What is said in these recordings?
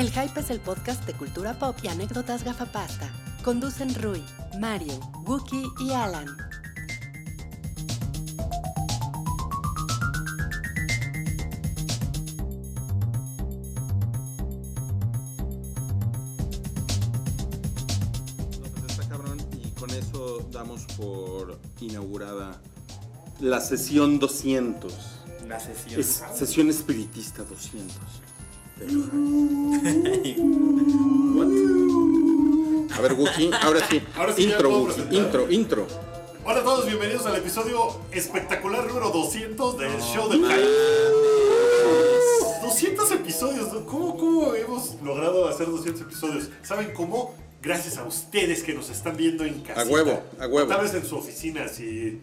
El Hype es el podcast de cultura pop y anécdotas gafapasta. Conducen Rui, Mario, Wookie y Alan. No, pues está cabrón y con eso damos por inaugurada la sesión 200. La sesión. Es sesión espiritista 200. A ver, Wookie, ahora sí. Ahora sí intro, Wookie, intro, intro. Hola a todos, bienvenidos al episodio espectacular número 200 del show de Hype. 200 episodios. ¿Cómo, ¿cómo hemos logrado hacer 200 episodios? ¿Saben cómo? Gracias a ustedes que nos están viendo en casa. A huevo, a huevo. Tal vez en su oficina, si,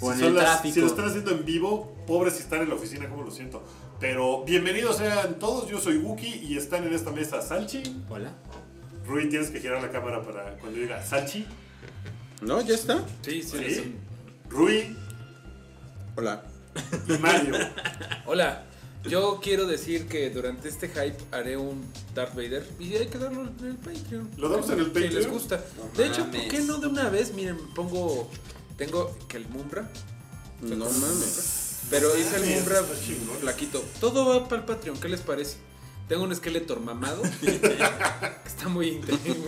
O si, son el las- tráfico. si lo están haciendo en vivo, pobres si están en la oficina, como lo siento. Pero bienvenidos sean todos, yo soy Wookie y están en esta mesa Salchi. Hola. Rui, tienes que girar la cámara para cuando diga Salchi. ¿No? ¿Ya está? Sí, sí, ¿Sí? sí. Rui Hola. y Mario. Hola, yo quiero decir que durante este hype haré un Darth Vader y hay que darlo en el Patreon. ¿Lo damos en el Si Patreon? les gusta. No de hecho, ¿por qué no de una vez? Miren, pongo. Tengo que el Mumbra. No mames. Pero hice el Mumbra flaquito. Todo va para el Patreon, ¿qué les parece? Tengo un Skeletor mamado. Está muy,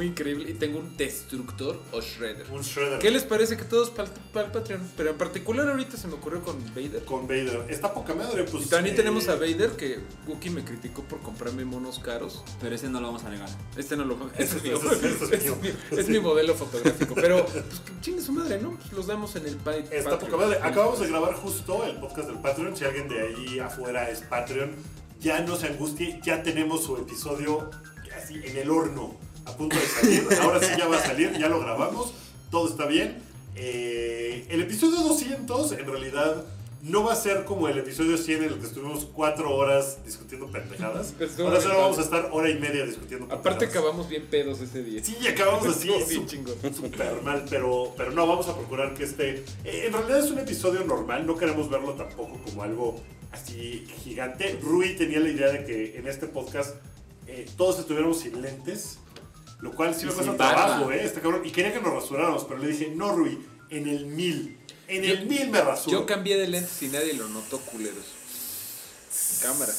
increíble. Y tengo un Destructor o Shredder. Un Shredder. ¿Qué les parece que todos para el Patreon? Pero en particular ahorita se me ocurrió con Vader. Con Vader. Está poca madre, pues. Y también eh, tenemos a Vader que Wookie me criticó por comprarme monos caros. Pero ese no lo vamos a negar. Este no lo ese es, mío. es Es mío. mi- modelo fotográfico. Pero pues que chingue su madre, ¿no? Pues los damos en el pa- Está Patreon. poca madre. Acabamos de grabar justo el podcast del Patreon. Si alguien de ahí afuera es Patreon, ya no se angustie. Ya tenemos su episodio así en el horno, a punto de salir. Ahora sí ya va a salir, ya lo grabamos. Todo está bien. Eh, el episodio 200 en realidad no va a ser como el episodio 100 en el que estuvimos cuatro horas discutiendo pendejadas. Estuvo Ahora solo vamos a estar hora y media discutiendo pendejadas. Aparte acabamos bien pedos ese día. Sí, acabamos así, super mal, pero, pero no, vamos a procurar que esté... eh, en realidad es un episodio normal, no queremos verlo tampoco como algo así gigante. Rui tenía la idea de que en este podcast eh, todos estuviéramos sin lentes, lo cual sí me cuesta trabajo. ¿eh? Este cabrón. Y quería que nos rasuráramos, pero le dije, no, Rui, en el mil. En el mil me rasuro. Yo cambié de lentes y nadie lo notó, culeros. Cámara.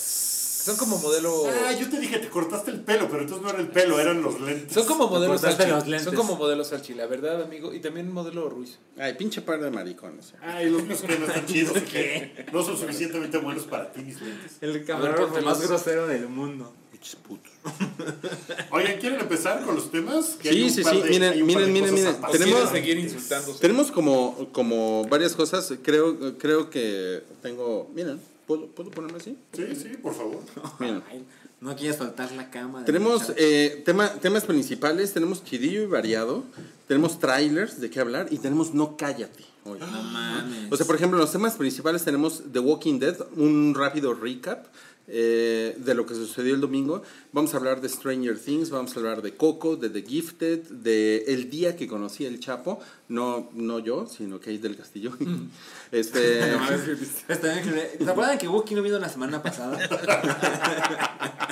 Son como modelo. Ah, yo te dije, te cortaste el pelo, pero entonces no era el pelo, eran los lentes. Son como modelos Salchi. Son como modelos Salchi, la verdad, amigo. Y también modelo Ruiz. Ay, pinche par de maricones. Ay, los míos que no están chidos, que no son suficientemente buenos para ti, mis lentes. El camarógrafo más grosero del mundo. Pinches putos. Oigan, ¿quieren empezar con los temas? Que Sí, hay un sí, par sí, de- miren, hay un par de miren, miren, apasionantes. tenemos- seguir insultándose. Tenemos como, como varias cosas. Creo, creo que tengo. Miren, ¿puedo, ¿puedo ponerme así? Sí, sí, por favor. Miren. Ay, no quieres soltar la cama. Tenemos eh, tema, temas principales, tenemos chidillo y variado, tenemos trailers de qué hablar y tenemos no cállate. hoy. No mames. O sea, por ejemplo, los temas principales tenemos The Walking Dead, un rápido recap eh, de lo que sucedió el domingo. Vamos a hablar de Stranger Things, vamos a hablar de Coco, de The Gifted, de El día que conocí el Chapo, no, no yo, sino Kate del Castillo. este, bien que- ¿Se acuerdan que Wookie no vino la semana pasada?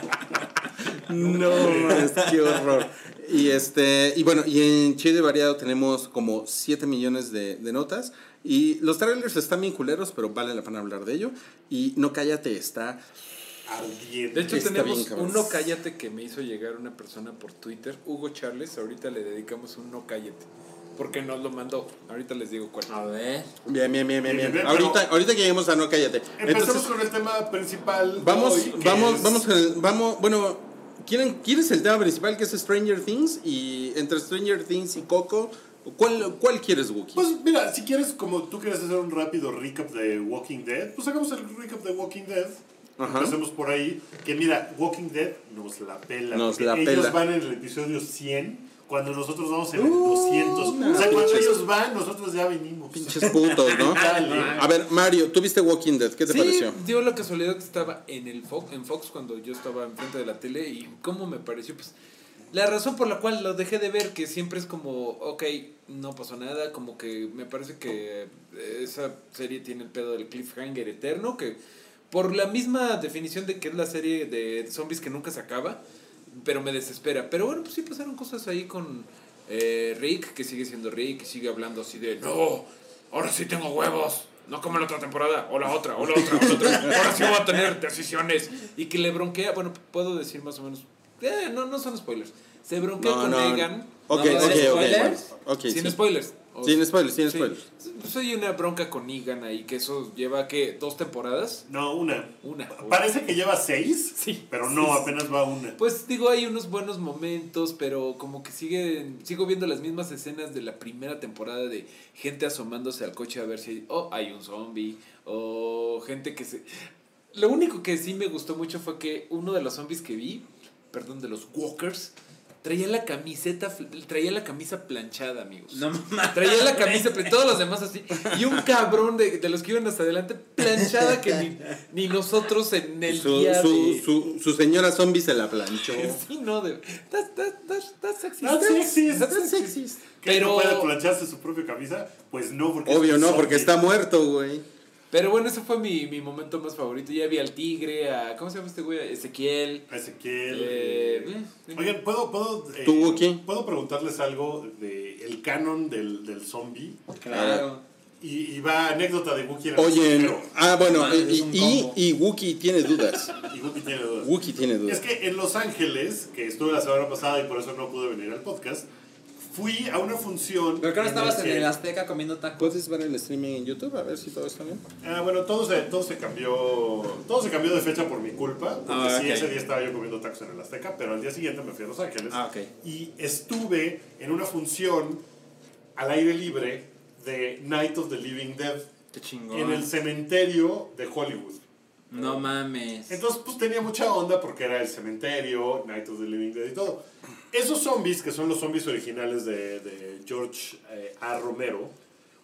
No, es qué horror. Y este, y bueno, y en Chido y Variado tenemos como 7 millones de, de notas. Y los trailers están bien culeros, pero vale la pena hablar de ello. Y No Cállate está. Ardiente. De hecho, Está tenemos bien, un no cállate que me hizo llegar una persona por Twitter, Hugo Charles. Ahorita le dedicamos un no cállate. Porque nos lo mandó. Ahorita les digo cuál. A ver. Bien, bien, bien, bien, bien. Bien, Ahorita, ahorita que lleguemos a No Cállate. Empecemos Entonces, con el tema principal. vamos, hoy, vamos, es- vamos, con el- vamos, bueno, ¿quieren, ¿quieres el tema principal que es Stranger Things? Y entre Stranger Things y Coco, ¿cuál, cuál quieres, Wookie? Pues mira, si quieres, como tú quieres hacer un rápido recap de Walking Dead, pues hagamos el recap de Walking Dead. Ajá. Empecemos por ahí. Que mira, Walking Dead nos la pela. Nos la ellos pela. van en el episodio 100 cuando nosotros vamos en el Uh, 200. no, o sea, cuando pinches- ellos van, nosotros ya venimos. Pinches putos, ¿no? Dale. A ver, Mario, ¿tú viste Walking Dead? ¿Qué te sí, pareció? dio la casualidad que estaba en el Fox, en Fox cuando yo estaba enfrente de la tele y cómo me pareció, pues la razón por la cual lo dejé de ver, que siempre es como, ok, no pasó nada, como que me parece que esa serie tiene el pedo del cliffhanger eterno, que por la misma definición de que es la serie de zombies que nunca se acaba, pero me desespera. Pero bueno, pues sí pasaron cosas ahí con eh, Rick, que sigue siendo Rick, y sigue hablando así de, no, ahora sí tengo huevos. No como la otra temporada, o la otra, o la otra, o la otra. Ahora sí voy a tener decisiones. Y que le bronquea, bueno, puedo decir más o menos. eh, no, no son spoilers. Se bronquea No, con no. Negan. Ok, No, ok, ¿sin ok. spoilers? Sin sí. spoilers. Sin spoilers, sin spoilers. Pues hay una bronca con Negan ahí, que eso lleva, ¿qué? ¿Dos temporadas? No, una. Una. Parece que lleva seis, Sí. pero no, apenas va una. Pues digo, hay unos buenos momentos, pero como que siguen, sigo viendo las mismas escenas de la primera temporada de gente asomándose al coche a ver si oh, hay un zombie o gente que se... Lo único que sí me gustó mucho fue que uno de los zombies que vi, perdón, de los walkers, traía la camiseta, traía la camisa planchada, amigos. No mames. Traía la camisa, pla- todos los demás así. Y un cabrón de, de los que iban hasta adelante, planchada que ni, ni nosotros en el Su, día su, de... su, su señora zombie se la planchó. Sí, no, de. That's, that's, that's, that's sexy. That's sexist. ¿Que Pero, no puede plancharse su propia camisa? Pues no, porque Obvio no, zombie. porque está muerto, güey. Pero bueno, ese fue mi, mi momento más favorito. Ya vi al tigre, a. ¿Cómo se llama este güey? A Ezequiel. Ezequiel. Eh, eh, eh, Oigan, ¿puedo, puedo, eh, ¿Tú, Wookie? ¿puedo preguntarles algo de el canon del, del zombie? Claro. Y, y va anécdota de Wookie en el Oye, primero. ah, bueno, Ah, y, es y, y Wookie tiene dudas. Y Wookie tiene dudas. Wookie tiene Es dudas. que en Los Ángeles, que estuve la semana pasada y por eso no pude venir al podcast, fui a una función. Pero que ahora en estabas el en que- el Azteca comiendo tacos. ¿Puedes ver el streaming en YouTube a ver si todo está bien? Ah, bueno, todo se, todo se cambió. Todo se cambió de fecha por mi culpa. Porque Ah, sí, ok. ese día estaba yo comiendo tacos en el Azteca, pero al día siguiente me fui a Los Ángeles. Ah, ok. Y estuve en una función al aire libre de Night of the Living Dead Qué chingón. en el cementerio de Hollywood. No mames. Entonces, pues tenía mucha onda porque era el cementerio, Night of the Living Dead y todo. Esos zombies, que son los zombies originales de, George eh, A. Romero,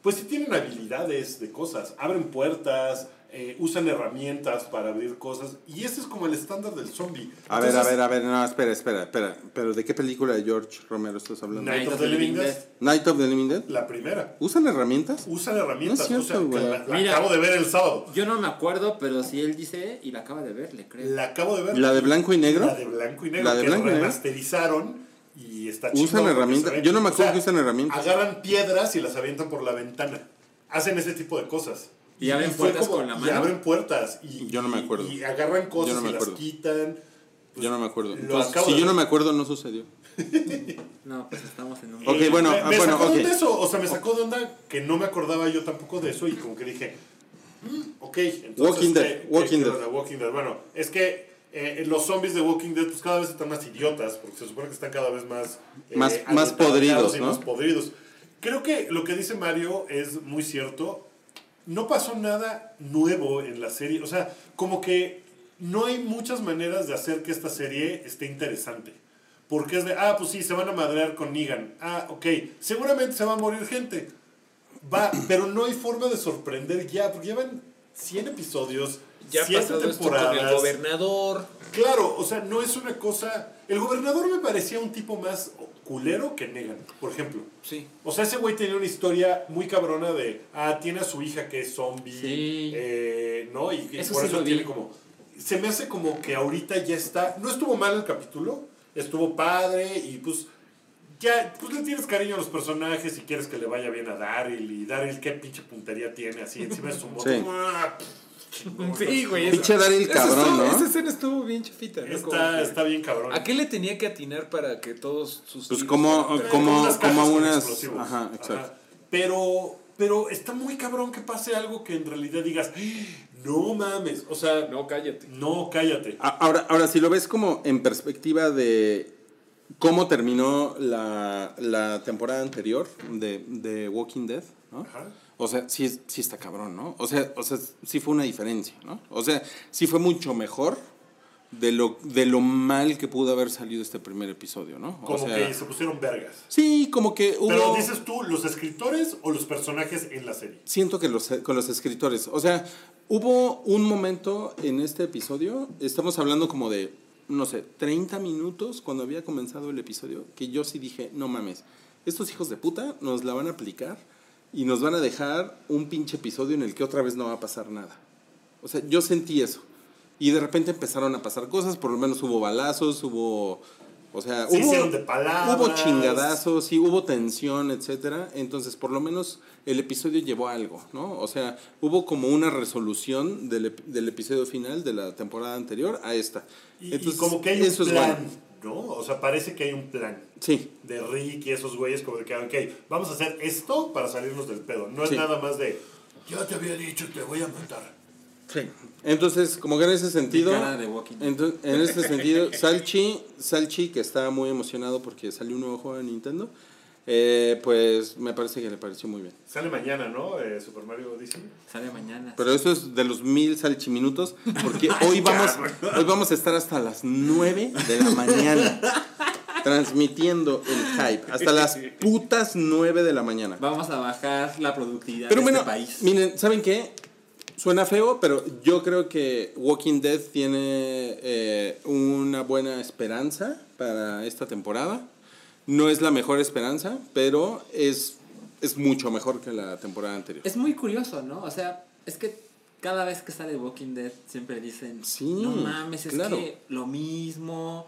pues sí tienen habilidades de cosas. Abren puertas, eh, usan herramientas para abrir cosas. Y ese es como el estándar del zombie. A ver, a ver, a ver, no, espera, espera, espera. ¿Pero de qué película de George Romero estás hablando? Night of the Living Dead, Night of the Living Dead. la primera. ¿Usan herramientas? Usan herramientas. No es cierto, o sea, que güey. la, la Mira. acabo de ver el sábado. Yo no me acuerdo, pero si él dice y la acaba de ver, le creo. La acabo de ver. ¿La de blanco y negro? La de blanco y negro. La de que blanco y negro. remasterizaron y está ¿Usan herramientas? Yo no me o acuerdo sea, que usan herramientas. Agarran piedras y las avientan por la ventana. Hacen ese tipo de cosas. Y abren fue puertas con la Y mano. abren puertas. Y, Yo no me y- acuerdo. Y, agarran cosas Yo no me y las quitan. Pues, yo no me acuerdo. Entonces, si de yo no me acuerdo, no sucedió. No, pues estamos en un. Ok, Eh, bueno, me, ah, me bueno, sacó de ok. onda eso, o sea, me sacó de onda que no me acordaba yo tampoco de eso y como que dije, "Mm, ok, entonces, Walking Dead, ¿qué- qué- Walking Dead. Walking Dead. Bueno, es que eh, los zombies de Walking Dead pues cada vez están más idiotas porque se supone que están cada vez más eh, Más- más podridos, y ¿no? más podridos. Creo que lo que dice Mario es muy cierto. No pasó nada nuevo en la serie, o sea, como que no hay muchas maneras de hacer que esta serie esté interesante. Porque es de, ah, pues sí, se van a madrear con Negan. Ah, ok, seguramente se va a morir gente. Va, pero no hay forma de sorprender ya, porque llevan 100 episodios, Ya ha 7 pasado esto con el temporadas. gobernador. Claro, o sea, no es una cosa... El gobernador me parecía un tipo más culero que Negan, por ejemplo. Sí. O sea, ese güey tenía una historia muy cabrona de, ah, tiene a su hija que es zombie, Sí. eh, ¿no? Y, y Eso por sí eso vi. tiene como... Se me hace como que ahorita ya está... No estuvo mal el capítulo, estuvo padre y pues... Ya, pues le tienes cariño a los personajes y quieres que le vaya bien a Daryl y Daryl qué pinche puntería tiene así encima de su moto. Sí. ¡Ah! Sí, güey. Pinche Daryl Esa cabrón, estuvo- ¿no? Esa escena estuvo bien chafita, ¿no? Está, que- está bien cabrón. ¿A qué le tenía que atinar para que todos sus. Pues como, como, como unas... Ajá, exacto. Pero, pero está muy cabrón que pase algo que en realidad digas, no mames, o sea, no, No, cállate. cállate. A- Ahora, ahora, si lo ves como en perspectiva de cómo terminó la, la temporada anterior de, de Walking Dead, ¿no? Ajá. O sea, sí, sí está cabrón, ¿no? O sea, o sea, sí fue una diferencia, ¿no? O sea, sí fue mucho mejor de lo, de lo mal que pudo haber salido este primer episodio, ¿no? O Como sea, que se pusieron vergas. sí, como que hubo... Pero dices tú, ¿los escritores o los personajes en la serie? Siento que los, con los escritores, o sea, hubo un momento en este episodio, estamos hablando como de, no sé, 30 minutos cuando había comenzado el episodio, que yo sí dije, no mames, estos hijos de puta nos la van a aplicar y nos van a dejar un pinche episodio en el que otra vez no va a pasar nada. O sea, yo sentí eso. Y de repente empezaron a pasar cosas, por lo menos hubo balazos, hubo... O sea, Se hubo, de palabras. hubo chingadazos, sí, hubo tensión, etcétera. Entonces, por lo menos el episodio llevó a algo, ¿no? O sea, hubo como una resolución del, del episodio final de la temporada anterior a esta. Y, y Entonces, como que hay un eso es plan, bueno. ¿No? O sea, parece que hay un plan. Sí, de Rick y esos güeyes como de que, ok, vamos a hacer esto para salirnos del pedo. No Sí. es nada más de, ya te había dicho, te voy a matar. sí. Entonces, como que en ese sentido... Entonces, en este sentido, Salchi, Salchi, que está muy emocionado porque salió un nuevo juego de Nintendo, eh, pues me parece que le pareció muy bien. Sale mañana, ¿no? Eh, Super Mario Odyssey. Sale mañana. Pero eso es de los mil salchiminutos, porque hoy vamos, hoy vamos a estar hasta las 9 de la mañana transmitiendo el hype. Hasta las putas 9 de la mañana. Vamos a bajar la productividad Pero de bueno, este país. miren, ¿saben qué? Suena feo, pero yo creo que Walking Dead tiene eh, una buena esperanza para esta temporada. No es la mejor esperanza, pero es, es mucho mejor que la temporada anterior. Es muy curioso, ¿no? O sea, es que cada vez que sale Walking Dead siempre dicen, Sí, no mames, es claro. que lo mismo,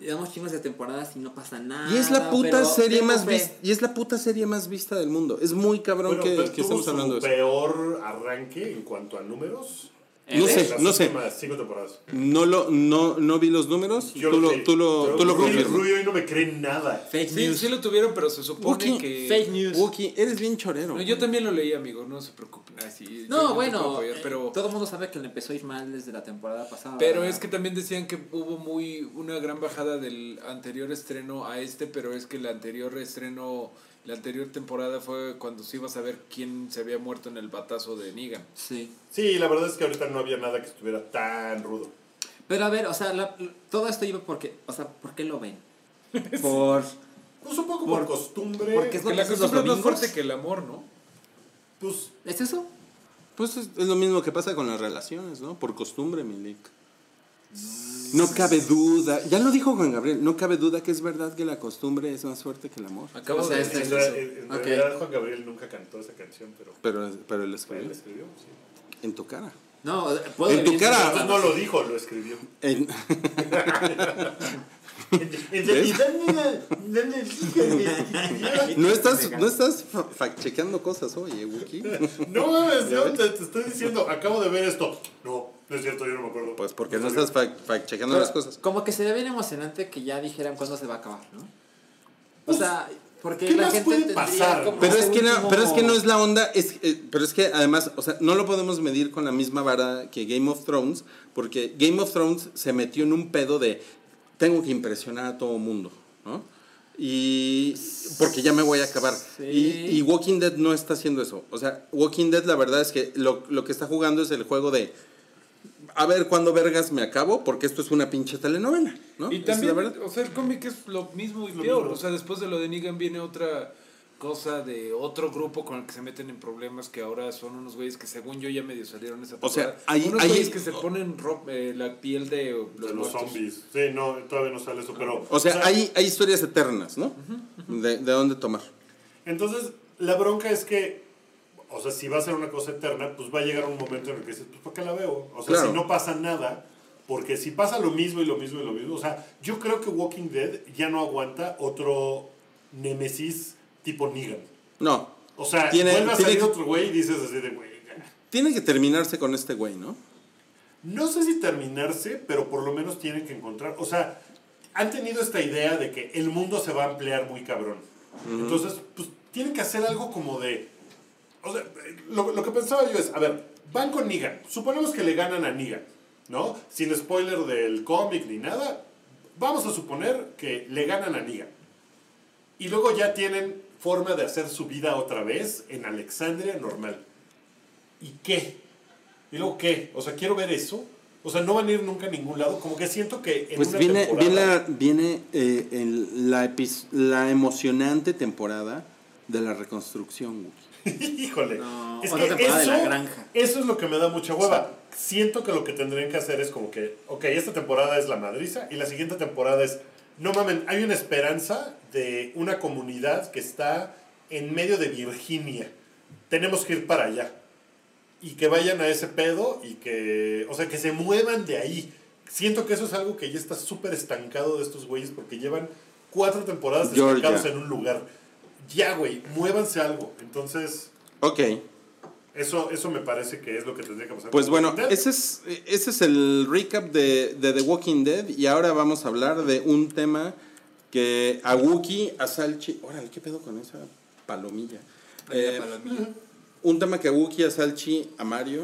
llevamos chingos de temporadas y no pasa nada. Y es la puta pero serie más vista, y es la puta serie más vista del mundo. Es muy cabrón Bueno, que, pero que su hablando de eso. peor arranque en cuanto a números. No sé, no sé. últimas cinco temporadas. No lo no, no vi los números, Yo tú lo, tú lo, tú lo. Rui hoy no me cree nada. Fake Sí, news. sí lo tuvieron, pero se supone Wookie, que... Fake news. Wookie, eres bien chorero. No, yo también lo leí, amigo, no se preocupen. Ah, No, bueno, apoyar, eh, pero... todo el mundo sabe que le empezó a ir mal desde la temporada pasada. Pero es que también decían que hubo muy una gran bajada del anterior estreno a este, pero es que el anterior estreno, la anterior temporada fue cuando se iba a saber quién se había muerto en el batazo de Negan. Sí. Sí, la verdad es que ahorita no había nada que estuviera tan rudo. Pero a ver, o sea, la- todo esto iba porque, o sea, ¿por qué lo ven? Por... Pues un poco por, Por- costumbre. porque es lo la que hacen los costumbre es más fuerte que el amor, ¿no? Pues, ¿Es eso? Pues es, es lo mismo que pasa con las relaciones, ¿no? Por costumbre, Milik. No cabe duda, ya lo dijo Juan Gabriel, no cabe duda que es verdad que la costumbre es más fuerte que el amor. Acabo O sea, de este en, decir es eso. en- en Ok. realidad Juan Gabriel nunca cantó esa canción, pero Pero, pero él él escribió escribió. Sí. en tu cara. No, puedo En tu cara. No lo dijo, lo escribió. En- no estás, no estás fact-chequeando cosas, oye, Wookie. No mames, yo te, te estoy diciendo, acabo de ver esto. No, no es cierto, yo no me acuerdo. Pues porque no estás fact- fact-chequeando Pero las cosas. Como que se ve bien emocionante que ya dijeran cuándo se va a acabar, ¿no? O Pues, sea, porque ¿qué la más gente puede pasar? como Pero es que no, pero es que no es la onda, es, eh, pero es que además, o sea, no lo podemos medir con la misma vara que Game of Thrones, porque Game of Thrones se metió en un pedo de tengo que impresionar a todo mundo, ¿no? Y porque ya me voy a acabar. Sí. Y, y Walking Dead no está haciendo eso. O sea, Walking Dead la verdad es que lo, lo que está jugando es el juego de a ver cuándo vergas me acabo, porque esto es una pinche telenovela, ¿no? Y también, la verdad. o sea, el cómic es lo mismo y Lo peor. mismo. O sea, después de lo de Negan viene otra cosa de otro grupo con el que se meten en problemas que ahora son unos güeyes que según yo ya medio salieron esa O sea, temporada. hay- unos hay- güeyes que se ponen eh, la piel de los, de los muertos. zombies. Sí, no, todavía no sale eso, pero. O sea, hay, hay historias eternas, ¿no? De, de dónde tomar. Entonces, la bronca es que, o sea, si va a ser una cosa eterna, pues va a llegar un momento en el que dices, pues ¿para qué la veo? O sea, Claro. si no pasa nada, porque si pasa lo mismo y lo mismo y lo mismo, o sea, yo creo que Walking Dead ya no aguanta otro Nemesis tipo Negan. No. O sea, Tiene- vuelve a salir otro güey y dices así de, güey, ya". Tiene que terminarse con este güey, ¿no? No sé si terminarse, pero por lo menos tienen que encontrar. O sea, han tenido esta idea de que el mundo se va a ampliar muy cabrón. Entonces, pues tienen que hacer algo como de. O sea, lo, lo que pensaba yo es: a ver, van con Negan. Suponemos que le ganan a Negan, ¿no? Sin spoiler del cómic ni nada. Vamos a suponer que le ganan a Negan. Y luego ya tienen forma de hacer su vida otra vez en Alexandria normal. ¿Y qué? ¿Y luego qué? O sea, quiero ver eso. O sea, no van a ir nunca a ningún lado. Como que siento que en Pues una viene, temporada... viene, la, viene eh, el- la, epis- la emocionante temporada de la reconstrucción, Wookie. Híjole. No, es otra que temporada de eso, La Granja. eso es lo que me da mucha hueva. Siento que lo que tendrían que hacer es como que, ok, esta temporada es la madriza y la siguiente temporada es, no mamen, hay una esperanza de una comunidad que está en medio de Virginia. Tenemos que ir para allá. y que vayan a ese pedo y que, o sea, que se muevan de ahí. Siento que eso es algo que ya está súper estancado de estos güeyes porque llevan cuatro temporadas Georgia. estancados en un lugar. Ya, güey, muévanse algo. Entonces, Ok. eso, eso me parece que es lo que tendría que pasar. Pues bueno, ese es, ese es el recap de, de The Walking Dead y ahora vamos a hablar de un tema que a Wookie, a Salchi... Órale, ¿qué pedo con esa palomilla? Eh, un tema que a Wookie, a Salchi, a Mario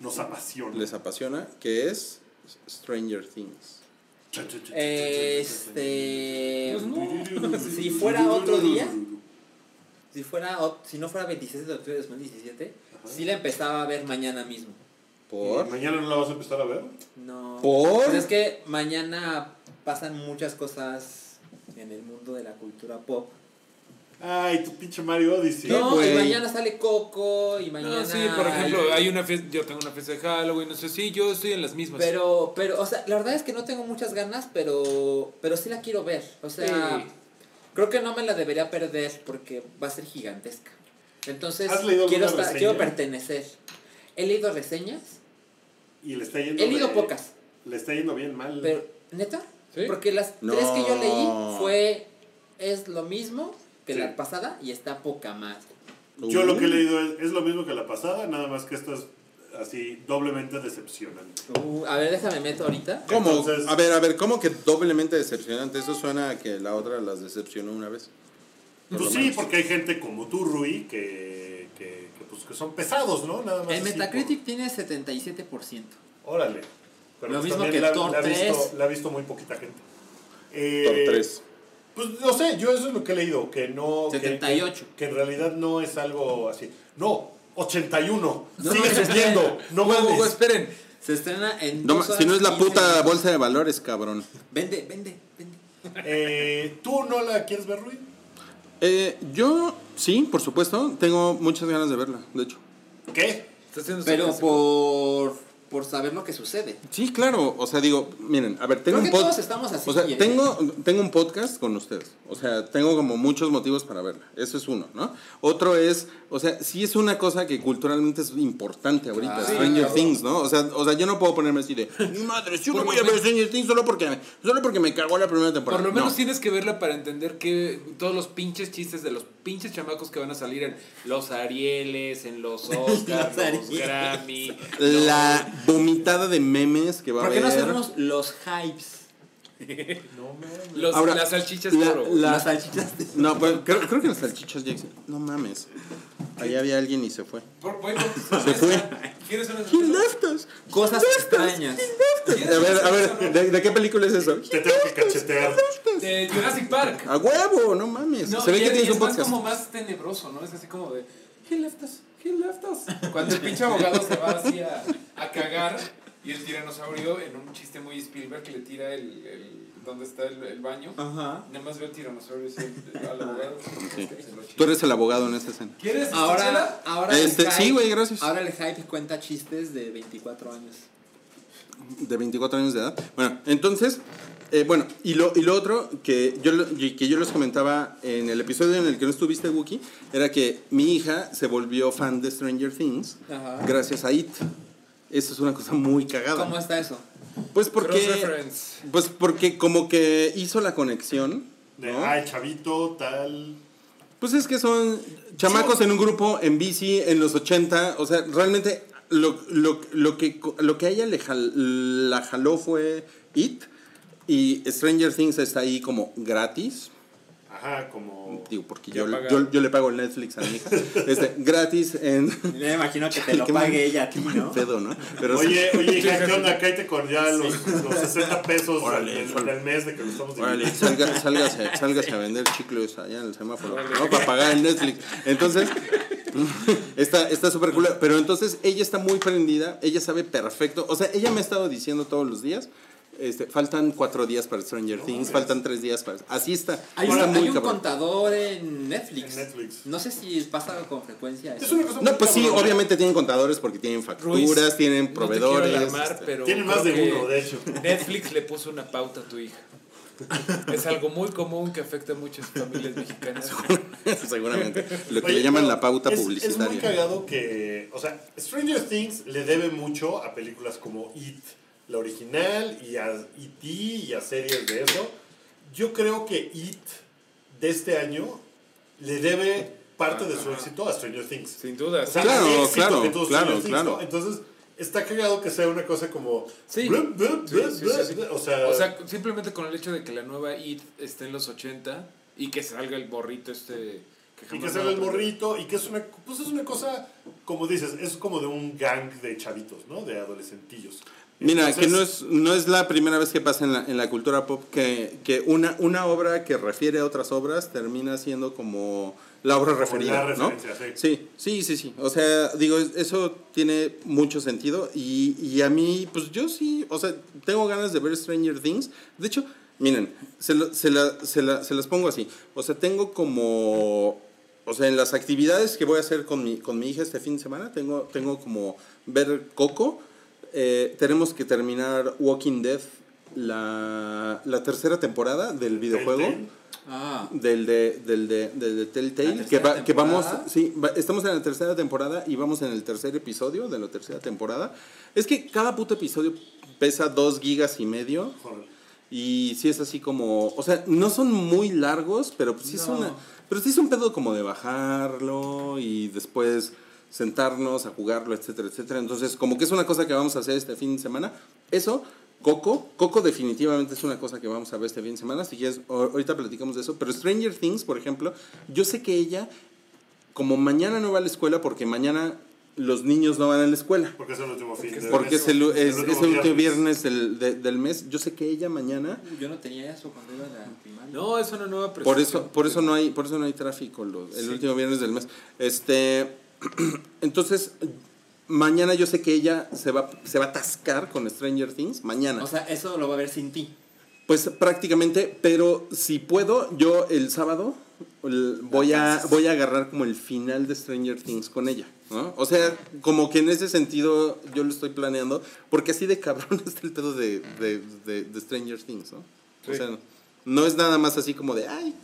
nos apasiona. les apasiona, que es Stranger Things. Este. Si fuera otro día, si fuera si no fuera 26 de octubre de 2017, sí la empezaba a ver mañana mismo. ¿Por? ¿Mañana no la vas a empezar a ver? No. ¿Por? Pues es que mañana pasan muchas cosas en el mundo de la cultura pop. Ay, tu pinche Mario Odyssey. no, y mañana sale Coco y mañana. No, sí, por ejemplo, hay una fiesta, yo tengo una fiesta de Halloween, no sé, sí, yo estoy en las mismas. Pero, pero, o sea, la verdad es que no tengo muchas ganas, pero, pero sí la quiero ver. O sea, Sí. Creo que no me la debería perder porque va a ser gigantesca. Entonces, ¿Has leído quiero, estar- quiero pertenecer. He leído reseñas, Y le está yendo he leído de- pocas, Le está yendo bien mal. pero, ¿neta? ¿Sí? Porque las No. tres que yo leí fue, es lo mismo que Sí. la pasada y está poca más. Yo lo que he Uh. leído es, es lo mismo que la pasada, nada más que esto es así doblemente decepcionante. Uh, a ver, déjame meto ahorita. ¿Cómo? Entonces- a ver, a ver, ¿cómo que doblemente decepcionante? Eso suena a que la otra las decepcionó una vez. Por Pues sí, menos. porque hay gente como tú, Rui, que, que, que, pues, que son pesados, ¿no? Nada más El así Metacritic tiene 77%. por- Órale. Pero Lo pues mismo que la, Thor la ha visto, 3. la ha visto muy poquita gente. Eh, Top 3. Pues no sé, yo eso es lo que he leído, que no... que- 78. Que, que en realidad no es algo así. No, 81. No, Sigue no, subiendo. No. Hugo, esperen. Se estrena en No, dos si no es la 15 puta bolsa de valores, cabrón. Vende, vende, vende. Eh, ¿Tú no la quieres ver, Rui? Eh, yo, sí, por supuesto. Tengo muchas ganas de verla, de hecho. ¿Qué? Pero por, por saber lo que sucede. Sí, claro. O sea, digo, miren, a ver, tengo Creo un que todos podcast. estamos así. O sea, tengo, tengo un podcast con ustedes. O sea, tengo como muchos motivos para verla. Eso es uno, ¿no? Otro es, o sea, sí es una cosa que culturalmente es importante ahorita. Claro. Stranger Sí, Things, ¿no? O sea, o sea, yo no puedo ponerme así de, mi madre, yo no voy a ver Stranger Things solo porque, solo porque me cagó la primera temporada. Por lo menos No. tienes que verla para entender que todos los pinches chistes de los pinches chamacos que van a salir en los Arieles, en los Oscars, los, Arieles. Grammy. La vomitada de memes que va a ¿Por qué haber. no hacemos los hypes? No mames. Los, Ahora, las salchichas la- de oro. güey. la- Las salchichas de... No, pues, creo, creo que las salchichas ya. No mames. Ahí había alguien y se fue. Por- bueno, Se fue. ¿Quieres una He left us. Cosas extrañas. A ver, a ver, ¿de, de qué película es eso? Te tengo que cachetear. De Jurassic Park. A huevo, no mames. No, se ve y que es- tienes y un es podcast. como más tenebroso, ¿no? Es así como de, he left us, he left us. Cuando el pinche abogado se va así a, a cagar y el tiranosaurio en un chiste muy Spielberg que le tira el, el donde está el, el baño. Ajá. Nada más ve el tiranosaurio al al abogado. Sí. Tú eres el abogado en esta escena. ¿Quieres Ahora, chela? ahora Este, el hype, sí, güey, gracias. Ahora el hype cuenta chistes de 24 años. De 24 años de edad. Bueno, entonces, eh, bueno, y lo, y lo otro que yo, lo- y que yo les comentaba en el episodio en el que no estuviste, Wookie, era que mi hija se volvió fan de Stranger Things Ajá. gracias a It. Eso es una cosa muy cagada. ¿Cómo está eso? Pues porque, pues porque como que hizo la conexión. De, ¿no? ay, chavito, tal. Pues es que son chamacos en un grupo en bici en los 80. O sea, realmente lo, lo, lo, que, lo que a ella le jal- la jaló fue It. Y Stranger Things está ahí como gratis. Ajá, como. Digo, porque yo, yo, yo le pago el Netflix a mi hija. Este, gratis en... Me imagino que te lo Qué mal- pague ella a ti, qué mal ¿no? pedo, ¿no? Pero sí. Oye, oye, hija, ¿qué onda? Cállate con ya los, los 60 pesos Órale, del, órale. del mes de que lo estamos Órale, salga, sálgase, sálgase a vender chicles allá en el semáforo, ¿no? Para pagar el Netflix. Entonces, está está súper cool. Pero entonces ella está muy prendida, ella sabe perfecto. O sea, ella me ha estado diciendo todos los días, este, faltan cuatro días para Stranger Things, faltan tres días para... Así está. Hay, está un, muy hay un cabrón. contador en Netflix. En Netflix. No sé si pasa con frecuencia eso. Es una cosa No, pues sí, obviamente tienen contadores porque tienen facturas, Ruiz, tienen No proveedores. quiero alarmar, este, pero Tiene más de uno, de hecho. Netflix le puso una pauta a tu hija. Es algo muy común que afecta a muchas familias mexicanas. Seguramente. Lo que Oye, le llaman la pauta es, Es publicitaria. muy cagado que, o sea, Stranger Things le debe mucho a películas como It, la original, y a E.T. y a series de eso. Yo creo que It de este año le debe parte de su éxito a Stranger Things. Sin duda. O sea, Claro, claro, que tuvo claro, Stranger Things, claro. ¿no? Entonces, está cagado que sea una cosa como... Sí. O sea, O sea, simplemente con el hecho de que la nueva IT esté en los 80 y que salga el borrito este que y que va sea a el morrito y que es una, pues es una cosa, como dices, es como de un gang de chavitos, ¿no? De adolescentillos. Mira, Entonces, que no es, no es la primera vez que pasa en la, en la cultura pop que, que una, una obra que refiere a otras obras termina siendo como la obra referida, la ¿no? Sí, sí, sí, sí. O sea, digo, es- eso tiene mucho sentido y, y a mí, pues yo sí, o sea, tengo ganas de ver Stranger Things. De hecho, miren, se, lo- se, la- se, la- se las pongo así. O sea, tengo como, o sea, en las actividades que voy a hacer con mi, con mi hija este fin de semana, tengo, tengo como ver Coco. Eh, tenemos que terminar Walking Dead, la, la tercera temporada del videojuego Telltale. Ah, del de, del de, del de Telltale, ¿La que, va- que vamos, sí, va- estamos en la tercera temporada y vamos en el tercer episodio de la tercera temporada. Es que cada puto episodio pesa dos gigas y medio Joder. y sí es así como, o sea, no son muy largos, pero pues sí es una, pero sí es un pedo como de bajarlo y después sentarnos a jugarlo, etcétera, etcétera. Entonces, como que es una cosa que vamos a hacer este fin de semana. Eso, Coco, Coco definitivamente es una cosa que vamos a ver este fin de semana, si quieres, ahorita platicamos de eso, pero Stranger Things, por ejemplo, yo sé que ella, como mañana no va a la escuela, porque mañana los niños no van a la escuela, Porque es el último fin de porque es mes. el, es, último es el último viernes del, de- del mes, yo sé que ella mañana... yo no tenía eso cuando iba a la primaria. No, es una nueva Por presentación. eso, por eso no hay, por eso no hay tráfico el Sí. último viernes del mes. Este, entonces, mañana yo sé que ella se va, se va a atascar con Stranger Things. Mañana. O sea, eso lo va a ver sin ti. pues prácticamente, pero si puedo, yo el sábado voy a, voy a agarrar como el final de Stranger Things con ella. ¿no? O sea, como que en ese sentido yo lo estoy planeando, porque así de cabrón está el pedo de, de, de- de Stranger Things, ¿no? O Sí. sea, no es nada más así como de, ay,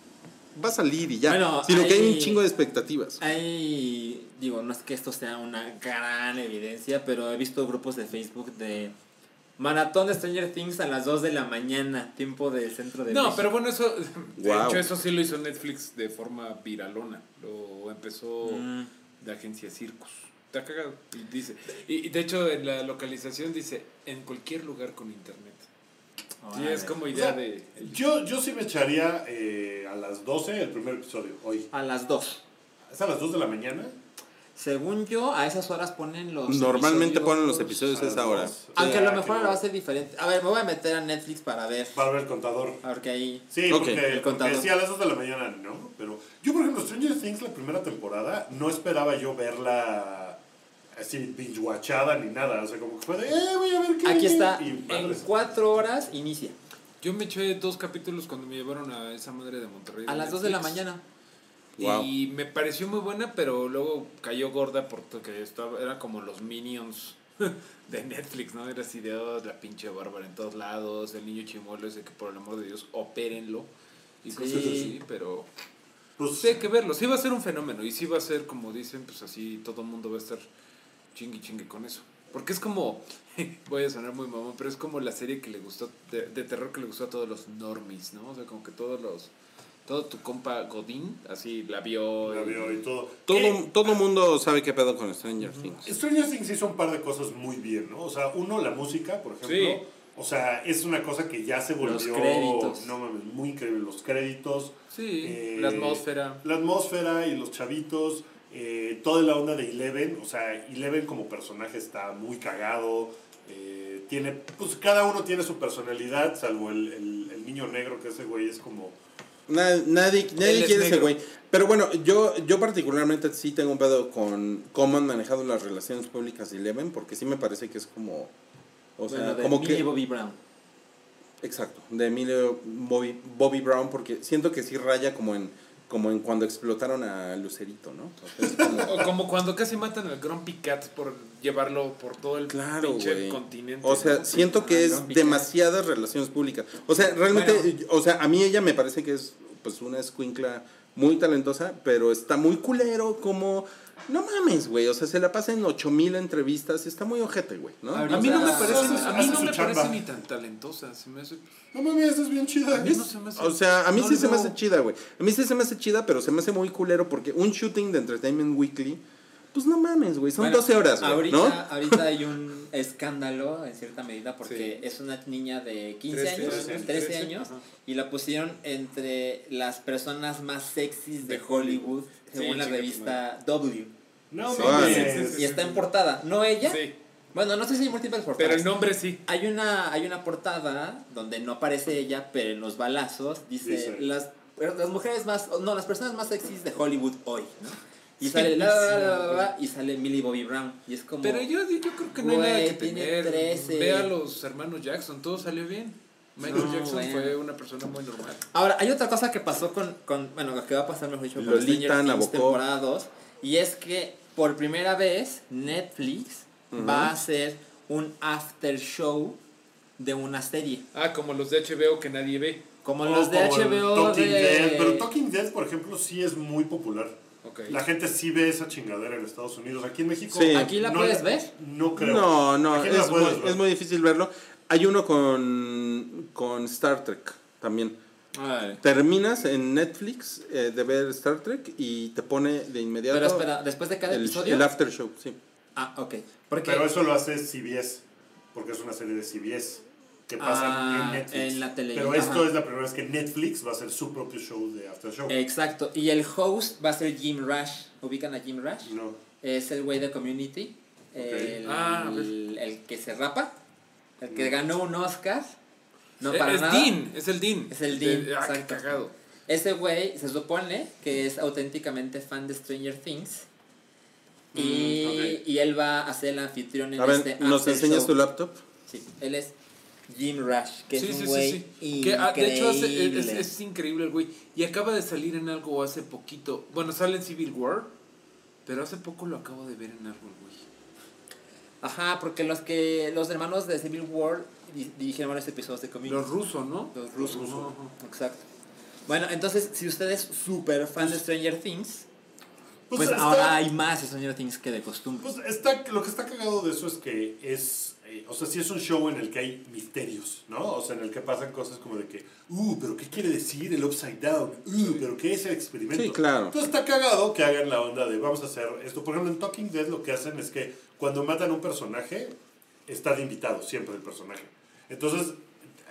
va a salir y ya, Bueno, sino que hay un chingo de expectativas. Hay, digo, no es que esto sea una gran evidencia, pero he visto grupos de Facebook de maratón de Stranger Things a las 2 de la mañana, tiempo del centro de No, México. pero bueno, eso. De hecho, eso sí lo hizo Netflix de forma viralona. Lo empezó Mm. de agencia Circus. Está cagado. Y dice. Y, y de hecho, en la localización dice en cualquier lugar con internet. Sí, es como O idea sea, de. Yo, yo sí me echaría eh, a las 12 el primer episodio, hoy. A las 2. ¿Es a las 2 de la mañana? Según yo, a esas horas ponen los Normalmente ponen los episodios a esa hora. dos. Aunque a lo mejor va a ser diferente. A ver, me voy a meter a Netflix para ver. Para ver el contador. A ver qué hay. Sí, porque, El porque contador. sí, a las 2 de la mañana no. Pero yo, por ejemplo, Stranger Things, la primera temporada, no esperaba yo verla así binge-watchada ni nada. O sea, como que fue de, eh, voy a ver qué. Aquí está. Y En. 4 horas inicia. Yo me eché dos capítulos cuando me llevaron a esa madre de Monterrey. A las 2 de la mañana. Wow. Y me pareció muy buena, pero luego cayó gorda porque estaba, era como los minions de Netflix, ¿no? Era así de oh, la pinche bárbara en todos lados, el niño chimuelo ese que por el amor de Dios opérenlo y Sí. cosas así, pero Pues, sí hay que verlo, sí va a ser un fenómeno y sí va a ser como dicen, pues así todo el mundo va a estar chingue chingue con eso. Porque es como, voy a sonar muy mamón, pero es como la serie que le gustó, de, de terror que le gustó a todos los normies, ¿no? O sea, como que todos los, todo tu compa Godín, así la vio. la vio y todo. Todo, ¿Qué? todo mundo sabe qué pedo con Stranger Things. Stranger Things hizo un par de cosas muy bien, ¿no? O sea, uno, la música, por ejemplo. Sí. O sea, es una cosa que ya se volvió. Los créditos. No mames, muy increíble. Los créditos. Sí, eh, la atmósfera. La atmósfera y los chavitos. Eh, toda la onda de Eleven. O sea, Eleven como personaje está muy cagado. eh, tiene, pues cada uno tiene su personalidad, salvo el, el, el niño negro, que ese güey es como. Na- nadie es quiere ese güey. Pero bueno, yo, yo particularmente sí tengo un pedo con cómo han manejado las relaciones públicas de Eleven, porque sí me parece que es como. O sea, bueno, de como Millie que. Bobby Brown. Exacto, de Emilio Bobby, Bobby Brown, porque siento que sí raya como en como en cuando explotaron a Lucerito, ¿no? O como- O como cuando casi matan al Grumpy Cat por llevarlo por todo el Claro, pinche continente. O sea, ¿no? siento que Ah, es Grumpy Cat. demasiadas relaciones públicas. O sea, realmente, Bueno. o sea, a mí ella me parece que es pues una escuincla muy talentosa, pero está muy culero como... No mames, güey, o sea, se la pasa en 8000 entrevistas y está muy ojete, güey, ¿no? A mí no me parece, a mí no me parece ni tan talentosa. Se me hace, No mames, es bien chida. a mí no se me hace- O sea, a mí no sí se me hace chida, güey. A mí sí se me hace chida, pero se me hace muy culero porque un shooting de Entertainment Weekly, pues no mames, güey, son Bueno, 12 horas, güey, ahorita, ¿no? ahorita hay un escándalo en cierta medida porque es una niña de 15 Trece, años, trece, 13 trece, años, ajá. y la pusieron entre las personas más sexys de Hollywood, según Sí, la chinga tu revista W. No Sí, mames. sí, sí, sí. Y está en portada, no ella. Sí, Bueno, no sé si hay múltiples portadas. pero el nombre sí. Hay una, hay una portada donde no aparece ella, pero en los balazos dice, Dice. las, las mujeres más, no, las personas más sexys de Hollywood hoy, ¿no? Y Sí, sale la, la, la, la, y sale Millie Bobby Brown. Y es como. Pero yo, yo creo que no hay nada que tiene temer. 13. Ve a los hermanos Jackson, todo salió bien. Michael No, Jackson bueno. fue una persona muy normal. Ahora, hay otra cosa que pasó con, con bueno, lo que va a pasar, mejor dicho, con Stranger temporada 2, y es que por primera vez Netflix va a hacer un after show de una serie. Ah, como los de HBO que nadie ve. Como O los de como HBO Talking de... Dead, pero Talking Dead, por ejemplo, sí es muy popular. La gente sí ve esa chingadera en Estados Unidos. Aquí en México. Sí. ¿Aquí la no puedes ver? No creo. No, no, es muy, es muy difícil verlo. Hay uno con, con Star Trek también. Terminas en Netflix eh, de ver Star Trek y te pone de inmediato Pero espera, después de cada el, episodio... el after show, sí. Ah, ok. Porque Pero eso lo hace CBS. Porque es una serie de CBS. Que pasa Ah, en Netflix. en la tele- Pero ajá. esto es la primera vez que Netflix va a hacer su propio show de After Show. Exacto. Y el host va a ser Jim Rush. ¿Ubican a Jim Rush? No. Es el güey de Community. El, Ah, ver. el que se rapa. El que ganó un Oscar. No Eh, para es nada. Dean, es el Dean. Es el De- Dean, ah, qué exacto. cagado. Ese güey se supone que es auténticamente fan de Stranger Things. Y, Mm, ok. y él va a ser el anfitrión en A ver, este ¿nos enseñas show. tu laptop? Sí, él es Jim Rush, que Sí, es sí, un sí, güey sí. Que, ah, de hecho, hace- es, increíble. es increíble el güey. Y acaba de salir en algo hace poquito. Bueno, sale en Civil War. Pero hace poco lo acabo de ver en algo, el güey. Ajá, porque los que los hermanos de Civil War di- dirigieron varios episodios de Community. Los rusos, ¿no? Los rusos. Exacto. Bueno, entonces, si usted es súper fan de Stranger Things, Pues, pues está- ahora hay más Stranger Things que de costumbre. Pues está, lo que está cagado de eso es que es, eh, o sea, sí es un show en el que hay misterios, ¿no? O sea, en el que pasan cosas como de que, uh, pero ¿qué quiere decir el upside down? Uh, pero ¿qué es el experimento? Sí, claro. Entonces está cagado que hagan la onda de vamos a hacer esto. Por ejemplo, en Talking Dead lo que hacen es que cuando matan a un personaje, está de invitado siempre el personaje. Entonces,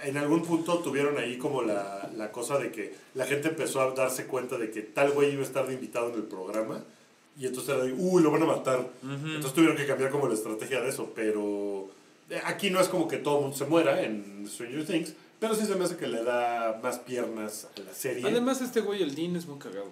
en algún punto tuvieron ahí como la, la cosa de que la gente empezó a darse cuenta de que tal güey iba a estar de invitado en el programa. Y entonces era de, uy, lo van a matar. Entonces tuvieron que cambiar como la estrategia de eso. Pero aquí no es como que todo el mundo se muera en Stranger Things. Pero sí se me hace que le da más piernas a la serie. Además, este güey, el Dean, es muy cagado.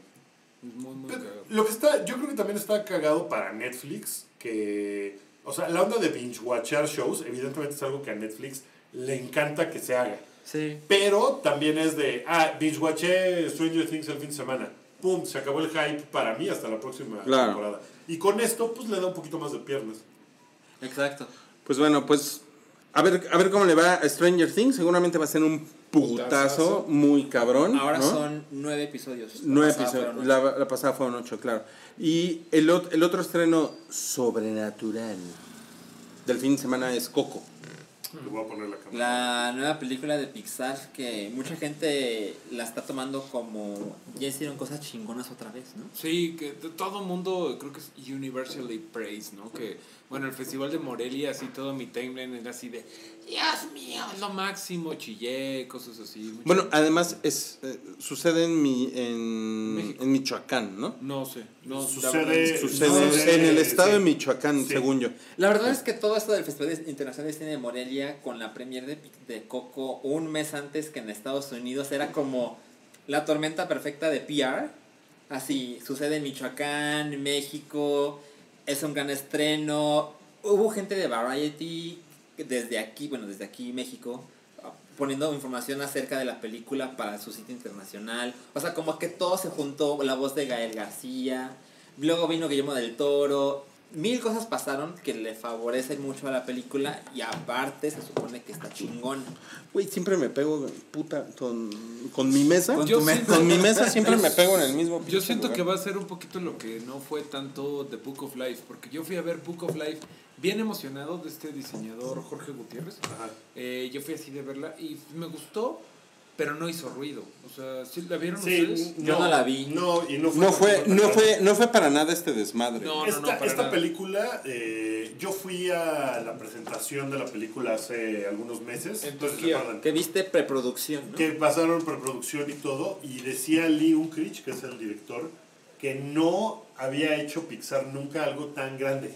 Es muy, muy Pero cagado. Lo que está, yo creo que también está cagado para Netflix, que, o sea, la onda de binge watchar shows, evidentemente es algo que a Netflix le encanta que se haga. Sí. Pero también es de, ah, binge watché Stranger Things el fin de semana. Pum, se acabó el hype para mí hasta la próxima Claro. temporada. Y con esto, pues le da un poquito más de piernas. Exacto. Pues bueno, pues a ver, a ver cómo le va a Stranger Things. Seguramente va a ser un putazo muy cabrón. Ahora ¿no? son nueve episodios. Nueve episodios. La, la pasada fueron ocho, claro. Y el, el otro estreno sobrenatural del fin de semana es Coco. Le voy a poner la cámara. La nueva película de Pixar que mucha gente la está tomando como ya hicieron cosas chingonas otra vez, ¿no? Sí, que todo mundo creo que es universally praised, ¿no? Que, bueno, el festival de Morelia, así todo mi timeline era así de, Dios mío, es lo máximo, chillé, cosas así. Bueno, además es eh, sucede en, mi, en, México. en Michoacán, ¿no? no sé, no Sucede- Sucede No, en el estado sí. de Michoacán, Sí. según yo. La verdad es que todo esto del Festival Internacional de Cine de Morelia con la premier de, de Coco un mes antes que en Estados Unidos era como la tormenta perfecta de PR. Así, sucede en Michoacán, México, es un gran estreno. Hubo gente de Variety desde aquí, bueno, desde aquí México, poniendo información acerca de la película para su sitio internacional. O sea, como que todo se juntó, la voz de Gael García, luego vino Guillermo del Toro. Mil cosas pasaron que le favorecen mucho a la película y aparte se supone que está chingón. Güey, siempre me pego puta con, con mi mesa. Con siento- mi mesa siempre me pego en el mismo Yo siento lugar. que va a ser un poquito lo que no fue tanto The Book of Life, porque yo fui a ver Book of Life bien emocionado de este diseñador Jorge Gutiérrez. Ajá. Eh, yo fui así de verla y me gustó, pero no hizo ruido. O sea, ¿sí ¿la vieron Sí, ustedes? Yo no la vi. No, y no fue. No fue, no fue, no fue para nada este desmadre. No, no, esta no, para esta nada. película, eh, yo fui a la presentación de la película hace algunos meses. En entonces Turquía. Que viste preproducción, ¿no? que pasaron preproducción y todo, y decía Lee Unkrich, que es el director, que no había hecho Pixar nunca algo tan grande.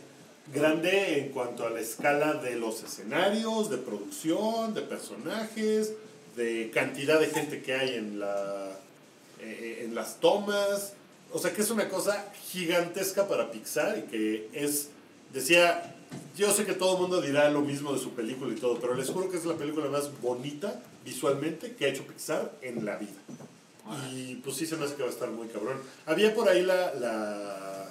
Grande en cuanto a la escala de los escenarios, de producción, de personajes, de cantidad de gente que hay en, la, eh, en las tomas. O sea que es una cosa gigantesca para Pixar y que es, decía, yo sé que todo el mundo dirá lo mismo de su película y todo, pero les juro que es la película más bonita visualmente que ha hecho Pixar en la vida. Y pues sí se me hace que va a estar muy cabrón. Había por ahí la, la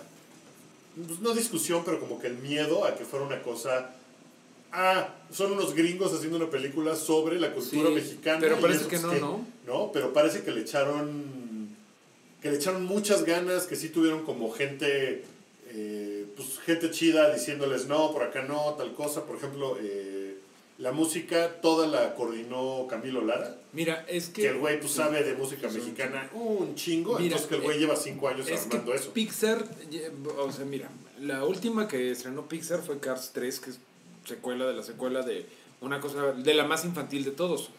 pues, no discusión, pero como que el miedo a que fuera una cosa... Ah, son unos gringos haciendo una película sobre la cultura Sí, mexicana. pero parece que no, ¿no? No, pero parece que le echaron que le echaron muchas ganas, que sí tuvieron como gente, eh, pues gente chida diciéndoles no, por acá no, tal cosa. Por ejemplo, eh, la música toda la coordinó Camilo Lara, Mira, es que... que el güey pues sabe de música mexicana un chingo, Mira, entonces que el güey eh, lleva cinco años Es armando que eso. Pixar, o sea, mira, la última que estrenó Pixar fue Cars 3, que es secuela de la secuela de una cosa, de la más infantil de todos.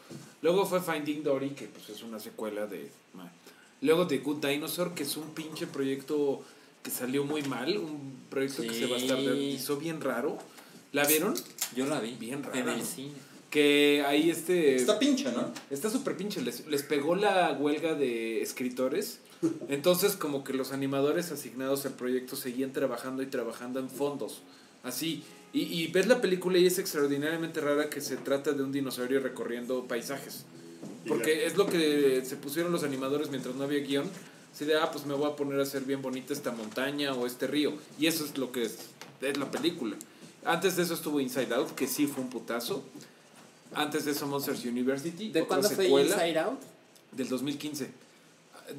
Luego fue Finding Dory, que pues es una secuela de... Luego The Good Dinosaur, que es un pinche proyecto que salió muy mal, un proyecto que se Sí. bastardizó bien raro. ¿La vieron? Yo la vi. Bien rara, En el cine. Que ahí este... Está pinche, ¿no? Está súper pinche, les, les pegó la huelga de escritores. Entonces, como que los animadores asignados al proyecto seguían trabajando y trabajando en fondos. Así. Y, y ves la película y es extraordinariamente rara que se trata de un dinosaurio recorriendo paisajes. Porque es lo que se pusieron los animadores mientras no había guion. Así de, ah, pues me voy a poner a hacer bien bonita esta montaña o este río. Y eso es lo que es, es la película. Antes de eso estuvo Inside Out, que sí fue un putazo. Antes de eso Monsters University. ¿De otra cuándo fue secuela Inside Out? Del 2015.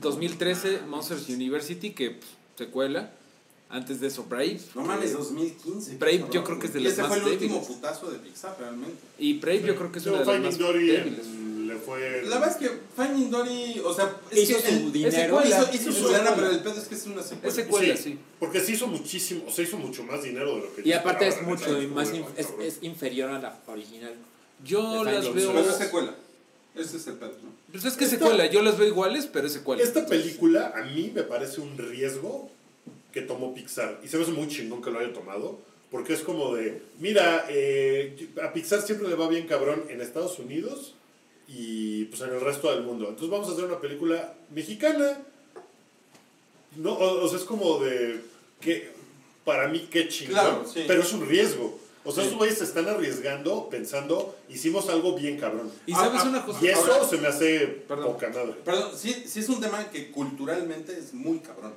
2013 Monsters University, que pues, secuela. Antes de eso Brave. No mames, Eh, 2015. Brave yo creo que es de Y las ese más fue el último débiles. putazo de Pixar, realmente. Y Brave yo creo que es una de las Finding más Dory débiles. le fue... La verdad es que Finding Dory, o sea, es Hizo su dinero. secuela, hizo, su secuela. pero el pedo es que es una secuela. Es secuela, Sí. Porque se hizo muchísimo, se hizo mucho más dinero de lo que Y aparte es mucho más es, inferior a la original. Yo las veo. Pero es secuela. Ese es el pedo, ¿no? Pues es que Esta- secuela, yo las veo iguales, pero es secuela. Esta película a mí me parece un riesgo que tomó Pixar. Y se me hace muy chingón que lo haya tomado. Porque es como de, mira, eh, a Pixar siempre le va bien cabrón en Estados Unidos y pues en el resto del mundo. Entonces vamos a hacer una película mexicana. No, o, o sea, es como de, que para mí qué chingón. Claro, sí. Pero es un riesgo. O sea, esos güeyes se están arriesgando pensando, hicimos algo bien cabrón. Y sabes Ah, ah, una cosa. Y eso Ahora- se me hace Perdón. poca madre. Perdón, sí, sí es un tema que culturalmente es muy cabrón.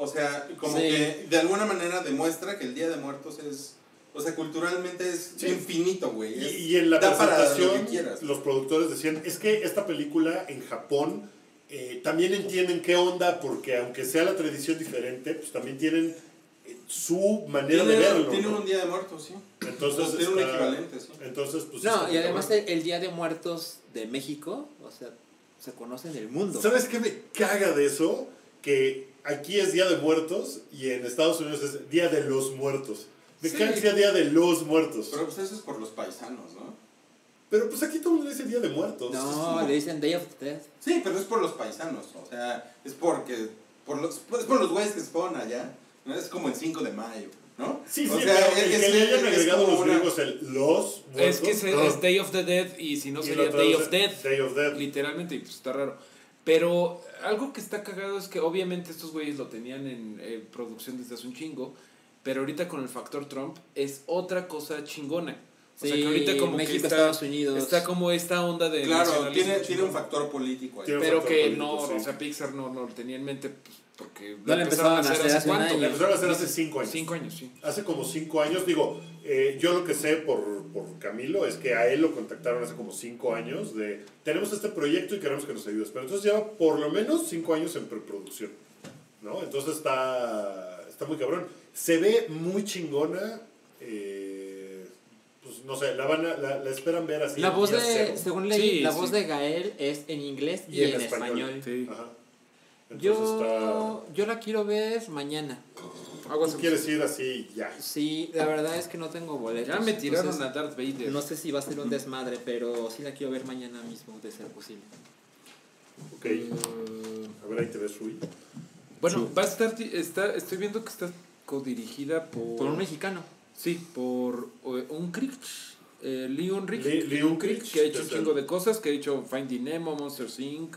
O sea, como Sí. que de alguna manera demuestra que el Día de Muertos es... O sea, culturalmente es Sí. infinito, güey. Y, en la da para lo presentación, que quieras. los productores decían, es que esta película en Japón eh, también entienden qué onda, porque aunque sea la tradición diferente, pues también tienen eh, su manera Tiene, de verlo. tiene ¿no? un Día de Muertos, sí. Entonces, tiene un equivalente, sí. Entonces, pues, No, y además el, el Día de Muertos de México, o sea, se conoce en el mundo. ¿Sabes qué me caga de eso? Que aquí es Día de Muertos y en Estados Unidos es Día de los Muertos. Me Sí. caga que sea Día de los Muertos. Pero pues eso es por los paisanos, ¿no? Pero pues aquí todo el mundo dice Día de Muertos. No, le dicen Day of the Dead. Sí, pero es por los paisanos, o sea, es porque, por los, es por los güeyes que se ponen allá, ¿no? es como el 5 de mayo, ¿no? Sí, sí, O sea, pero es- el es- que le hayan agregado como los una- griegos el los muertos. Es que no. es Day of the Dead y si no Y sería Day of Death. Day of Death. Literalmente, y pues está raro. Pero algo que está cagado es que obviamente estos güeyes lo tenían en eh, producción desde hace un chingo, pero ahorita con el factor Trump es otra cosa chingona. O sea, que ahorita como México, que está, Estados Unidos. está como esta onda de Claro, tiene, tiene un factor político ahí. Pero factor que político, no, sí. o sea, Pixar no, no lo tenía en mente pues, porque No la empezaron a hacer hace un cuánto. año. La empezaron a hacer hace cinco años. Cinco años, sí. Hace como cinco años, digo, eh, yo lo que sé por, por Camilo es que a él lo contactaron hace como cinco años de, tenemos este proyecto y queremos que nos ayudes, pero entonces lleva por lo menos cinco años en preproducción, ¿no? Entonces está, está muy cabrón. Se ve muy chingona, eh, pues no sé, la, van a- la, la esperan ver así. La en voz de, cero. según leí, Sí, la sí. voz de Gael es en inglés y, en, español. Sí. Ajá. Entonces Yo, yo la quiero ver mañana. está... Aguas Tú quieres ir así ya. Sí, la verdad es que no tengo boletos. Ya me tiraron entonces, a Darth Vader. No sé si va a ser un desmadre, pero sí la quiero ver mañana mismo, de ser posible. Ok. A ver, ahí te ves, Rui. bueno, va a estar, ti- está, estoy viendo que está codirigida por... Por un mexicano. Sí, por eh, un Creek, eh, Leon Rick, Le- Leon Crick, que ha hecho un chingo el- de cosas, que ha hecho Finding Nemo, Monsters Inc.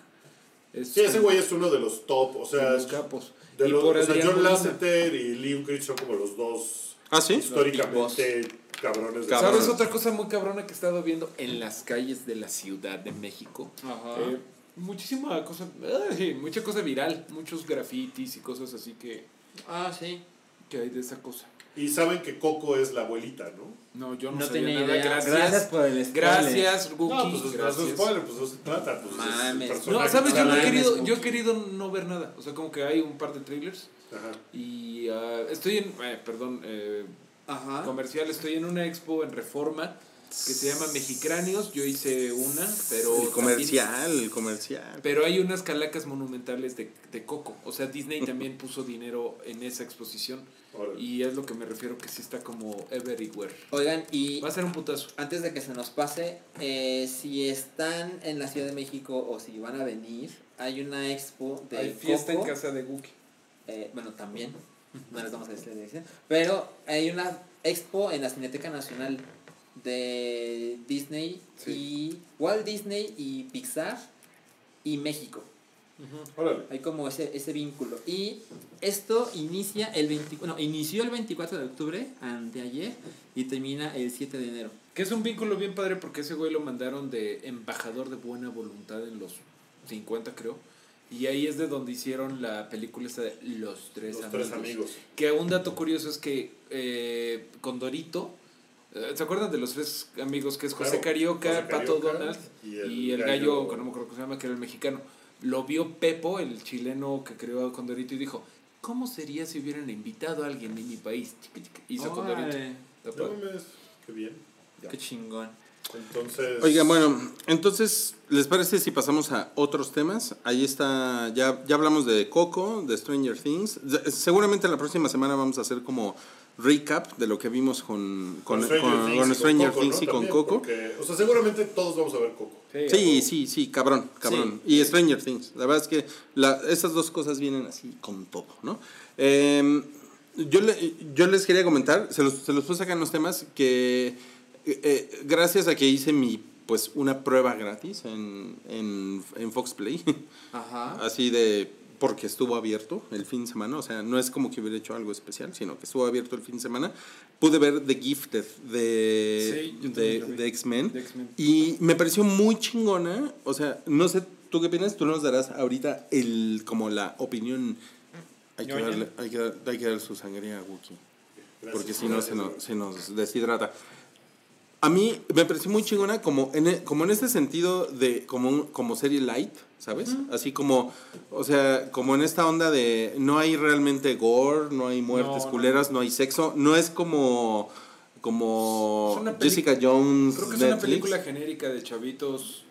Es Sí, ese güey es uno de los top, o sea, los capos. de y los, por o sea, Adrián John. Lasseter y Leon Creed son como los dos ¿Ah, sí? históricamente cabrones de. ¿Sabes otra cosa muy cabrona que he estado viendo en las calles de la Ciudad de México? Ajá. Eh, muchísima cosa, ay, mucha cosa viral, muchos grafitis y cosas así que, ah, sí. que hay de esa cosa. Y saben que Coco es la abuelita, ¿no? No, yo no, No, sabía tenía nada. idea. Gracias. por el spoiler. Gracias, Guki. No, pues no gracias. es spoiler, pues no se trata. Pues, Mames. No, ¿sabes? Yo no he querido, yo he querido no ver nada. O sea, como que hay un par de trailers. Ajá. Y ah, estoy en, eh, perdón, eh, Ajá. comercial, estoy en una expo en Reforma que se llama Mexicráneos. Yo hice una, pero. El comercial, el comercial. Pero hay unas calacas monumentales de, de Coco. O sea, Disney también puso dinero en esa exposición. Y es lo que me refiero que sí está como everywhere. Oigan, y Va a ser un putazo. antes de que se nos pase, eh, si están en la Ciudad de México o si van a venir, hay una expo de Hay fiesta Coco. en casa de Guki. Eh, bueno, también. No les vamos a decir la dirección. Pero hay una expo en la Cineteca Nacional de Disney y Walt Disney y Pixar y México. Hay como ese, ese vínculo. Y esto inicia el 24, no, inició el 24 de octubre, anteayer, y termina el 7 de enero. Que es un vínculo bien padre porque ese güey lo mandaron de embajador de buena voluntad en los 50, creo. Y ahí es de donde hicieron la película esta de Los Tres Los Amigos. tres amigos. Que un dato curioso es que eh, Condorito, ¿se acuerdan de los tres amigos que es José Claro, Carioca, José Pato Carioca Donald y y el gallo, gallo- que no me acuerdo cómo se llama, que era el mexicano? Lo vio Pepo, el chileno que creó a Condorito, y dijo, ¿cómo sería si hubieran invitado a alguien de mi país? Hizo Condorito. Órale, Está No qué bien. Qué chingón. Entonces. Oiga, bueno, entonces, ¿les parece si pasamos a otros temas? Ahí está, ya, ya hablamos de Coco, de Stranger Things. Se- Seguramente la próxima semana vamos a hacer como recap de lo que vimos con, con, con- con Stranger Things y, con También, Coco. porque, o sea, seguramente todos vamos a ver Coco. Sí, sí, sí, cabrón, cabrón. Y Stranger Things. La verdad es que la, esas dos cosas vienen así con todo, ¿no? Eh, yo, le- yo les quería comentar, se los, se los puse acá en los temas, que eh, eh, gracias a que hice mi, pues, una prueba gratis en, en, en Fox Play, Ajá. así de, porque estuvo abierto el fin de semana, o sea, no es como que hubiera hecho algo especial, sino que estuvo abierto el fin de semana, pude ver The Gifted de, Sí, de, de X-Men. Y me pareció muy chingona. O sea, no sé, ¿tú qué opinas? Tú nos darás ahorita el, como la opinión. Hay que, darle, hay, que dar, hay que dar su sangre a Wookie. Gracias, Porque si no se nos, se nos deshidrata. A mí me pareció muy chingona como en, e- como en este sentido de como, como serie light, ¿sabes? Así como, o sea, como en esta onda de no hay realmente gore, no hay muertes No, culeras, no hay sexo, no es como como Es una peli- Jessica Jones Creo que es una película genérica de chavitos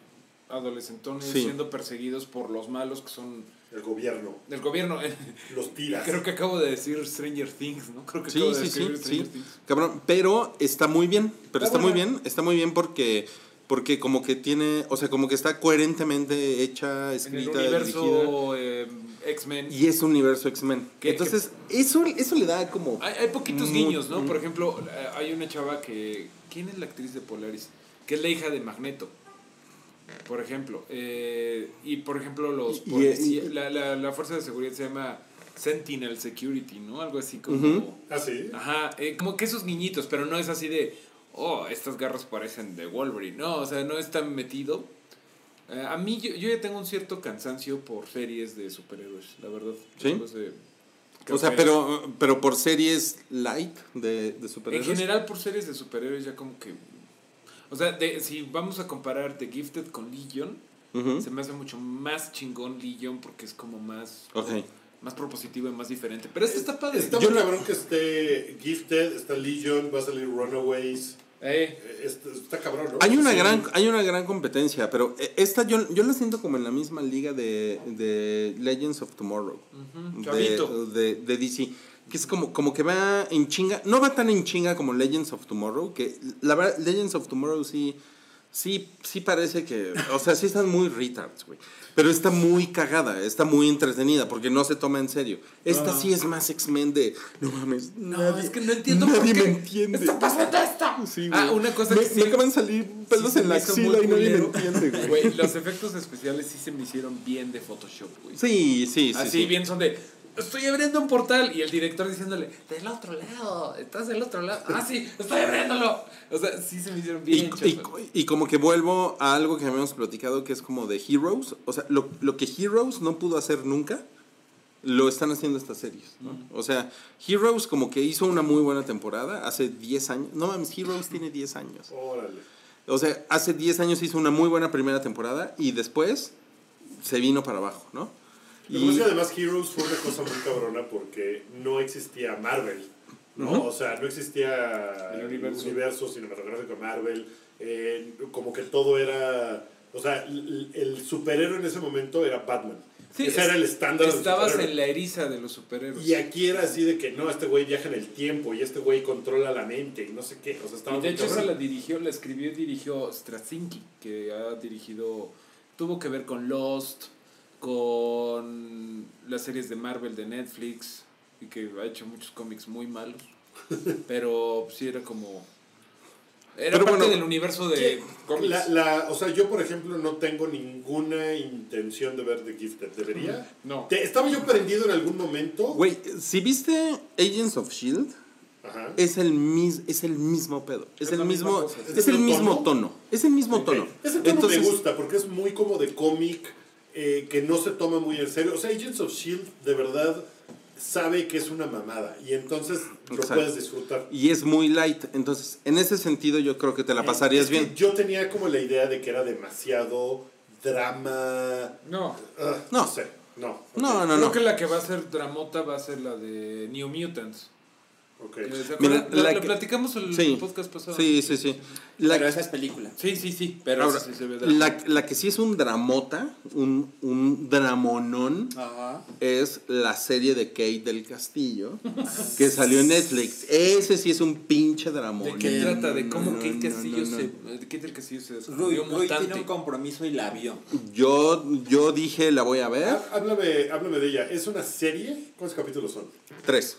adolescentones Sí. siendo perseguidos por los malos que son El gobierno. del gobierno. Los tiras. Creo que acabo de decir Stranger Things, ¿no? Creo que Sí, acabo de sí, sí. Stranger Things. Cabrón, pero está muy bien, pero Está está muy bien, está muy bien porque porque como que tiene, o sea, como que está coherentemente hecha, En el escrita, dirigida universo eh, X-Men. y es universo X-Men. Que- Entonces, eso eso le da como Hay, hay poquitos niños, ¿no? Por ejemplo, eh, hay una chava que... ¿Quién es la actriz de Polaris? Que es la hija de Magneto. Por ejemplo. eh, y por ejemplo, los Y- y- policías- y- la, la, la fuerza de seguridad se llama Sentinel Security, ¿no? Algo así como... Ujú. Ah, sí. Ajá, eh, como que esos niñitos, pero no es así de, oh, estas garras parecen de Wolverine. No, o sea, no está metido. Eh, a mí, yo, yo ya tengo un cierto cansancio por series de superhéroes, la verdad. ¿Sí? De- O sea, pero, pero por series light de, de En superhéroes. general, por series de superhéroes, ya como que. O sea, de, si vamos a comparar The Gifted con Legion, se me hace mucho más chingón Legion porque es como más. Ok. Más propositivo y más diferente. Pero este está padre. Está muy cabrón que esté Gifted, está Legion, va a salir Runaways. Eh, Eh, Está, está cabrón, ¿no? Hay una, Sí. gran, hay una gran competencia, pero eh, esta yo, yo la siento como en la misma liga de, de Legends of Tomorrow. ujú, de, chavito. de, de DC. Que es como, como que va en chinga. No va tan en chinga como Legends of Tomorrow. Que la verdad, Legends of Tomorrow sí. Sí, sí parece que. O sea, sí están muy retards, güey. Pero está muy cagada, está muy entretenida porque no se toma en serio. Esta sí es más X-Men de. No mames. No, es que no entiendo por Nadie qué me entiende. está pasando esto. Sí, Ah, güey. una cosa me, que sí- me acaban de salir pelos Sí, en la axila y nadie me entiende, güey. Güey, los efectos especiales sí se me hicieron bien de Photoshop, güey. Sí, sí, sí. Así sí. bien son de, estoy abriendo un portal y el director diciéndole, del otro lado, estás del otro lado. Ah, sí, estoy abriéndolo. O sea, sí se me hicieron Y, bien. y- y como que vuelvo a algo que habíamos platicado que es como de Heroes. O sea, lo, lo que Heroes no pudo hacer nunca, lo están haciendo estas series. ¿no? O sea, Heroes como que hizo una muy buena temporada hace 10 años. No mames, Heroes tiene 10 años. Órale. O sea, hace 10 años hizo una muy buena primera temporada y después se vino para abajo, ¿no? Lo que pasa es que además Heroes fue una cosa muy cabrona porque no existía Marvel, ¿no? O sea, no existía El universo. universo, cinematográfico de Marvel, eh, como que todo era... O sea, el, el superhéroe en ese momento era Batman. Sí, Ese es- era el estándar Estabas en la eriza de los superhéroes. Y aquí era así de que no, este güey viaja en el tiempo y este güey controla la mente y no sé qué. O sea, estaba Y de hecho esa la dirigió, la escribió y dirigió Straczynski, que ha dirigido, tuvo que ver con Lost, con las series de Marvel de Netflix, y que ha hecho muchos cómics muy malos, pero sí era como... Era Pero parte bueno, del universo de cómics. La, la, o sea, yo por ejemplo no tengo ninguna intención de ver The Gifted. ¿Debería? No. Te- ¿Estaba yo prendido en algún momento? Güey, si viste Agents of Shield, Ajá. es el, mis, es el mismo pedo. Es, Es el mismo. ¿Es es el el mismo tono? tono. Es el mismo Ok. tono. Ese tono Entonces, me gusta porque es muy como de cómic eh, que no se toma muy en serio. O sea, Agents of Shield de verdad sabe que es una mamada y entonces lo Exacto. puedes disfrutar. Y es muy light. Entonces, en ese sentido, yo creo que te la Eh, pasarías es que bien. Yo tenía como la idea de que era demasiado drama. No, ah, No. sé. No. No, no, creo no. que la que va a ser dramota va a ser la de New Mutants. Ok. ¿Se Mira? Lo- la lo que- platicamos el Sí. podcast pasado. Sí, sí, sí. La, Pero esa es película. Sí, sí, sí, pero ahora, sí se ve la, la que sí es un dramota, un, un dramonón, Ajá. es la serie de Kate del Castillo, que salió en Netflix. Ese sí es un pinche dramón. ¿De qué trata? ¿De cómo No, Kate no, Castillo no, no. se... de Kate del Castillo se Rui, descubrió Rui tiene mutante? un compromiso y la vio. Yo, yo dije, la voy a ver. Há- Háblame, háblame de ella. ¿Es una serie? ¿Cuántos capítulos son? Tres.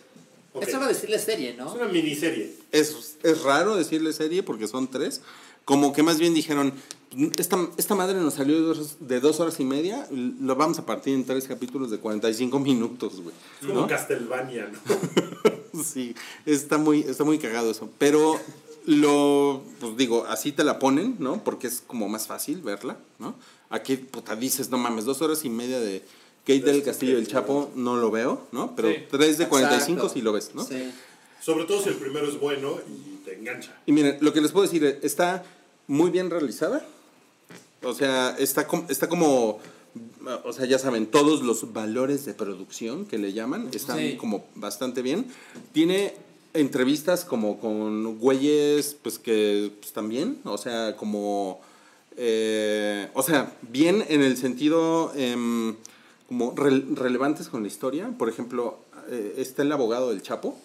Ok. Es de decirle serie, Es ¿no? una miniserie. Es, es raro decirle serie porque son tres. Como que más bien dijeron, esta, esta madre nos salió de dos, de dos horas y media, lo vamos a partir en tres capítulos de 45 minutos, güey. Es como ¿no? Castlevania, ¿no? Sí, está muy, está muy cagado eso. Pero lo, pues digo, así te la ponen, ¿no? Porque es como más fácil verla, ¿no? Aquí, puta, dices, no mames, dos horas y media de Kate del Castillo del Chapo, no lo veo, ¿no? Pero Sí. tres de 45 Exacto. sí lo ves, ¿no? Sí. Sobre todo si el primero es bueno y te engancha. Y miren, lo que les puedo decir, es, está muy bien realizada. O sea, está, com- está como, o sea, ya saben, todos los valores de producción que le llaman están Sí. como bastante bien. Tiene entrevistas como con güeyes, pues que pues, también, o sea, como, eh, o sea, bien en el sentido em, como rel- relevantes con la historia. Por ejemplo, eh, está el abogado del Chapo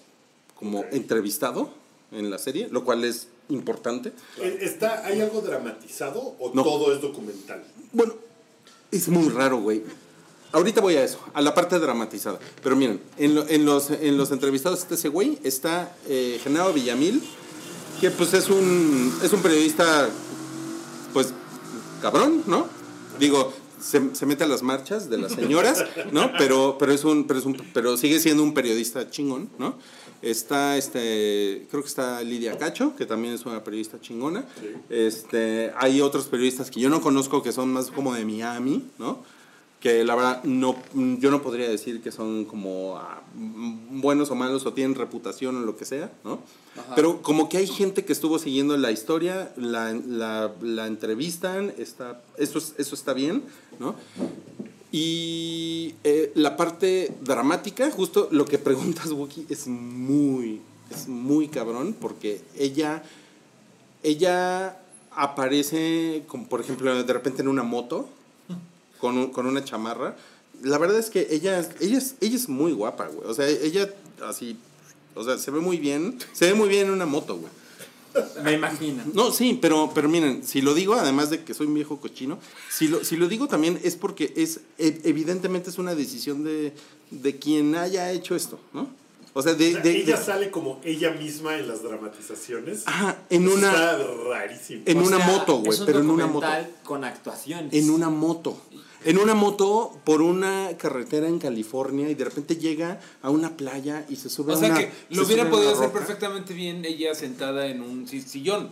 como entrevistado en la serie, lo cual es importante. Eh, ¿Está, ¿Hay algo dramatizado o No. todo es documental? Bueno, es muy raro, güey. Ahorita voy a eso, a la parte dramatizada. Pero miren, en, lo- en los, en los entrevistados está ese güey, está eh, Genaro Villamil, que pues es un, es un periodista, pues, cabrón, ¿no? Digo, se, se mete a las marchas de las señoras, ¿no? Pero, pero, es un, pero, es un, pero sigue siendo un periodista chingón, ¿no? Está, este, creo que está Lidia Cacho, que también es una periodista chingona. Este, hay otros periodistas que yo no conozco que son más como de Miami, ¿no? Que la verdad no, yo no podría decir que son como ah, buenos o malos o tienen reputación o lo que sea, ¿no? Ajá. Pero como que hay gente que estuvo siguiendo la historia, la, la, la entrevistan, está, eso, es- eso está bien, ¿no? Y eh, la parte dramática, justo lo que preguntas, Wookie, es muy, es muy cabrón, porque ella, ella aparece, como por ejemplo, de repente en una moto, con, un- con una chamarra. La verdad es que ella, ella, es, ella es muy guapa, güey. O sea, ella así, o sea, se ve muy bien, se ve muy bien en una moto, güey. Me imagino. No, sí, pero, pero miren, si lo digo, además de que soy un viejo cochino, si lo, si lo digo también es porque es, e- evidentemente es una decisión de, de quien haya hecho esto, ¿no? O sea, de... O sea, de- ella de- sale como ella misma en las dramatizaciones. Ajá, en Eso una, Está rarísimo. en O una sea, moto, güey, pero en una moto. con actuaciones. En una moto. En una moto por una carretera en California y de repente llega a una playa y se sube O a sea una... que se lo hubiera podido hacer perfectamente bien ella sentada en un si- sillón.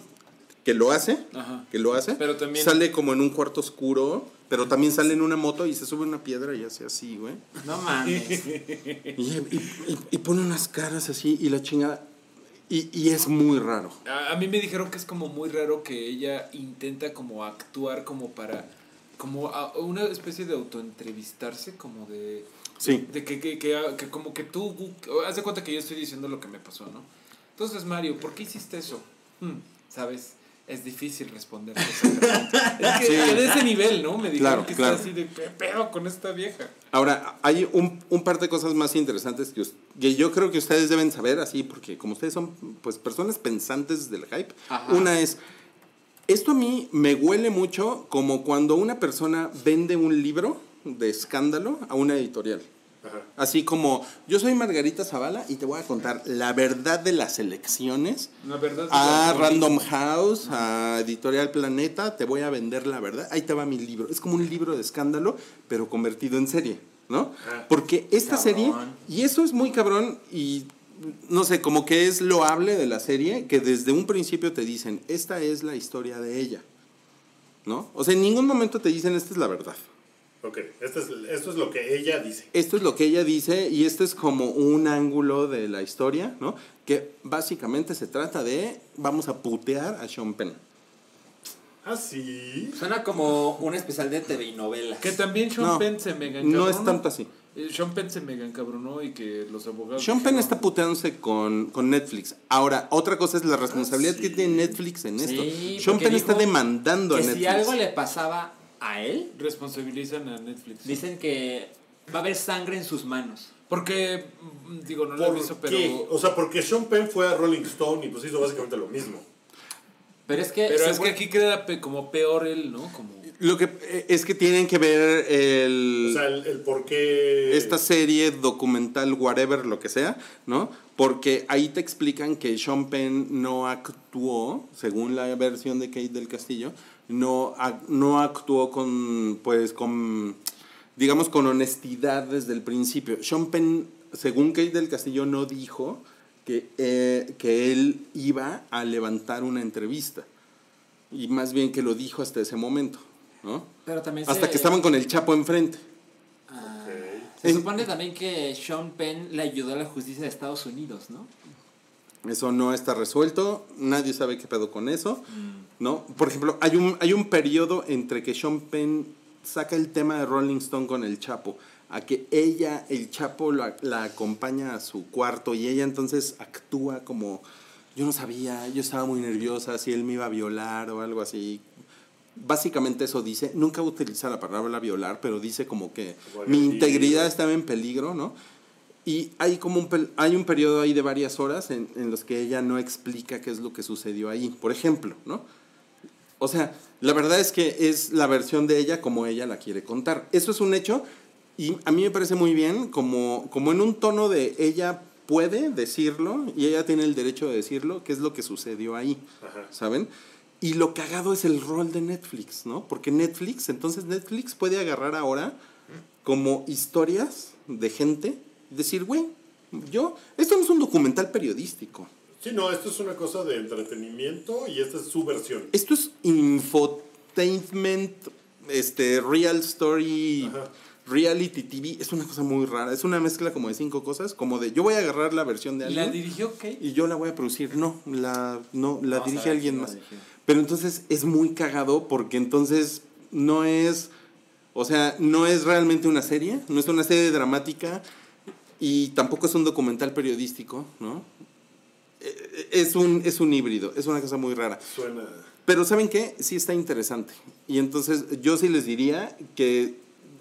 Que lo hace, Ajá. que lo hace. Pero también- Sale como en un cuarto oscuro, pero también sale en una moto y se sube a una piedra y hace así, güey. No mames. Y, y- y- y pone unas caras así y la chingada. Y, y es muy raro. A, a mí me dijeron que es como muy raro que ella intenta como actuar como para como a- una especie de autoentrevistarse como de Sí. de que, que, que, que como que tú haz de cuenta que yo estoy diciendo lo que me pasó, ¿no? Entonces, Mario, ¿por qué hiciste eso? Hmm, ¿Sabes? Es difícil responder. es que Sí. a de ese nivel, ¿no? Me dijeron Claro, que claro. está así de ¿qué pedo con esta vieja. Ahora, hay un, un par de cosas más interesantes que, que yo creo que ustedes deben saber, así, porque como ustedes son pues personas pensantes del hype, Ajá. una es, esto a mí me huele mucho como cuando una persona vende un libro de escándalo a una editorial. Ajá. Así como, yo soy Margarita Zavala y te voy a contar la verdad de las elecciones La verdad a Random House, a Editorial Planeta, te voy a vender la verdad. Ahí te va mi libro. Es como un libro de escándalo, pero convertido en serie, ¿no? Porque esta Cabrón. serie, y eso es muy cabrón, y no sé, como que es loable de la serie, que desde un principio te dicen, esta es la historia de ella, ¿no? O sea, en ningún momento te dicen, esta es la verdad. Ok, esto es, esto es lo que ella dice. Esto es lo que ella dice y este es como un ángulo de la historia, ¿no? Que básicamente se trata de, vamos a putear a Sean Penn. Ah, sí. Suena como un especial de TV y novelas. Que también Sean No, Penn se mega no es tanto así. Eh, Sean Penn se mega encabronó y que los abogados. Sean Penn está puteándose con, con Netflix. Ahora, otra cosa es la responsabilidad que tiene Netflix en esto. Sí, Sean porque Penn está dijo demandando a que Netflix. si algo le pasaba a él, responsabilizan a Netflix. dicen que va a haber sangre en sus manos. Porque, mm, digo, no lo he ¿Por visto, qué? pero. O sea, porque Sean Penn fue a Rolling Stone y pues hizo básicamente lo mismo. Pero es que... Pero es que aquí queda pe- como peor él, ¿no? Como. Lo que eh, es que tienen que ver el... O sea, el, el por qué... esta serie documental, whatever, lo que sea, ¿no? Porque ahí te explican que Sean Penn no actuó, según la versión de Kate del Castillo, no, no actuó con, pues, con, digamos, con honestidad desde el principio. Sean Penn, según Kate del Castillo, no dijo que, eh, que él iba a levantar una entrevista. Y más bien que lo dijo hasta ese momento, ¿no? Pero también Hasta se- que estaban con el Chapo enfrente. Ah. Se En- supone también que Sean Penn le ayudó a la justicia de Estados Unidos, ¿no? Eso no está resuelto, nadie sabe qué pedo con eso, ¿no? Por ejemplo, hay un, hay un periodo entre que Sean Penn saca el tema de Rolling Stone con el Chapo, a que ella, el Chapo, la, la acompaña a su cuarto y ella entonces actúa como, yo no sabía, yo estaba muy nerviosa, si él me iba a violar o algo así. Básicamente eso dice, nunca utiliza la palabra violar, pero dice como que mi integridad estaba en peligro, ¿no? Y hay como un, hay un periodo ahí de varias horas en, en los que ella no explica qué es lo que sucedió ahí, por ejemplo, ¿no? O sea, la verdad es que es la versión de ella como ella la quiere contar. Eso es un hecho y a mí me parece muy bien como, como en un tono de ella puede decirlo y ella tiene el derecho de decirlo, qué es lo que sucedió ahí, Ajá. ¿saben? Y lo cagado es el rol de Netflix, ¿no? Porque Netflix, entonces Netflix puede agarrar ahora como historias de gente, decir, güey, yo, esto no es un documental periodístico. Sí, no, esto es una cosa de entretenimiento y esta es su versión. Esto es infotainment, este, real story, Ajá. reality TV. Es una cosa muy rara. Es una mezcla como de cinco cosas, como de yo voy a agarrar la versión de ¿La alguien dirigió Kate? y yo la voy a producir. No, la, no, la dirige alguien la más. dirigió. Pero entonces es muy cagado porque entonces no es, o sea, no es realmente una serie, no es una serie dramática y tampoco es un documental periodístico, ¿no? Eh, Es un, es un híbrido, es una cosa muy rara. Suena. Pero ¿saben qué? Sí está interesante. Y entonces yo sí les diría que,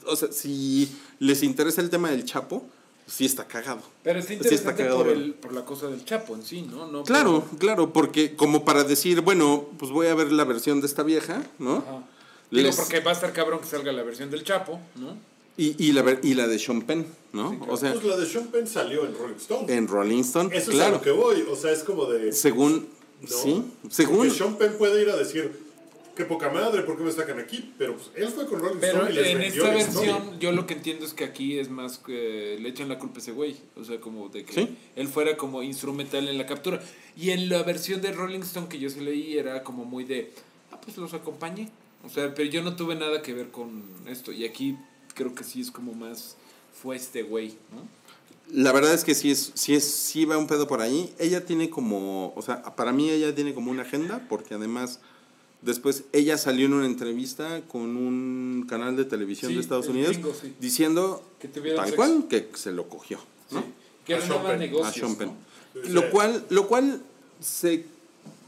o sea, si les interesa el tema del Chapo, sí está cagado. Pero está Sí interesante cagado por, el, por la cosa del Chapo en sí, ¿no? no Claro, claro, porque como para decir, bueno, pues voy a ver la versión de esta vieja, ¿no? Ajá. Digo, porque va a estar cabrón que salga la versión del Chapo, ¿no? Y, y, la, ver- y la de Sean Penn, ¿no? Sí, claro. O sea, Pues la de Sean Penn salió en Rolling Stone. en Rolling Stone, Eso es a lo que voy. O sea, es como de. Según, ¿no? sí, según, Porque Sean Penn puede ir a decir, qué poca madre, ¿por qué me sacan aquí? Pero pues él fue con Rolling Pero Stone y les en vendió esta historia. versión, yo lo que entiendo es que aquí es más que le echan la culpa a ese güey. O sea, como de que Sí. él fuera como instrumental en la captura. Y en la versión de Rolling Stone que yo sí leí era como muy de, ah, pues los acompañé. O sea, pero yo no tuve nada que ver con esto. Y aquí creo que sí es como más, fue este güey, ¿no? la verdad es que sí es, sí es, sí va un pedo por ahí. Ella tiene como, o sea, para mí ella tiene como una agenda, porque además después ella salió en una entrevista con un canal de televisión Sí, de Estados Unidos gringo, sí. diciendo Que tal sexo. cual que se lo cogió, ¿no? Sí. Que A era Sean nada más Penn. negocios, a Sean Penn. ¿no? Sí. Lo cual, lo cual se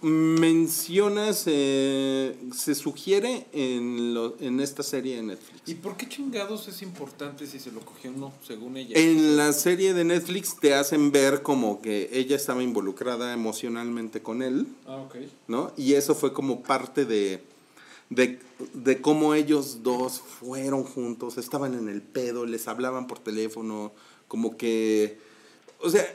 menciona, se, se sugiere en, lo, en esta serie de Netflix. ¿Y por qué chingados es importante si se lo cogió o no, según ella? En la serie de Netflix te hacen ver como que ella estaba involucrada emocionalmente con él, Ah, ok. ¿no? Y eso fue como parte de, de, de cómo ellos dos fueron juntos, estaban en el pedo, les hablaban por teléfono, como que... O sea,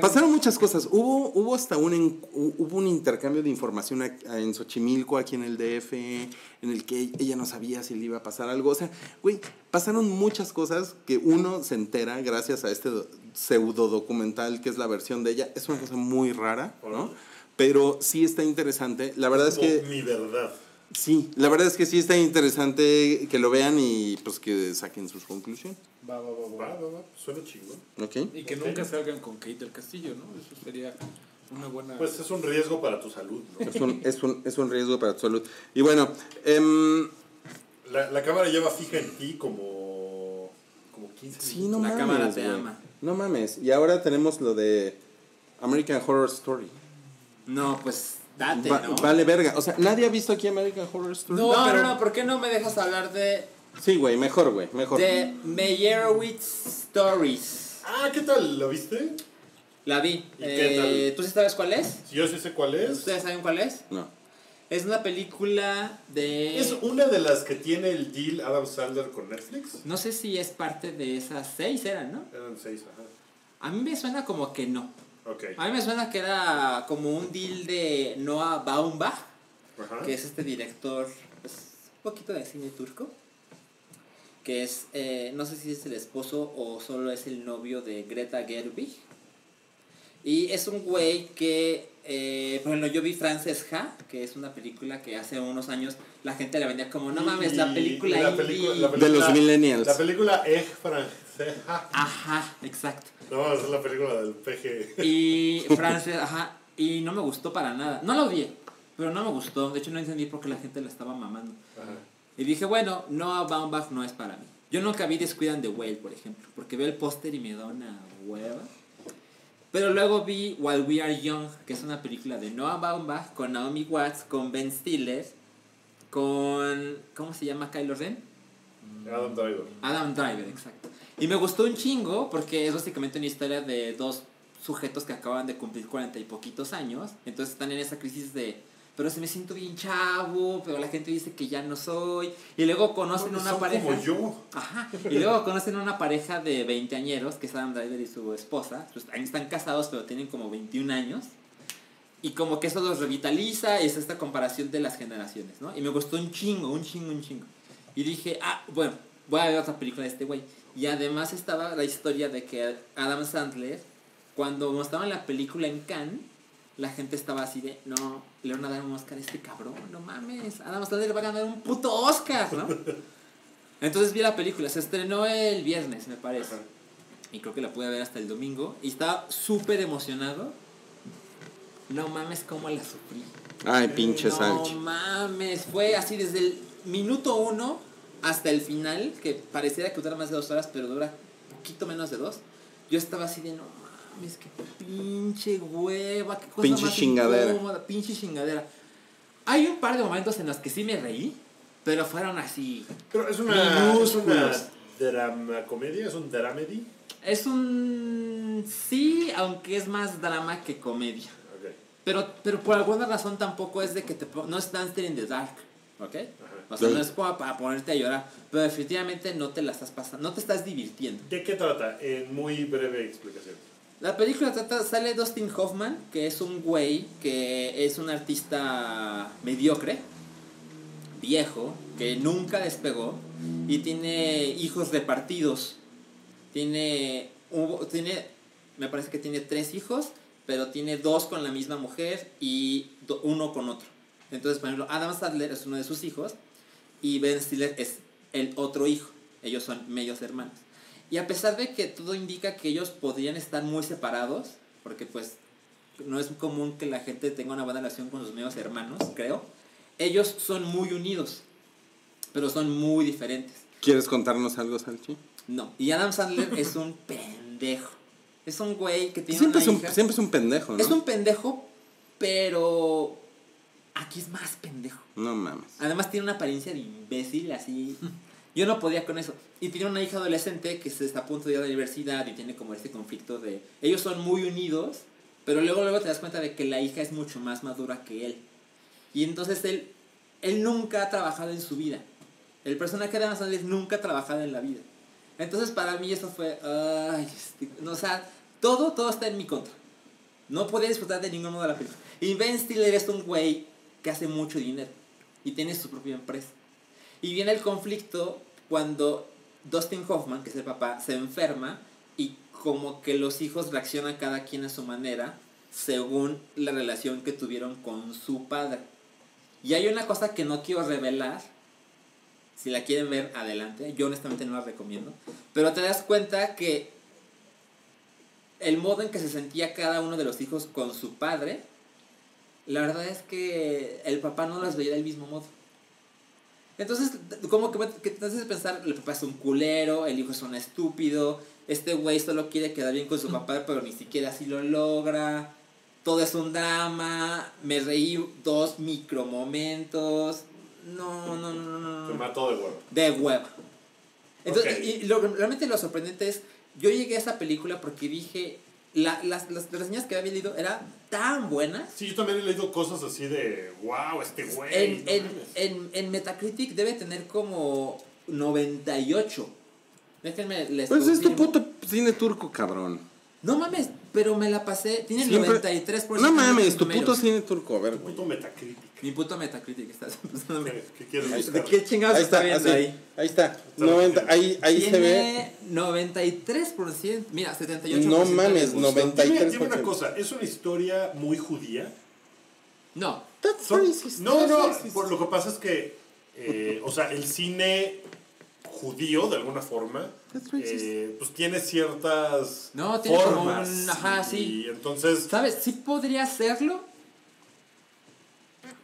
pasaron muchas cosas. Hubo, hubo hasta un, hubo un intercambio de información en Xochimilco, aquí en el DF, en el que ella no sabía si le iba a pasar algo. O sea, güey, pasaron muchas cosas que uno se entera gracias a este do- pseudo documental que es la versión de ella. Es una cosa muy rara, ¿no? Pero sí está interesante. La verdad es que mi verdad. Sí, la verdad es que sí está interesante que lo vean y pues que saquen sus conclusiones. Va, va, va, va. Va, va, va, suena chingón. ¿Ok? Y que nunca salgan con Kate del Castillo, ¿no? Eso sería una buena... Pues es un riesgo para tu salud, ¿no? Es un, es, un, es un riesgo para tu salud. Y bueno, em, La, la cámara lleva fija en ti como, como 15 sí, minutos. no La mames. cámara te güey. ama. No mames. Y ahora tenemos lo de American Horror Story. No, pues date, Va- ¿no? Vale verga. O sea, nadie ha visto aquí American Horror Story. No, No, pero- no, no, ¿por qué no me dejas hablar de, Sí, güey, mejor, güey, mejor. de Meyerowitz Stories? Ah, ¿qué tal? ¿Lo viste? La vi. ¿Y qué Eh, tal? ¿Tú sí sabes cuál es? Yo sí sé cuál es. ¿Ustedes saben cuál es? No. Es una película de... Es una de las que tiene el deal Adam Sandler con Netflix. No sé si es parte de esas seis, eran, ¿no? Eran seis, ajá. A mí me suena como que no. A mí me suena que era como un deal de Noah Baumbach, Ajá. que es este director, pues, un poquito de cine turco, que es, eh, no sé si es el esposo o solo es el novio de Greta Gerwig. Y es un güey que, eh, ejemplo, yo vi Frances Ha, que es una película que hace unos años la gente la vendía como, no mames, la Y película la indie". película- la De los millennials. La película Egg francesa. Ajá, exacto. No, esa es la película del PG. Y Frances, ajá, y no me gustó para nada. No la odié, pero no me gustó. De hecho, no entendí por qué la gente la estaba mamando. Ajá. Y dije, bueno, Noah Baumbach no es para mí. Yo nunca vi Descuidan the Whale, por ejemplo, porque veo el póster y me da una hueva. Pero luego vi While We Are Young, que es una película de Noah Baumbach con Naomi Watts, con Ben Stiller, con. ¿Cómo se llama Kylo Ren? Adam Driver. Adam Driver, exacto. Y me gustó un chingo porque es básicamente una historia de dos sujetos que acaban de cumplir cuarenta y poquitos años. Entonces están en esa crisis de, pero si me siento bien chavo, pero la gente dice que ya no soy. Y luego conocen No, una son pareja. como yo. Ajá. Y luego conocen una pareja de 20 añeros, que es Adam Driver y su esposa. Pues, están casados, pero tienen como 21 años. Y como que eso los revitaliza, es esta comparación de las generaciones, ¿no? Y me gustó un chingo, un chingo, un chingo. Y dije, ah, bueno, voy a ver otra película de este güey. Y además estaba la historia de que Adam Sandler, cuando mostraban la película en Cannes, la gente estaba así de, no, le van a dar un Oscar a este cabrón, no mames, Adam Sandler va a ganar un puto Oscar, ¿no? Entonces vi la película, se estrenó el viernes, me parece. Y creo que la pude ver hasta el domingo. Y estaba súper emocionado. No mames cómo la sufrí. Ay, pinche No Salchi. mames, fue así desde el minuto uno hasta el final, que pareciera que dura más de dos horas, pero dura poquito menos de dos. Yo estaba así de no mames, qué pinche hueva, qué cosa Pinche más chingadera. incómoda, pinche chingadera. Hay un par de momentos en los que sí me reí, pero fueron así. Pero es una, es una drama comedia, es un dramedy. Es un sí, aunque es más drama que comedia. Pero, pero por alguna razón tampoco es de que te no es Dancer in the Dark, ¿ok? O sea, no es como para ponerte a llorar, pero definitivamente no te la estás pasando, no te estás divirtiendo. ¿De qué trata? En muy breve explicación. La película trata, sale Dustin Hoffman, que es un güey que es un artista mediocre, viejo, que nunca despegó y tiene hijos repartidos. Tiene, tiene, me parece que tiene tres hijos, pero tiene dos con la misma mujer y uno con otro. Entonces, por ejemplo, Adam Sandler es uno de sus hijos y Ben Stiller es el otro hijo. Ellos son medios hermanos. Y a pesar de que todo indica que ellos podrían estar muy separados, porque pues no es común que la gente tenga una buena relación con sus medios hermanos, creo, ellos son muy unidos, pero son muy diferentes. ¿Quieres contarnos algo, Salchi? No, y Adam Sandler es un pendejo. Es un güey que tiene Siempre una es, un, hija. siempre es un pendejo, ¿no? Es un pendejo, pero aquí es más pendejo. No mames. Además tiene una apariencia de imbécil, así. Yo no podía con eso. Y tiene una hija adolescente que se está a punto de ir a la universidad y tiene como este conflicto de... Ellos son muy unidos, pero luego luego te das cuenta de que la hija es mucho más madura que él. Y entonces él, él nunca ha trabajado en su vida. El personaje de Adam Sandler nunca ha trabajado en la vida. Entonces para mí eso fue... Ay, este- no, o todo, todo está en mi contra. No podía disfrutar de ningún modo de la película. Y Ben Stiller es un güey que hace mucho dinero y tiene su propia empresa. Y viene el conflicto cuando Dustin Hoffman, que es el papá, se enferma y como que los hijos reaccionan cada quien a su manera según la relación que tuvieron con su padre. Y hay una cosa que no quiero revelar. Si la quieren ver, adelante. Yo honestamente no la recomiendo. Pero te das cuenta que el modo en que se sentía cada uno de los hijos con su padre, la verdad es que el papá no las veía del mismo modo. Entonces, como que, que te haces pensar, el papá es un culero, el hijo es un estúpido, este güey solo quiere quedar bien con su papá, pero ni siquiera así lo logra. Todo es un drama, me reí dos micromomentos. No, no, no, no, no. mató de huevo. De hueva. Entonces, y lo, realmente lo sorprendente es, yo llegué a esa película porque dije, la- las, las reseñas que había leído eran tan buenas. Sí, yo también he leído cosas así de, wow, este güey. En, no en, mames". en, en Metacritic debe tener como 98. Déjenme les Pues confirmo. puto cine turco, cabrón. No mames, pero me la pasé. Tiene el Siempre- 93%. No mames, tu puto cine turco. A ver, Tu güey. puto Metacritic. Mi puto Metacritic está empezando ¿Qué, qué quieres Ahí? ¿De qué chingados Ahí está, está, viendo así. ahí? Ahí está. 90, ahí ahí se ve. Tiene 93%. Mira, 78%. No le mames, gustó. 90. Dime, 93%. dime una cosa, ¿es una historia muy judía? No. That's Son- racist. no, that's no, racist. por lo que pasa es que, eh, o sea, el cine judío, de alguna forma. Eh, pues tiene ciertas No, tiene como formas. un- ajá, y, sí. Y entonces, ¿Sabes? Sí podría hacerlo.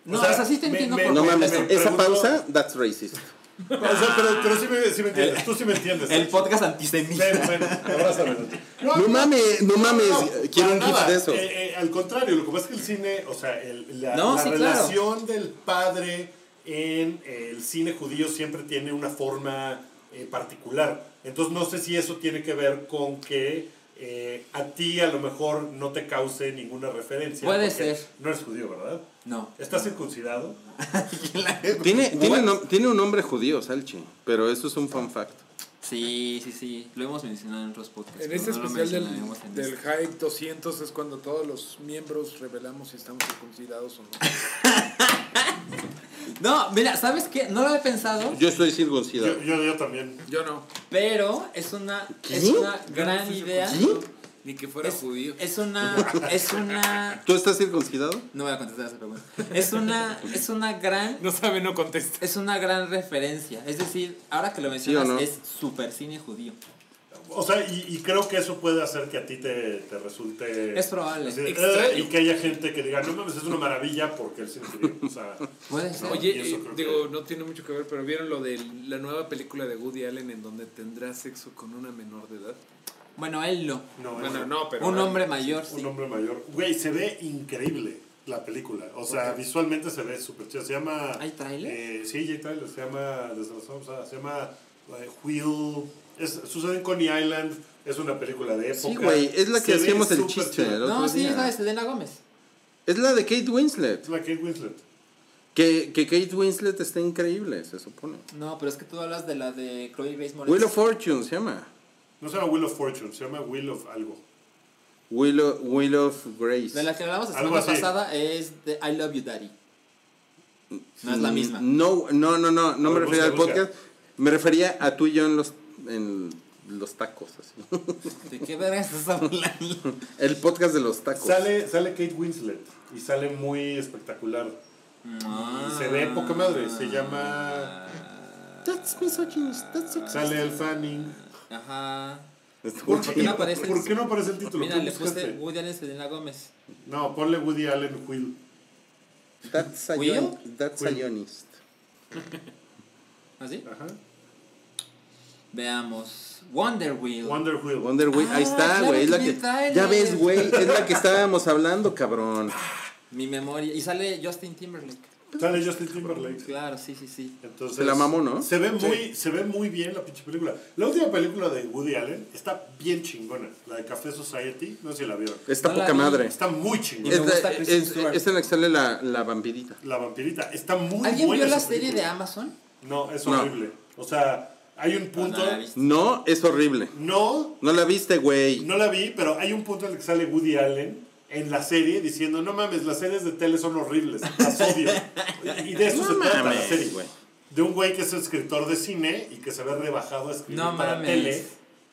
No, o sea, sea, sí te me- entiendo me- por No mames, me esa pregunto- pausa, that's racist. o sea, pero, pero sí, me, sí me entiendes, tú sí me entiendes. El podcast antisemita. Ven, ven, abrázame. No mames, no mames, quiero para un GIF nada. de eso. Eh, eh, al contrario, lo que pasa es que el cine, o sea, el- la, No, la sí, claro. relación del padre en eh, el cine judío siempre tiene una forma eh, particular. Entonces no sé si eso tiene que ver con que eh, a ti a lo mejor no te cause ninguna referencia. Puede ser. No eres judío, ¿verdad? No. ¿Estás circuncidado? Tiene, tiene, nom- tiene un nombre judío, Salchi, pero eso es un fun fact. Sí, sí, sí. Lo hemos mencionado en otros podcasts. En este no especial del, en del este. Hype 200 es cuando todos los miembros revelamos si estamos circuncidados o no. No, mira, ¿sabes qué? No lo había pensado, Yo estoy circuncidado. Yo, yo, yo también. Yo no. pero es una, ¿Qué? es una no gran soy idea. Ni que fuera Es, judío. es una, es una, ¿Tú estás circuncidado? no voy a contestar esa pregunta. Es una, es una gran, No sabe, no contesta. es una gran referencia. Es decir, ahora que lo mencionas, no? es super cine judío. O sea, y, y creo que eso puede hacer que a ti te, te resulte. Es probable. así. "Eh", y que haya gente que diga, no mames, es una maravilla porque el cine es judío". O sea, Puede ser. Oye, eh, digo, que- no tiene mucho que ver, pero ¿vieron lo de la nueva película de Woody Allen en donde tendrá sexo con una menor de edad? Bueno, él no. no, Bueno, no, pero... Un hombre mayor, Un sí. hombre mayor. Güey, se ve increíble la película. O sea, visualmente se ve súper chido. Se llama. ¿Hay tráiler? Eh, sí, hay tráiler. Se llama. Desde la semana pasada, Se llama. eh, Wheel. Es, sucede en Coney Island. Es una película de época. Sí, güey, es la que hacíamos el chiste. el otro No, sí, día. es la de Selena Gómez. Es la de Kate Winslet. Es la Kate Winslet. Que, que Kate Winslet está increíble, se supone. No, pero es que tú hablas de la de Chloe Grace Moretz. Wheel of Fortune se llama. No se llama Wheel of Fortune. Se llama Wheel of algo. Wheel of, Wheel of Grace. De la que hablamos la semana así. pasada es de I Love You Daddy. No es la misma. No, no, no, no, no me refería al podcast. Me refería a tú y yo en los, en los tacos. Así. ¿De qué verga estás hablando? El podcast de los tacos. Sale, sale Kate Winslet. Y sale muy espectacular. Y se ve poca madre. Se llama. That's misogynist, that's sexist. Sale el Fanning. Ajá. ¿Por ¿Por qué no aparece? ¿Por qué no aparece el título? Mira, ¿Qué le buscaste? puse Woody Allen Selena Gómez. No, ponle Woody Allen Will. That's a, Will? that's a Will. ionist. ¿Así? Ajá. Veamos. Wonder Wheel. Wonder Wheel. Wonder Wheel, ahí Ah, está, claro güey. es la que ya ves, güey, es la que estábamos hablando, cabrón. Mi memoria. Y sale Justin Timberlake. Sale Justin Timberlake. Claro, sí, sí, sí. Entonces, Se la mamó, ¿no? Se ve muy, se ve muy bien la pinche película. La última película de Woody Allen está bien chingona. La de Café Society, no sé si la vieron. Está No la poca madre. Está muy chingona. me Es, Kristen es, Stewart. es en la que sale la, la vampirita. La vampirita. Está muy ¿Alguien buena. vio la serie de. Amazon? No, es No. horrible. O sea, hay un punto. No la. No, es horrible. No, No la viste, güey. no la vi, pero hay un punto en el que sale Woody Allen en la serie diciendo, no mames, las series de tele son horribles, las odio. y de eso No se trata la mames, serie. güey. De un güey que es escritor de cine y que se ve rebajado a escribir No para mames. tele.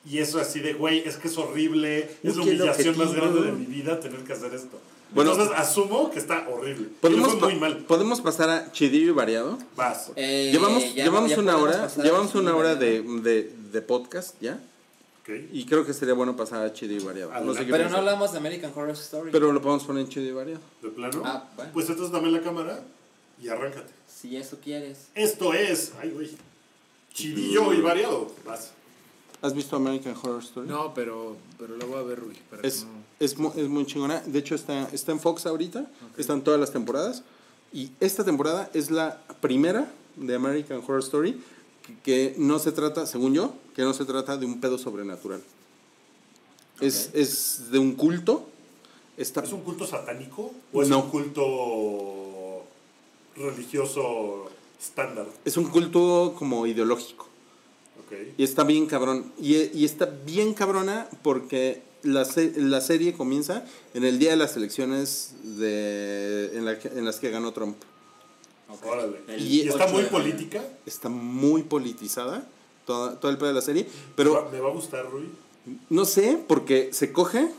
Y eso así de, güey, es que es horrible, es la humillación más grande de mi vida tener que hacer esto. Bueno. Entonces asumo que está horrible. ¿Podemos, muy mal. ¿Podemos pasar a chidillo y variado? Vas. Eh, llevamos ya- llevamos ya una hora, llevamos una hora de, de, de podcast, ¿ya? Ok. Y creo que sería bueno pasar a chido y variado. No sé qué Pero no hablamos de American Horror Story. Pero lo podemos poner en chido y variado. ¿De plano? Ah, bueno. Pues entonces dame la cámara y arráncate. Si eso quieres. Esto es, ay güey, chidillo y variado. Vas. ¿Has visto American Horror Story? No, pero, pero la voy a ver, Rui. para que Es, no- es, mu- es muy chingona. De hecho, está, está en Fox ahorita. Están todas las temporadas. Y esta temporada es la primera de American Horror Story que, no se trata, según yo, que no se trata de un pedo sobrenatural. Es, es de un culto. Está, ¿Es un culto satánico o es No. un culto religioso estándar? es un culto como ideológico. Ok. Y está bien cabrón. Y, y está bien cabrona porque la, se- la serie comienza en el día de las elecciones de, en, la que- en las que ganó Trump. El ¿Y, está 8 muy política? Está muy politizada toda- todo el pedo de la serie. Pero ¿Me va a gustar, Rui? no sé, porque se coge,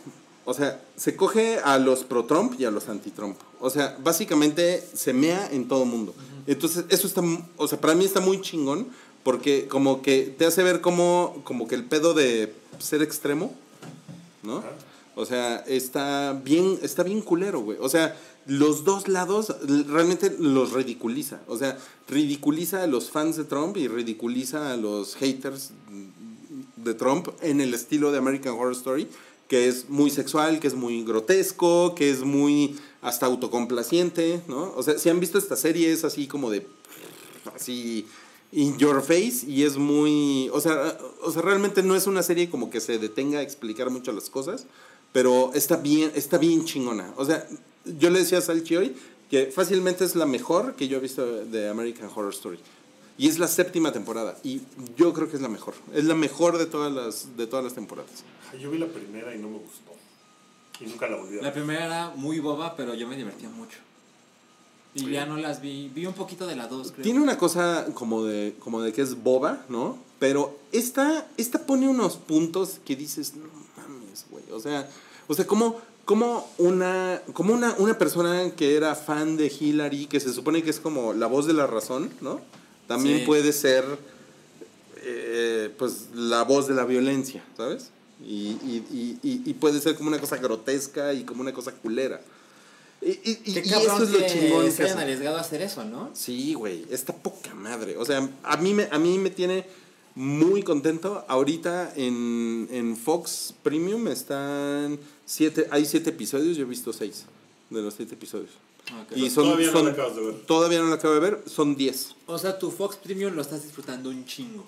o sea, se coge a los pro-Trump y a los anti-Trump. O sea, básicamente se mea en todo mundo. Entonces, eso está, o sea, para mí está muy chingón, porque como que te hace ver como, como que el pedo de ser extremo, ¿no? Ajá. O sea, está bien, está bien culero, güey. O sea, los dos lados realmente los ridiculiza. O sea, ridiculiza a los fans de Trump y ridiculiza a los haters de Trump en el estilo de American Horror Story, que es muy sexual, que es muy grotesco, que es muy hasta autocomplaciente, ¿no? O sea, si han visto esta serie es así como de así in your face y es muy, o sea, o sea, realmente no es una serie como que se detenga a explicar mucho las cosas, pero está bien, está bien chingona. O sea, yo le decía a Salchi hoy que fácilmente es la mejor que yo he visto de American Horror Story. Y es la séptima temporada. Y yo creo que es la mejor. Es la mejor de todas las, de todas las temporadas. Yo vi la primera y no me gustó. Y nunca la volví a La ver. primera era muy boba, pero yo me divertía mucho. Y ya no las vi. Vi un poquito de la 2, creo. Tiene una cosa como de, como de que es boba, ¿no? Pero esta, esta pone unos puntos que dices, no mames, güey. O sea, o sea, como, como una, como una, una persona que era fan de Hillary, que se supone que es como la voz de la razón, ¿no? También Sí. puede ser, eh, pues, la voz de la violencia, ¿sabes? Y, y, y, y- y puede ser como una cosa grotesca y como una cosa culera. Y, y, y- Qué y cabrón eso es lo chingón que se hayan arriesgado a hacer eso, ¿no? Sí, güey, está poca madre. O sea, a mí me, a mí me tiene muy contento. Ahorita en, en Fox Premium están siete, hay siete episodios, yo he visto seis de los siete episodios. Ok. Y son, Todavía no son- la acabas de ver. Todavía no la acabo de ver, son diez. O sea, tu Fox Premium lo estás disfrutando un chingo.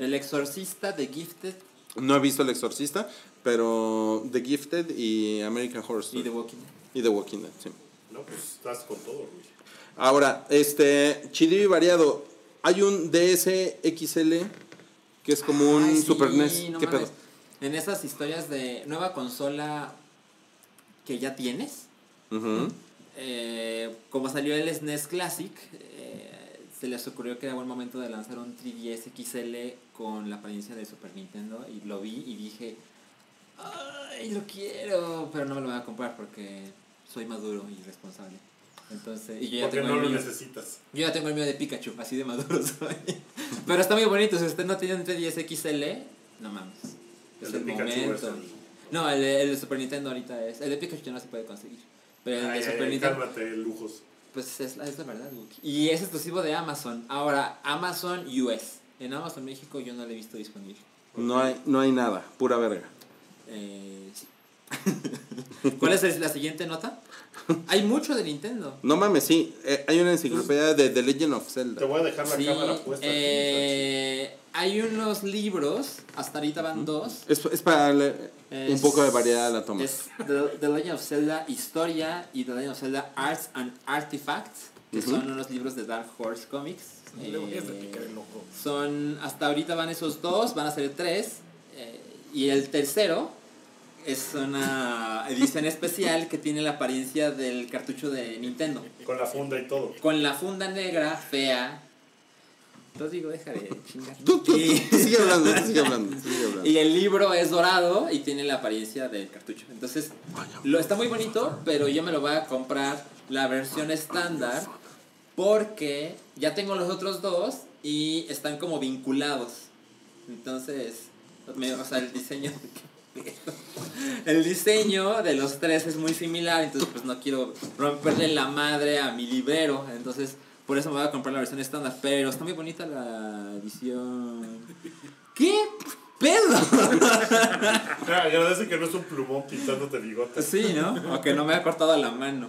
El Exorcista de Gifted No he visto El Exorcista, pero The Gifted y American Horror y Story. The Walking Dead. Y The Walking Dead, sí. No, pues estás con todo, güey. Ahora, este, chido y variado. Hay un DSXL que es como un Ay, sí, Super NES. no ¿Qué mames. pedo? En esas historias de nueva consola que ya tienes, eh, como salió el SNES Classic, eh, se les ocurrió que era buen momento de lanzar un 3DS XL con la apariencia de Super Nintendo y lo vi y dije, ay, lo quiero, pero no me lo voy a comprar porque soy maduro y responsable. Entonces, y yo ya Porque tengo no el lo mío. necesitas. Yo ya tengo el mío de Pikachu, así de maduro soy. Pero está muy bonito, si usted no tiene un 3DS XL, no mames. Es El momento. el- No, el de, el de Super Nintendo ahorita es. El de Pikachu ya no se puede conseguir. Pero el Ay, de Super ay, Nintendo, cálmate, lujos. pues es, la- es la verdad, Wookie. Y es exclusivo de Amazon. Ahora, Amazon US. En Amazon México yo no lo he visto disponible. No hay, no hay nada, pura verga. Eh, sí. ¿Cuál es la siguiente nota? Hay mucho de Nintendo. No mames, sí. eh, hay una enciclopedia de The Legend of Te Zelda. voy a dejar la Sí, cámara puesta. aquí, eh, hay unos libros, hasta ahorita van dos. Es, es para darle un poco de variedad a la toma. Es The, The Legend of Zelda Historia y The Legend of Zelda Arts and Artifacts, que son unos libros de Dark Horse Comics. Eh, son, hasta ahorita van esos dos, van a ser tres. eh, y el tercero es una edición especial que tiene la apariencia del cartucho de Nintendo. Con la funda y todo. Con la funda negra, fea. Entonces digo, deja de chingar. Tú, tú, tú, Y- tú sigue hablando, sigue hablando. y el libro es dorado y tiene la apariencia del cartucho. Entonces, lo, está muy bonito, pero yo me lo voy a comprar la versión estándar porque ya tengo los otros dos y están como vinculados. Entonces, me- o sea, el diseño... El diseño de los tres es muy similar, entonces pues no quiero romperle la madre a mi librero, entonces por eso me voy a comprar la versión estándar, pero está muy bonita la edición. ¿Qué pedo? Ah, agradece que no es un plumón pintándote bigotes. Sí, ¿no? O que no me ha cortado la mano.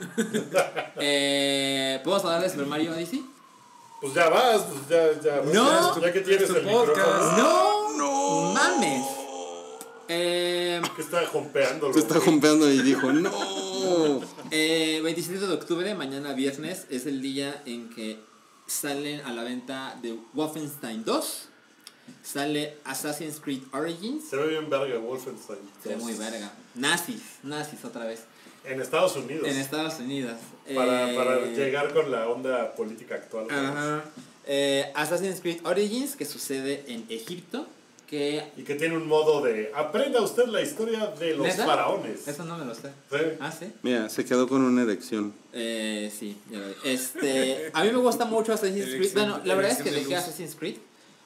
Eh, ¿Podemos hablar de Super Mario Odyssey? Pues ya vas, pues ya, ya. No. ya que tienes el podcast. micrófono. ¡No! ¡No! ¡Mames! Eh, Que está jompeando. Se está jumpeando y dijo, no. eh, 27 de octubre, mañana viernes, es el día en que salen a la venta de Wolfenstein 2. Sale Assassin's Creed Origins. Se ve bien verga Wolfenstein. Se ve muy verga. Nazis, nazis otra vez. En Estados Unidos. En Estados Unidos. para, Eh, para llegar con la onda política actual. Ajá. Eh, Assassin's Creed Origins, que sucede en Egipto. Que. Y que tiene un modo de aprenda usted la historia de los ¿Neta? faraones. Eso no me lo sé. Sí. Ah, sí. Mira, se quedó con una erección. Eh, sí, ya lo vi. Este, a mí me gusta mucho Assassin's Creed. Elección- Bueno, la verdad es que dejé. Assassin's Creed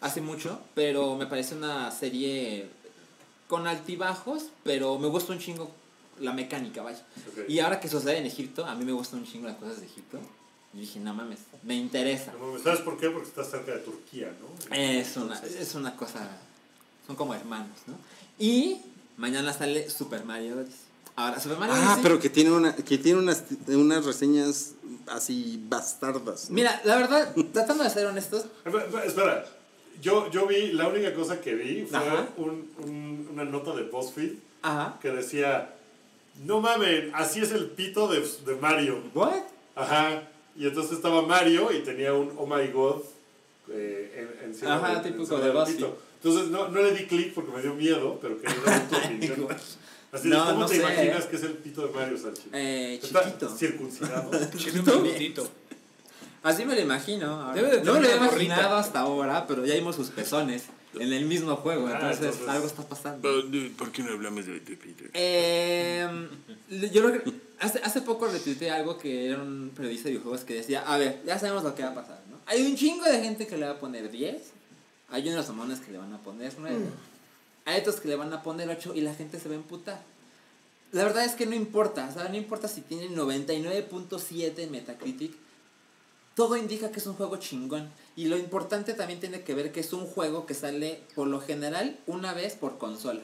hace mucho, pero me parece una serie con altibajos, pero me gusta un chingo la mecánica, vaya. Y ahora que sucede en Egipto, a mí me gustan un chingo las cosas de Egipto. Y dije, no mames, me interesa. No mames, ¿Sabes por qué? Porque está cerca de Turquía, ¿no? Es una, es una cosa, son como hermanos, ¿no? Y mañana sale Super Mario Odyssey. Ahora, Super Mario Ah, Odyssey... pero que tiene una, que tiene unas, unas reseñas así bastardas. ¿no? Mira, la verdad, tratando de ser honestos, Espera, yo, yo vi, la única cosa que vi fue un, un- una nota de BuzzFeed ajá. que decía, no mamen, así es el pito de, de Mario. ¿What? Ajá. Y entonces estaba Mario y tenía un oh my god eh, en, encima Ajá, del- típico encima de BuzzFeed. pito. Entonces no, no le di clic porque me dio miedo, pero quería dar tu opinión. Así No, ¿cómo no te sé. imaginas que es el pito de Mario Sánchez? Eh, Está chiquito. circuncidado. Tiene un minutito. Así me lo imagino. Debe de no me lo tener he gorrita. imaginado hasta ahora, pero ya vimos sus pezones en el mismo juego, Ah, entonces, entonces- algo está pasando. ¿Por qué no hablamos de, de Peter? Eh, yo creo que hace, hace poco retuiteé algo que era un periodista de videojuegos que decía, a ver, ya sabemos lo que va a pasar, ¿no? Hay un chingo de gente que le va a poner 10, hay unos mamones que le van a poner 9, hay otros que le van a poner 8 y la gente se va a emputar. La verdad es que no importa, o sea, no importa si tiene 99.7 en Metacritic, todo indica que es un juego chingón. Y lo importante también tiene que ver que es un juego que sale por lo general una vez por consola.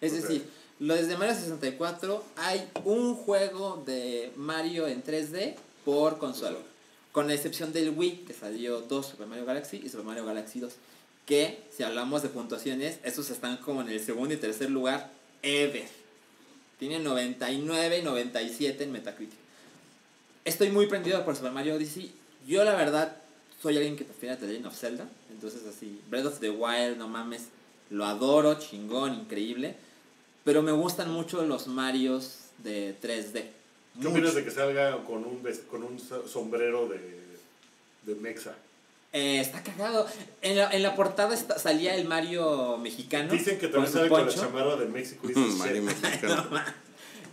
Es Ok. decir, lo desde Mario 64 hay un juego de Mario en 3D por consola. Con la excepción del Wii, que salió dos Super Mario Galaxy y Super Mario Galaxy 2. Que, si hablamos de puntuaciones, esos están como en el segundo y tercer lugar ever. Tienen 99 y 97 en Metacritic. Estoy muy prendido por Super Mario Odyssey. Yo, la verdad, soy alguien que prefiere The Legend of Zelda. Entonces, así, Breath of the Wild, no mames, lo adoro, chingón, increíble. Pero me gustan mucho los Marios de 3D. ¿Qué opinas de que salga con un, con un so- sombrero de, de Mexa? Eh, está cagado. En la, en la portada está- salía el Mario mexicano. Dicen que también sale con la chamarra de México. y Mario dice, mexicano.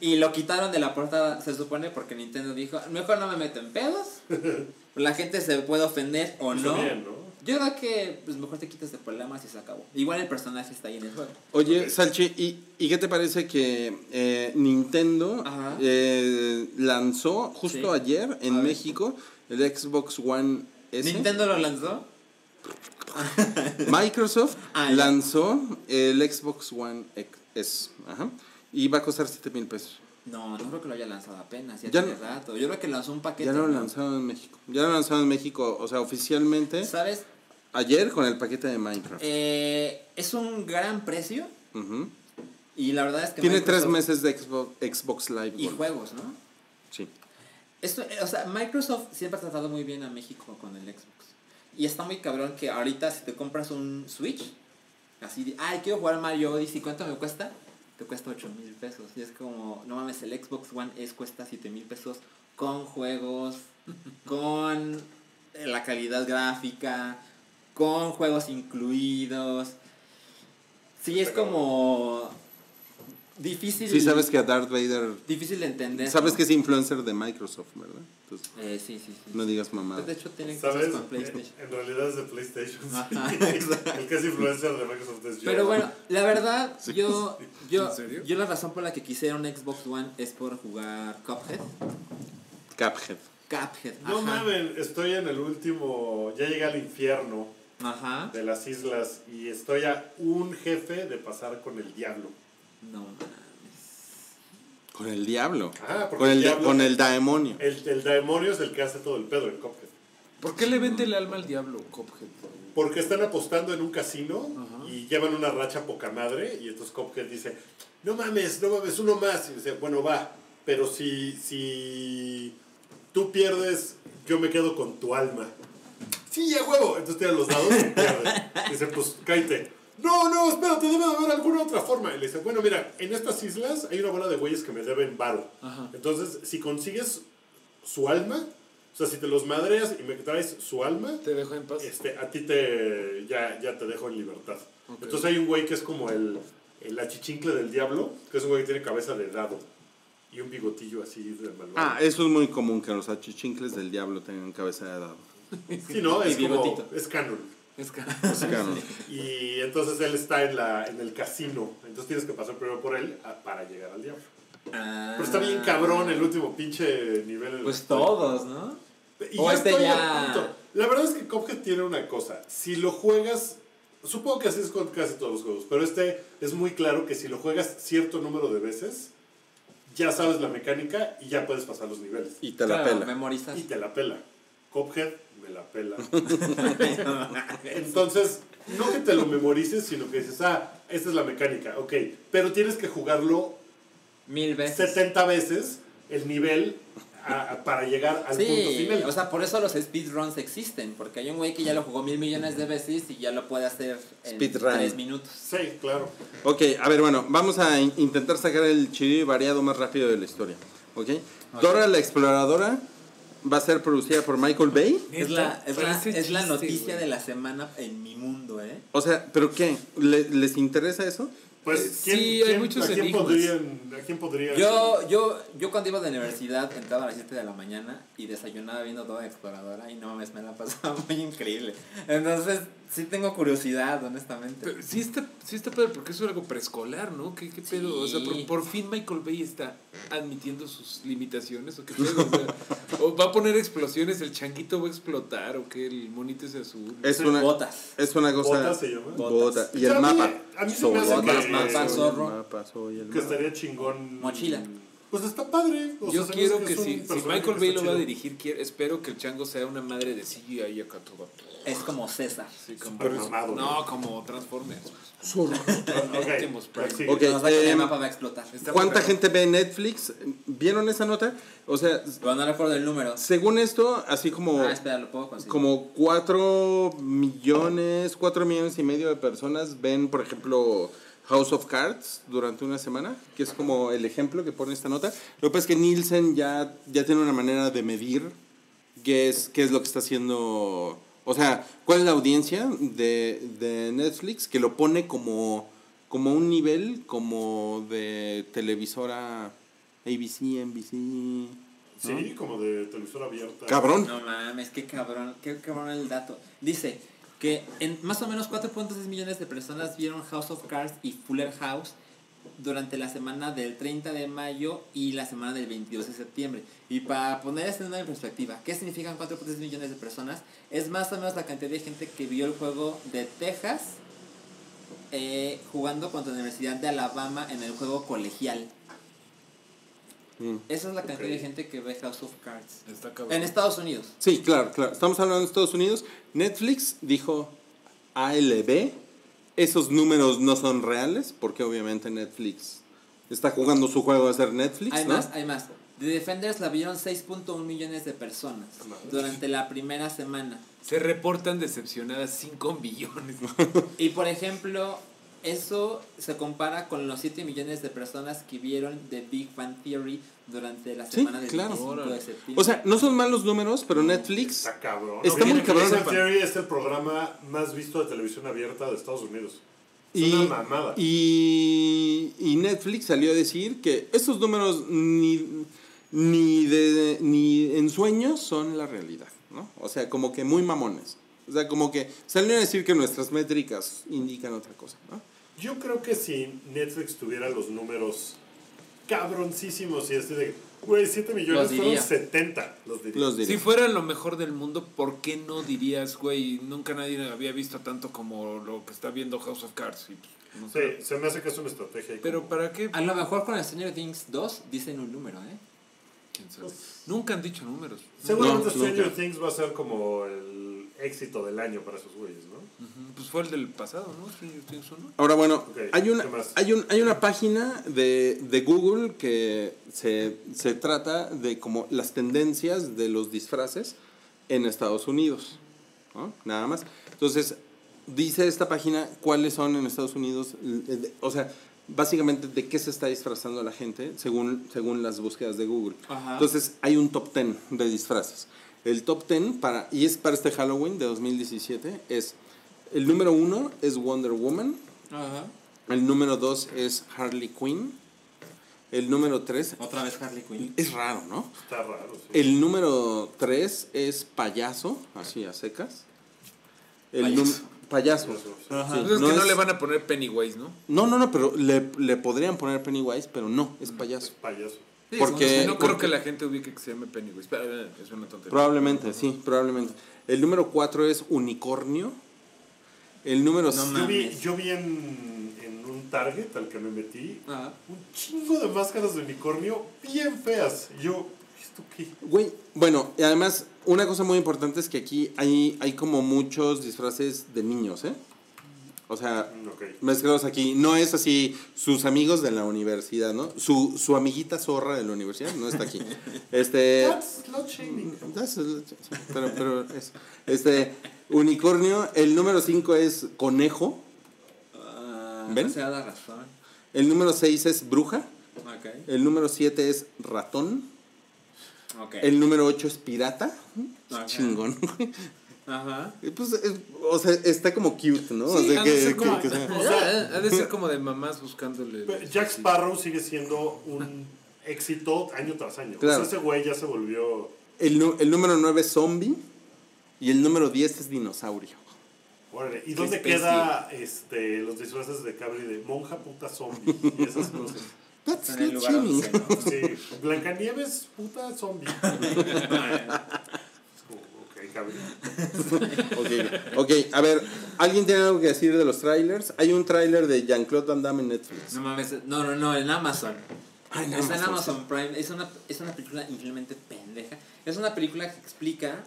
Y lo quitaron de la portada, se supone, porque Nintendo dijo, mejor no me meto en pedos. La gente se puede ofender o "Hizo no. bien, ¿no? Yo creo que pues mejor te quitas de problemas y se acabó. Igual el personaje está ahí en el juego. Oye, Salchi, ¿y, ¿y qué te parece que eh, Nintendo eh, lanzó justo Sí. ayer en A ver. México el Xbox One S? ¿Nintendo lo lanzó? Microsoft Ah, lanzó el Xbox One X, S, ajá, y va a costar 7 mil pesos. No, no creo que lo haya lanzado apenas, ya, Ya tiene no- rato. Yo creo que lanzó un paquete. Ya lo ¿no? lanzaron en México. Ya lo lanzaron en México, o sea, oficialmente ¿Sabes? ayer con el paquete de Minecraft. Eh, es un gran precio Ujú. y la verdad es que... Tiene tres meses de Xbox, Xbox Live. Y juegos, ¿no? Sí. Esto, eh, o sea, Microsoft siempre ha tratado muy bien a México con el Xbox. Y está muy cabrón que ahorita si te compras un Switch, así de, ay, quiero jugar Mario Odyssey, ¿cuánto me cuesta? Te cuesta 8 mil pesos. Y es como, no mames, el Xbox One S cuesta 7 mil pesos con juegos, con eh, la calidad gráfica, con juegos incluidos. Sí, es como difícil. Sí, sabes que a Darth Vader. Difícil de entender. Sabes ¿no? que es influencer de Microsoft, ¿verdad? Entonces, Eh, sí, sí, sí. no digas mamá. De hecho, tienen ¿Sabes? cosas con PlayStation. En realidad es de PlayStation. Ajá, sí. El que es influencer de Microsoft es yo. Pero bueno, la verdad, yo, yo, ¿En serio? yo la razón por la que quisiera un Xbox One es por jugar Cuphead. Cuphead. Cuphead, No ajá. mamen, estoy en el último. Ya llegué al infierno Ajá. de las islas y estoy a un jefe de pasar con el diablo. No mames. Con el diablo. Ah, porque Con el, el diablo- con el demonio. El, el demonio es el que hace todo el pedo en Cuphead. ¿Por qué le vende el alma al diablo, Cophead? Porque están apostando en un casino y llevan una racha poca madre. Y entonces Cuphead dice: No mames, no mames, uno más. Y dice: Bueno, va. Pero si, si tú pierdes, yo me quedo con tu alma. Sí, a huevo. Entonces tira los dados y pierde. Dice: Pues cállate. No, no, espérate, debe de haber alguna otra forma. Y le dice: Bueno, mira, en estas islas hay una bola de güeyes que me deben varo. Entonces, si consigues su alma, o sea, si te los madreas y me traes su alma, Te dejo en paz. este, a ti te ya, ya te dejo en libertad. Entonces hay un güey que es como el, el achichincle del diablo, que es un güey que tiene cabeza de dado y un bigotillo así de malvado. Ah, eso es muy común que los achichincles del diablo tengan cabeza de dado. sí, no, es como, es canon. Es canon. Y entonces él está en, la, en el casino, entonces tienes que pasar primero por él a- para llegar al diablo. Pero está bien cabrón el último pinche nivel. en el Pues todos, ¿no? Y O ya este ya-. La verdad es que Cuphead tiene una cosa. Si lo juegas, supongo que así es con casi todos los juegos, pero este es muy claro que si lo juegas cierto número de veces, ya sabes la mecánica y ya puedes pasar los niveles. Y te la Claro, pela. memorizas. Y te la pela. Cuphead me la pela. Entonces, no que te lo memorices, sino que dices, ah, esta es la mecánica, ok. Pero tienes que jugarlo Mil veces. 70 veces el nivel a- a- para llegar al punto Sí, final. o sea, por eso los speedruns existen, porque hay un güey que ya lo jugó mil millones de veces y ya lo puede hacer en Speedrun. tres minutos. sí, claro. Ok, a ver, bueno, vamos a in- intentar sacar el chiri variado más rápido de la historia. ¿Ok? Dora la exploradora va a ser producida por Michael Bay. Es la, es la, es la noticia de la semana en mi mundo, ¿eh? O sea, ¿pero qué? ¿Le- ¿Les interesa eso? Pues, Eh, ¿quién, sí, hay quién- muchos ¿a quién enigmas. podrían, ¿a quién podría Yo, yo, yo cuando iba de la universidad entraba a las 7 de la mañana y desayunaba viendo toda exploradora y no mames, me la pasaba muy increíble. Entonces, sí tengo curiosidad, honestamente. Pero sí está, sí está padre porque es algo preescolar, ¿no? ¿Qué, qué pedo? O sea, por, Sí. por fin Michael Bay está admitiendo sus limitaciones o qué pedo. O, sea, o va a poner explosiones, el changuito va a explotar o que el monito es azul. Es una, Botas. es una cosa... ¿Botas se llama? Bota. Y A el mí- mapa. a mí se Soy me hace el que- mapa, Mapa, soy el zorro. mapa, soy el Que estaría chingón. Mochila. Pues está padre. o Yo sea, quiero que, si, si Michael Bay lo va a dirigir, quiero, espero que el chango sea una madre de CGI acá todo. Es como César. Sí, como, mamado, no, como Transformers. Sí. A que eh, el mapa va a explotar. Está ¿Cuánta gente ve Netflix? ¿Vieron esa nota? O sea, Pero no recuerdo el número. según esto, así como... Ah, espera, lo puedo conseguir. Como 4 millones, 4 millones y medio de personas ven, por ejemplo, House of Cards durante una semana, que es como el ejemplo que pone esta nota. Lo que pasa es que Nielsen ya, ya tiene una manera de medir qué es, qué es lo que está haciendo, o sea, cuál es la audiencia de, de Netflix, que lo pone como, como un nivel como de televisora ABC, NBC. Sí, como de televisora abierta. Cabrón. No mames, qué cabrón, qué cabrón el dato. Dice que en más o menos 4.6 millones de personas vieron House of Cards y Fuller House durante la semana del 30 de mayo y la semana del 22 de septiembre. Y para poner esto en perspectiva, ¿qué significan 4.6 millones de personas? Es más o menos la cantidad de gente que vio el juego de Texas eh, jugando contra la Universidad de Alabama en el juego colegial. Mm. Esa es la cantidad de gente que ve House of Cards. Está. En Estados Unidos. Sí, claro, claro. Estamos hablando de Estados Unidos. Netflix dijo ALB. Esos números no son reales porque obviamente Netflix está jugando su juego de ser Netflix, Hay ¿no? más, hay más. The Defenders la vieron 6.1 millones de personas durante la primera semana. Se reportan decepcionadas 5 millones. Y por ejemplo, eso se compara con los 7 millones de personas que vieron The Big Bang Theory durante la Sí, semana del claro. 25 de septiembre. O sea, no son malos números, pero Netflix Está cabrón. Está Ok, muy cabrón. Big Bang Theory es el programa más visto de televisión abierta de Estados Unidos. Es y, una mamada. y, y Netflix salió a decir que esos números ni, ni, de, ni en sueños son la realidad, ¿no? O sea, como que muy mamones. O sea, como que salieron a decir que nuestras métricas indican otra cosa, ¿no? Yo creo que si Netflix tuviera los números cabroncísimos y así de, güey, 7 millones fueron diría. 70, los diría. Los diría. Si fuera lo mejor del mundo, ¿por qué no dirías, güey, nunca nadie había visto tanto como lo que está viendo House of Cards? Y, pues, no sé. Sí, se me hace que es una estrategia. Pero como- ¿para qué? A lo mejor con Stranger Things 2 dicen un número, ¿eh? ¿Quién sabe? Nunca han dicho números. Seguramente No, Stranger. Things va a ser como el éxito del año para esos güeyes, ¿no? Pues fue el del pasado, ¿no? Ahora, bueno, hay, una, hay, un, hay una página de, de Google que se, se trata de como las tendencias de los disfraces en Estados Unidos. ¿no? Nada más. Entonces, dice esta página cuáles son en Estados Unidos, o sea, básicamente de qué se está disfrazando la gente según, según las búsquedas de Google. Ajá. Entonces, hay un top 10 de disfraces. El top 10, para, y es para este Halloween de 2017, es el número uno es Wonder Woman, Ajá. el número dos es Harley Quinn, el número tres Otra vez Harley Quinn. es raro, ¿no? Está raro, sí. El número tres es payaso, así a secas. El Payaso. payaso. Ajá. Sí, Pues es no que no es- le van a poner Pennywise, ¿no? No, no, no, pero le, le podrían poner Pennywise, pero no, es payaso. Payaso. Sí, Porque- no, no creo que la gente ubique que se llame Pennywise. Pero, eh, es una tontería. Probablemente, sí, probablemente. El número cuatro es unicornio. El número No Yo vi, yo vi en, en un Target al que me metí Ajá. un chingo de máscaras de unicornio bien feas. Y yo, ¿esto qué? Güey, bueno, y además, una cosa muy importante es que aquí hay, hay como muchos disfraces de niños, ¿eh? O sea, Mm, Ok. mezclados aquí. No es así sus amigos de la universidad, ¿no? Su, su amiguita zorra de la universidad no está aquí. Este. That's slut shaming. that's- pero, pero es- este. Unicornio, el número 5 es conejo. Ah, ¿Ven? Se da la razón. El número 6 es bruja. Ok. El número 7 es ratón. Ok. El número 8 es pirata. Ajá. Chingón. Ajá. Pues, es- o sea, está como cute, ¿no? o Sí, sea, ha de que, ser como- que- que sea- O sea- ha de ser como de mamás buscándole. Jack Sparrow sigue siendo un éxito año tras año. Claro. O sea, ese güey ya se volvió. El, el número 9 es zombie. Y el número 10 es dinosaurio. Órale, ¿Y dónde especie? queda este, los disfraces de Cabri de monja puta zombie y esas cosas? That's En el not lugar shaming. 11, ¿no? Sí, Blancanieves puta zombie. Es como, ok, a ver, ¿alguien tiene algo que decir de los trailers? Hay un trailer de Jean-Claude Van Damme en Netflix. No mames, no, no, no, en Amazon. Ah, en Está en Amazon, Prime. Es una, es una película increíblemente pendeja. Es una película que explica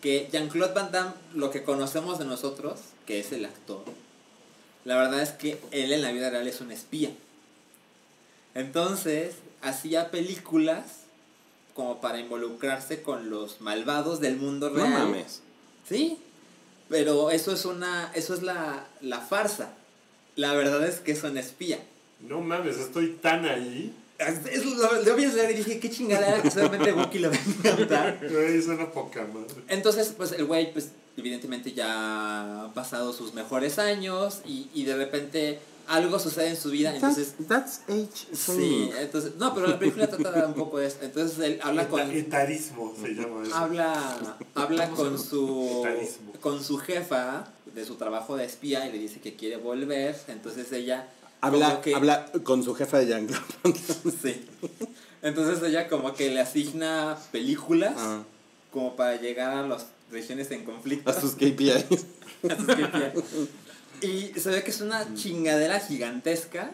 que Jean-Claude Van Damme, lo que conocemos de nosotros, que es el actor, la verdad es que él en la vida real es un espía. Entonces, hacía películas como para involucrarse con los malvados del mundo No real. mames. Sí, pero eso es una, eso es la, la farsa. La verdad es que es un espía. No mames, estoy tan ahí. Es lo, lo vi y dije, qué chingada era que solamente Wookiee le va a encantar. Güey, suena poca madre. Entonces, pues el güey, pues evidentemente ya ha pasado sus mejores años y, y de repente algo sucede en su vida. Entonces, That's, that's age sí, entonces, no, pero la película trata un poco de eso. Entonces él habla con... Eta- Etarismo se llama eso. habla habla con su Etarismo. con su jefa de su trabajo de espía y le dice que quiere volver entonces ella Habla, que- habla con su jefa de Jean-Claude. sí entonces ella como que le asigna películas Ah, como para llegar a las regiones en conflicto a sus KPIs. a sus KPI. y se ve que es una chingadera gigantesca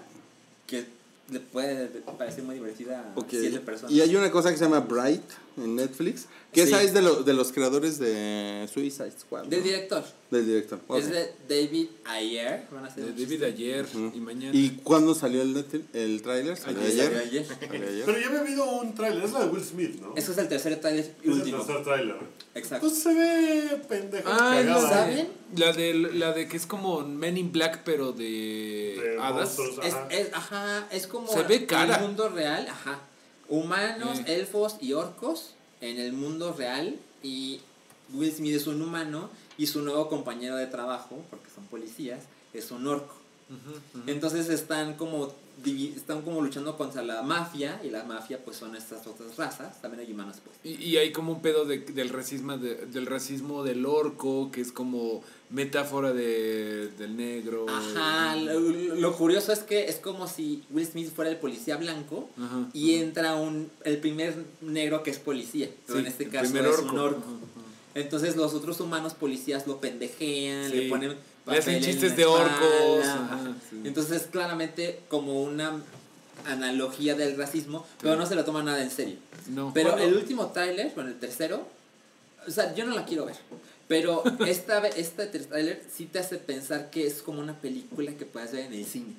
que le puede parecer muy divertida a siete personas Y hay una cosa que se llama Bright en Netflix, que Sí. esa es de, lo- de los creadores de Suicide Squad. ¿no? del director Del director. ok. es de David Ayer van a hacer De David chiste. ayer Ujú. y mañana. ¿Y cuándo salió el, el tráiler? ¿Salió Ayer. ayer? Ayer. ¿Salió ayer? Pero ya me he visto un tráiler, es la de Will Smith, ¿no? Ese es el tercer trailer y Es el último. tercer tráiler. Exacto. Pues se ve pendeja Ah, es cagada. la ¿Saben? de, la de la de que es como Men in Black pero de, De hadas. monstruos, Es, ajá. es, ajá, es como Se ve en cara. el mundo real, ajá. Humanos, Eh. elfos y orcos en el mundo real y Will Smith es un humano y su nuevo compañero de trabajo, porque son policías, es un orco. Entonces están como están como luchando contra la mafia y la mafia pues son estas otras razas, también hay humanos pues. Y, y hay como un pedo de- del racismo de- del racismo del orco, que es como metáfora de, del negro. Ajá, lo, lo curioso es que es como si Will Smith fuera el policía blanco Ajá. y entra un el primer negro que es policía, pero Sí, en este caso es orco. un orco. Ajá, Entonces los otros humanos policías lo pendejean, Sí. le ponen Le hacen chistes de orcos, ajá, ajá. sí. Entonces es claramente como una analogía del racismo, pero no se lo toma nada en serio. No. Pero Bueno, el último tráiler, bueno, el tercero, o sea, yo no la quiero ver. Pero esta, este tráiler sí te hace pensar que es como una película que puedes ver en el cine.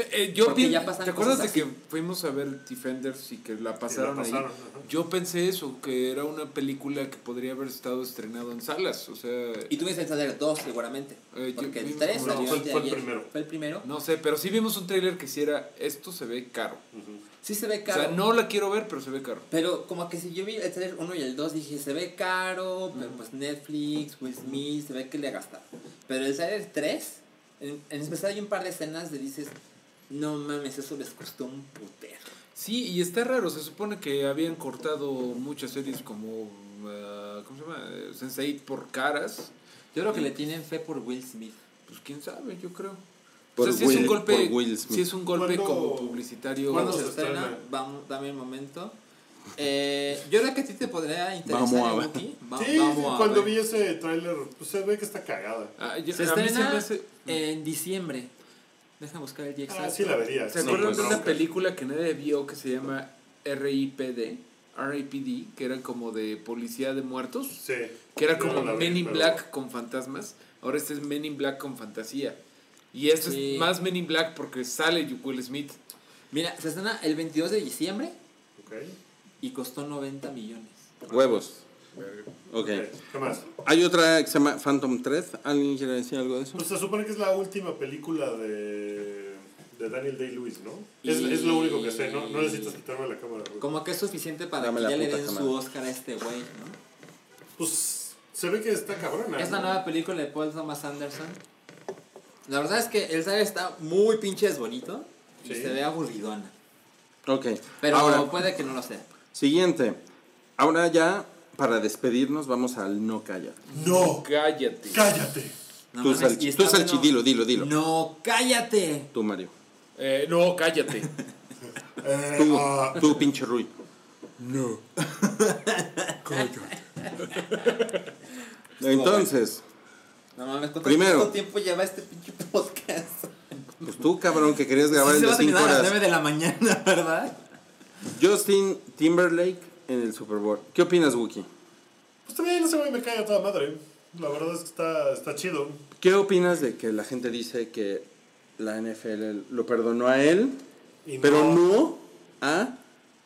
Eh, eh, yo porque vi- ya pasan ¿Te acuerdas de que fuimos a ver Defenders y que la pasaron, pasaron, ahí? ajá. Yo pensé eso, que era una película que podría haber estado estrenado en salas, o sea, Y tú el trailer 2 seguramente. Eh, yo- porque el vimos 3 como- salió No, fue- el de fue el primero. Fue el primero. no sé, pero sí vimos un tráiler que si era, esto se ve caro. Sí se ve O caro. sea, no la quiero ver, pero se ve caro. Pero como que si yo vi el trailer 1 y el 2 dije, se ve caro, pero pues Netflix, Will Smith, se ve que le gastaron. Pero el trailer 3, en, en especial hay un par de escenas de dices, no mames, eso les costó un putero. Sí, y está raro, se supone que habían cortado muchas series como, ah, ¿cómo se llama? Eh, Sense8 por caras. Yo creo que le tienen fe por Will Smith. Pues quién sabe, yo creo. Por o sea, sí es un golpe, sí es un golpe ¿Cuándo- como publicitario. cuándo ¿Cuándo se se estrena? estrena? Vamos, dame un momento. Eh, yo creo que a ti te podría interesar Vamos a ver. Va- Sí, vamos sí, a cuando ver. vi ese tráiler, pues se ve que está cagada. Ah, Se se estrena hace- en diciembre. Deja buscar el día exacto. Ah, sí la vería. ¿Se acuerdan pues, de una no, película que nadie vio que se llama RIPD? RIPD, que era como de policía de muertos. Sí. Que era como no la vi, Men in pero- Black con fantasmas. Ahora este es Men in Black con fantasía. Y esto Sí. es más Men in Black porque sale Will Smith. Mira, se estrena el 22 de diciembre Ok. y costó 90 millones. Huevos. Ok. ¿Qué más? Hay otra que se llama Phantom Thread. ¿Alguien quiere decir algo de eso? Pues se supone que es la última película de, de Daniel Day-Lewis, ¿no? Es, Y- es lo único que sé, ¿no? No necesitas quitarme la cámara. Ruth. Como que es suficiente para Dame que ya le den su cámara. Oscar a este güey, ¿no? Pues se ve que está cabrona. Es la ¿no? nueva película de Paul Thomas Anderson. La verdad es que el sabe está muy pinches bonito y Sí. se ve aburridona. Ok. Pero Ahora, puede que no lo sea. siguiente. Ahora ya, para despedirnos, vamos al no calla. No, Cállate. cállate. No tú, mames, Salchi, y está tú, Salchi, bueno. dilo, dilo, dilo. No, cállate. Tú, Mario. Eh, no, cállate. Eh, Tú, ah, tú, pinche Rui. No. Entonces, No mames, ¿cuánto, Primero. cuánto tiempo lleva este pinche podcast? pues tú, cabrón, que querías grabar Sí, el se va de a 5 terminar a las horas. 9 de la mañana, ¿verdad? Justin Timberlake en el Super Bowl. ¿Qué opinas, Wookie? pues también ese güey me cae a toda madre. La verdad es que está, está chido. ¿Qué opinas de que la gente dice que la NFL lo perdonó a él, Y pero no a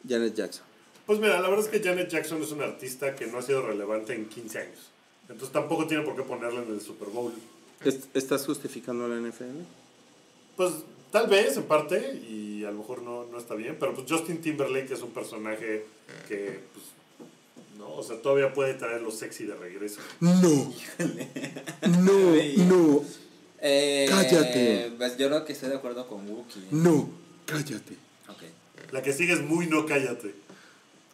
Janet Jackson? Pues mira, la verdad es que Janet Jackson es una artista que no ha sido relevante en 15 años. Entonces tampoco tiene por qué ponerla en el Super Bowl. ¿Est- ¿Estás justificando a la NFL? Pues tal vez en parte, y a lo mejor no, no está bien, pero pues Justin Timberlake es un personaje que, pues, no, o sea, todavía puede traer lo sexy de regreso. No. No, no, Eh, Cállate. Pues yo creo que estoy de acuerdo con Wookie. no. Cállate. La que sigue es muy no cállate.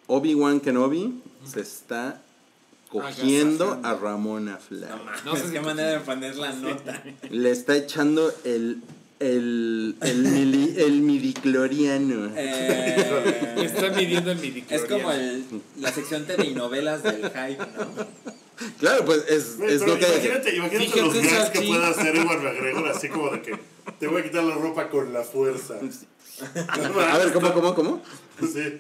Obi-Wan Kenobi se está cogiendo a Ramona Flash. No sé es si qué manera de poner la nota. Le está echando el el el, mili- el midicloriano. Eh, Está midiendo el midi es como el, la sección TV novelas del hype, ¿no? Claro, pues es, es pero lo que imagínate, imagínate los gags que puede hacer Ewan McGregor, así como de que te voy a quitar la ropa con la fuerza. A ver, ¿cómo, cómo, cómo? Sí.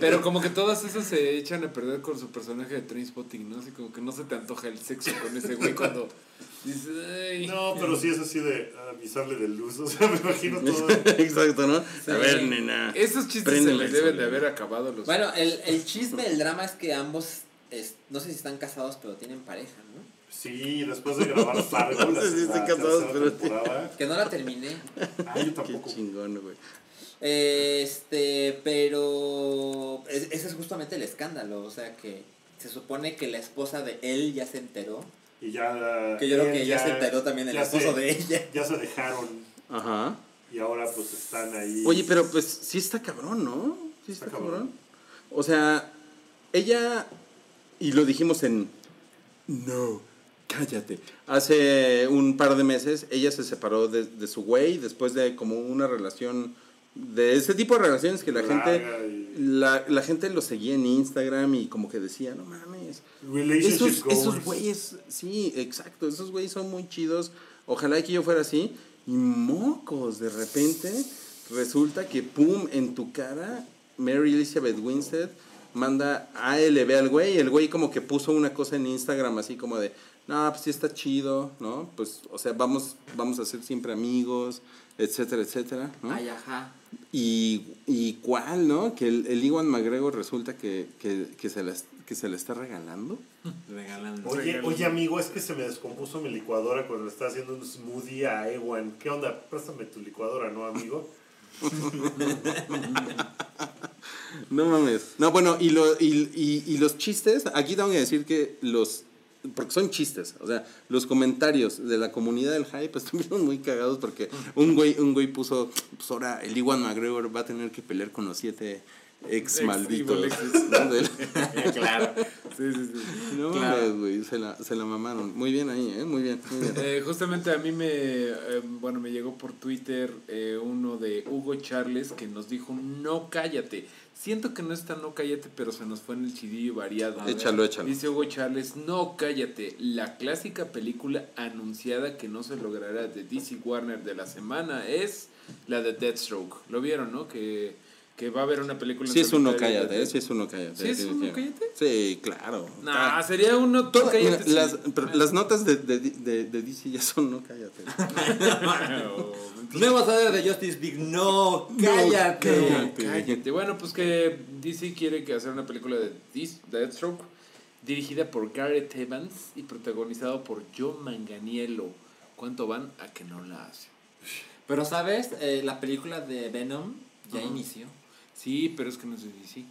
Pero como que todas esas se echan a perder con su personaje de Trainspotting, ¿no? Así como que no se te antoja el sexo con ese güey cuando No, pero sí es así de avisarle de luz. O sea, me imagino todo. Exacto, ¿no? Sí. A ver, nena. Esos chistes se les deben de haber acabado los... Bueno, el, el chisme, el drama es que ambos, es- no sé si están casados, pero tienen pareja, ¿no? Sí, después de grabar Fargo, la, Sí, sí, la casados, pero- temporada. Que no la terminé. Ah, yo Qué tampoco. chingón, güey. Este, pero es- ese es justamente el escándalo, o sea que se supone que la esposa de él ya se enteró, Y ya. que yo creo él que ya, se enteró también el esposo se- de ella. Ya se dejaron Ajá. y ahora pues están ahí. Oye, pero pues sí está cabrón, ¿no? Sí está, Está cabrón. cabrón. O sea, ella, y lo dijimos en... No, cállate. Hace un par de meses ella se separó de, de su güey después de como una relación, de ese tipo de relaciones que la Larga gente... La, la gente lo seguía en Instagram y como que decía, no mames, esos, esos güeyes, sí, exacto, esos güeyes son muy chidos. Ojalá que yo fuera así. Y mocos, de repente resulta que, pum, en tu cara, Mary Elizabeth Winstead manda ALB al güey. y El güey como que puso una cosa en Instagram así como de, no, pues sí está chido, ¿no? Pues, o sea, vamos, vamos a ser siempre amigos, etcétera, etcétera, ¿no? Ay, ajá. Y, y cuál, ¿no? Que el, el Iwan McGregor resulta que, que, que, se la, que se la está regalando. Regalando. Oye, oye, amigo, es que se me descompuso mi licuadora cuando le estaba haciendo un smoothie a Ewan. ¿Qué onda? Préstame tu licuadora, ¿no, amigo? No mames. No, bueno, y, lo, y, y, y los chistes, aquí tengo que decir que los, porque son chistes, o sea, los comentarios de la comunidad del hype estuvieron muy cagados porque un güey, un güey puso, pues ahora el Iwan McGregor va a tener que pelear con los siete ex Ex malditos. claro. Sí, sí, sí. No Claro. güey, se la, se la mamaron. Muy bien ahí, ¿eh? Muy bien, muy bien. Eh, justamente a mí me, eh, bueno, me llegó por Twitter eh, uno de Hugo Charles que nos dijo, no cállate. Siento que no está no cállate, pero se nos fue en el chidillo variado. Échalo, échalo. Dice Hugo Charles, no cállate. La clásica película anunciada que no se logrará de DC Warner de la semana es la de Deathstroke. ¿Lo vieron, no? Que, que va a haber una película en Sí es uno cállate, ¿eh? Sí es uno cállate. ¿Sí es uno cállate? Sí, claro. Nah, Ah, sería uno toda- mira, cállate. sí. las, pero las notas de, de, de, de DC ya son no cállate. No vas a ver de Justice League. No, cállate. cállate. Cállate. Bueno, pues que DC quiere que hacer una película de Dis- Deathstroke dirigida por Gareth Evans y protagonizado por Joe Manganiello. ¿Cuánto van a que no la hace? Pero, ¿sabes? Eh, la película de Venom ya inició. Sí, pero es que no es de DC.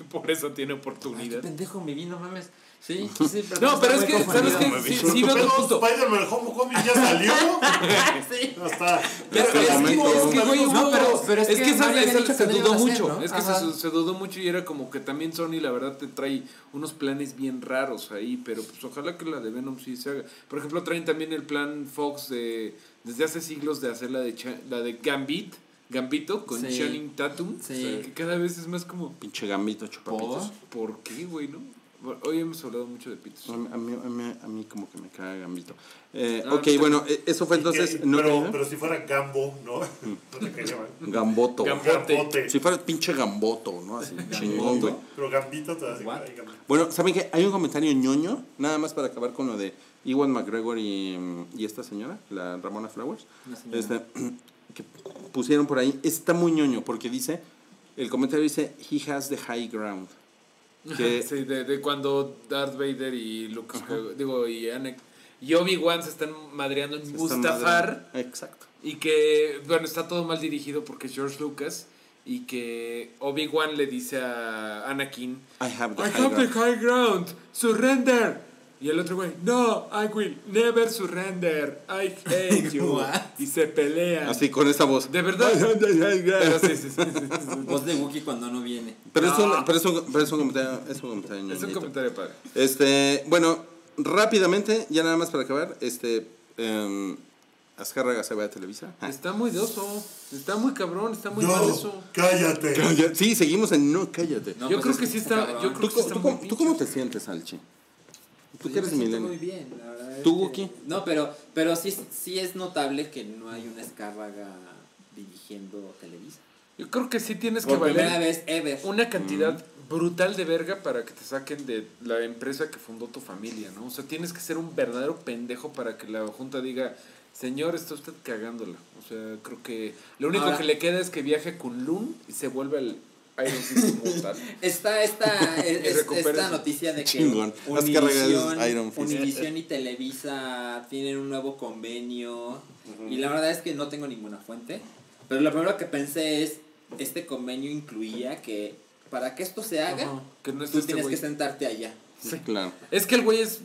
Por eso tiene Ay, qué oportunidad. pendejo, mi vino, mames. Sí, sí, No, pero es que, ¿sabes qué? confundido. Sí, sí veo. Spider-Man Homecoming ya salió. Sí. Ya está. Pero Hasta es que, momento. es que, güey, No, pero- pero es es que esa- esa- se no dudó hacer, mucho. ¿no? Es que se, se dudó mucho y era como que también Sony, la verdad, te trae unos planes bien raros ahí. Pero pues ojalá que la de Venom sí se haga. Por ejemplo, traen también el plan Fox de desde hace siglos de hacer la de, la de Gambit. Gambito con Sí. Channing Tatum. Sí. Que cada vez es más como. Pinche gambito chupapitos. ¿Por qué, güey, no? Hoy hemos hablado mucho de pitos. A mí, a, mí, a, mí, a mí como que me caga gambito. Eh, Ah, ok, sí. bueno, eh, eso fue entonces... Que- no pero, si fuera Gambo, ¿no? Mal. Gamboto. Gam- Gambote. Si fuera pinche gamboto, ¿no? Así, chingón, güey. Pero Gambito te hace. Bueno, ¿saben qué? Hay un comentario ñoño, nada más para acabar con lo de Iwan McGregor y, mm, y esta señora, la Ramona Flowers. Una señora. Este, que pusieron por ahí. Está muy ñoño porque dice, el comentario dice, he has the high ground. Que, Sí, de, de cuando Darth Vader y Luke digo, y Anakin y Obi-Wan se están madreando en Mustafar. Exacto. Y que, bueno, está todo mal dirigido porque es George Lucas. Y que Obi-Wan le dice a Anakin: I have the I high have the high ground, surrender. Y el otro güey: No, I will never surrender. I hate you. Y se pelean. Así, con esa voz. De verdad. Pero sí, sí, sí, sí, sí, sí. Voz de Wookiee cuando no viene. Pero, es un, No. pero, es un, pero es un comentario, es un comentario Es un ñoñito. comentario padre. Este, bueno, rápidamente, ya nada más para acabar, este, Azcárraga se va a Televisa. Está muy doso. Está muy cabrón. Está muy mal No, eso. cállate. Sí, seguimos en no, cállate. No, yo pues creo es que sí está. Yo creo ¿Tú, que cómo- está tú muy cómo- tú cómo te sientes, Alchi? Tú Pues que eres muy bien, la verdad es ¿Tú, que- Wookie? No, pero, pero sí, sí es notable que no hay una escárraga dirigiendo Televisa. Yo creo que sí tienes que Por valer vez ever. una cantidad brutal de verga para que te saquen de la empresa que fundó tu familia, ¿no? O sea, tienes que ser un verdadero pendejo para que la junta diga, señor, está usted cagándola. O sea, creo que lo único Ahora- que le queda es que viaje con Loon y se vuelve el Iron Fist como tal. Está esta, es- esta noticia de que Univision, y Televisa tienen un nuevo convenio. Y la verdad es que no tengo ninguna fuente. Pero lo primero que pensé es, este convenio incluía que para que esto se haga, que no es tú este tienes que sentarte allá. Sí, claro. Es que el güey es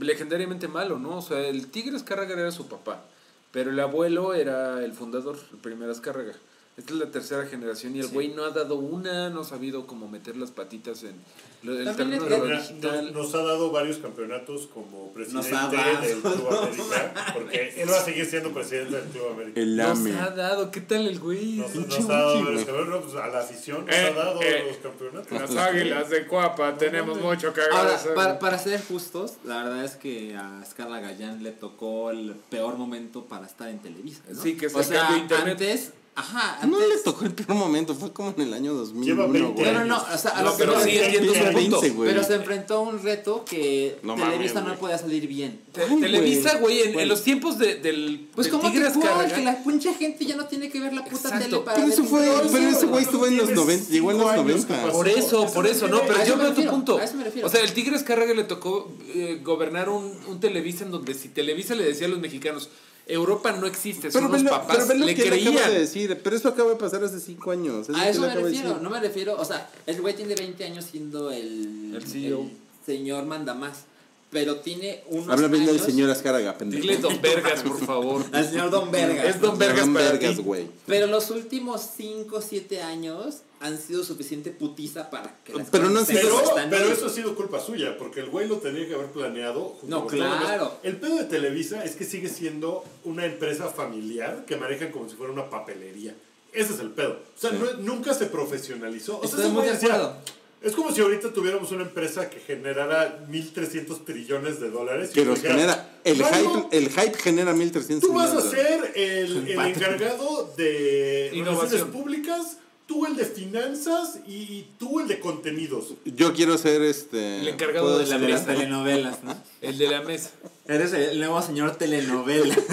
legendariamente malo, ¿no? O sea, el Tigre Azcárraga era su papá, pero el abuelo era el fundador, el primer Azcárraga. Esta es la tercera generación y el Sí. güey no ha dado una, no ha sabido cómo meter las patitas en lo, el También terreno de lo digital. nos, nos ha dado varios campeonatos como presidente Nos ha dado. del Club América, porque él va a seguir siendo presidente del Club América. El Nos AME. ha dado, ¿qué tal el güey? Nos, nos ha dado güey. pues, a la afición nos Eh, ha dado eh, los campeonatos. Las águilas de Cuapa, tenemos mucho que Ahora, agradecer. para, para ser justos, la verdad es que a Scarla Gallán le tocó el peor momento para estar en Televisa. ¿no? Sí, que se o sea, internet. antes, ajá, No antes, le tocó el peor momento, fue como en el año 2001, Lleva 20 güey. No, no, no, o sea, a No, lo que sí refiero- entiendo su punto. 2015, güey. Pero se enfrentó a un reto que No Televisa mames, no podía salir bien. Te- Ay, Televisa, güey, en, los tiempos de, del, Pues del como que que la pinche gente ya no tiene que ver la puta Exacto. tele para Pero eso fue, pero ese güey estuvo en los Tienes 90, llegó en los cinco años que 90. pasó. Por eso, por eso, no, pero yo veo tu punto. a eso me refiero. O sea, el Tigre Azcárraga le tocó eh, gobernar un, un Televisa en donde si Televisa le decía a los mexicanos, Europa no existe, son Pero los papás, pero lo le que él acaba de creían. decir, pero eso acaba de pasar hace 5 años. es lo A que eso me de refiero, no me refiero, o sea, el güey tiene 20 años siendo el, El CEO. señor mandamás, pero tiene unos Habla bien del señor Azcárraga, pendejo. Dile Don Vergas, por favor. Al señor Don Vergas. Es Don Vergas Don para Vergas, ti. güey. Pero los últimos 5 7 años han sido suficiente putiza para que las Pero no han sido- Pero, pero eso ha sido culpa suya, porque el güey lo tenía que haber planeado. No, claro. El pedo de Televisa es que sigue siendo una empresa familiar que manejan como si fuera una papelería. Ese es el pedo. O sea, no- nunca se profesionalizó. O sea, Estoy muy de decía. Es como si ahorita tuviéramos una empresa que generara 1.300 trillones de dólares. Que los genera. El "Bueno, hype, el hype genera 1300 Tú vas a ser el, el encargado de relaciones públicas tú el de finanzas y, y tú el de contenidos. Yo quiero ser este. El encargado ¿puedo de la ser De las este? telenovelas, ¿no? El de la mesa. Eres el nuevo señor telenovela.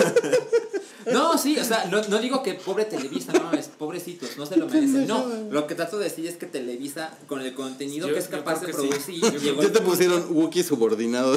No, sí, o sea, no, no digo que pobre Televisa, no, es pobrecitos, no se lo merecen. No, lo que trato de decir es que Televisa, con el contenido Yo- que es capaz de que sí. producir, llegó Ya te pusieron Wookiee subordinado.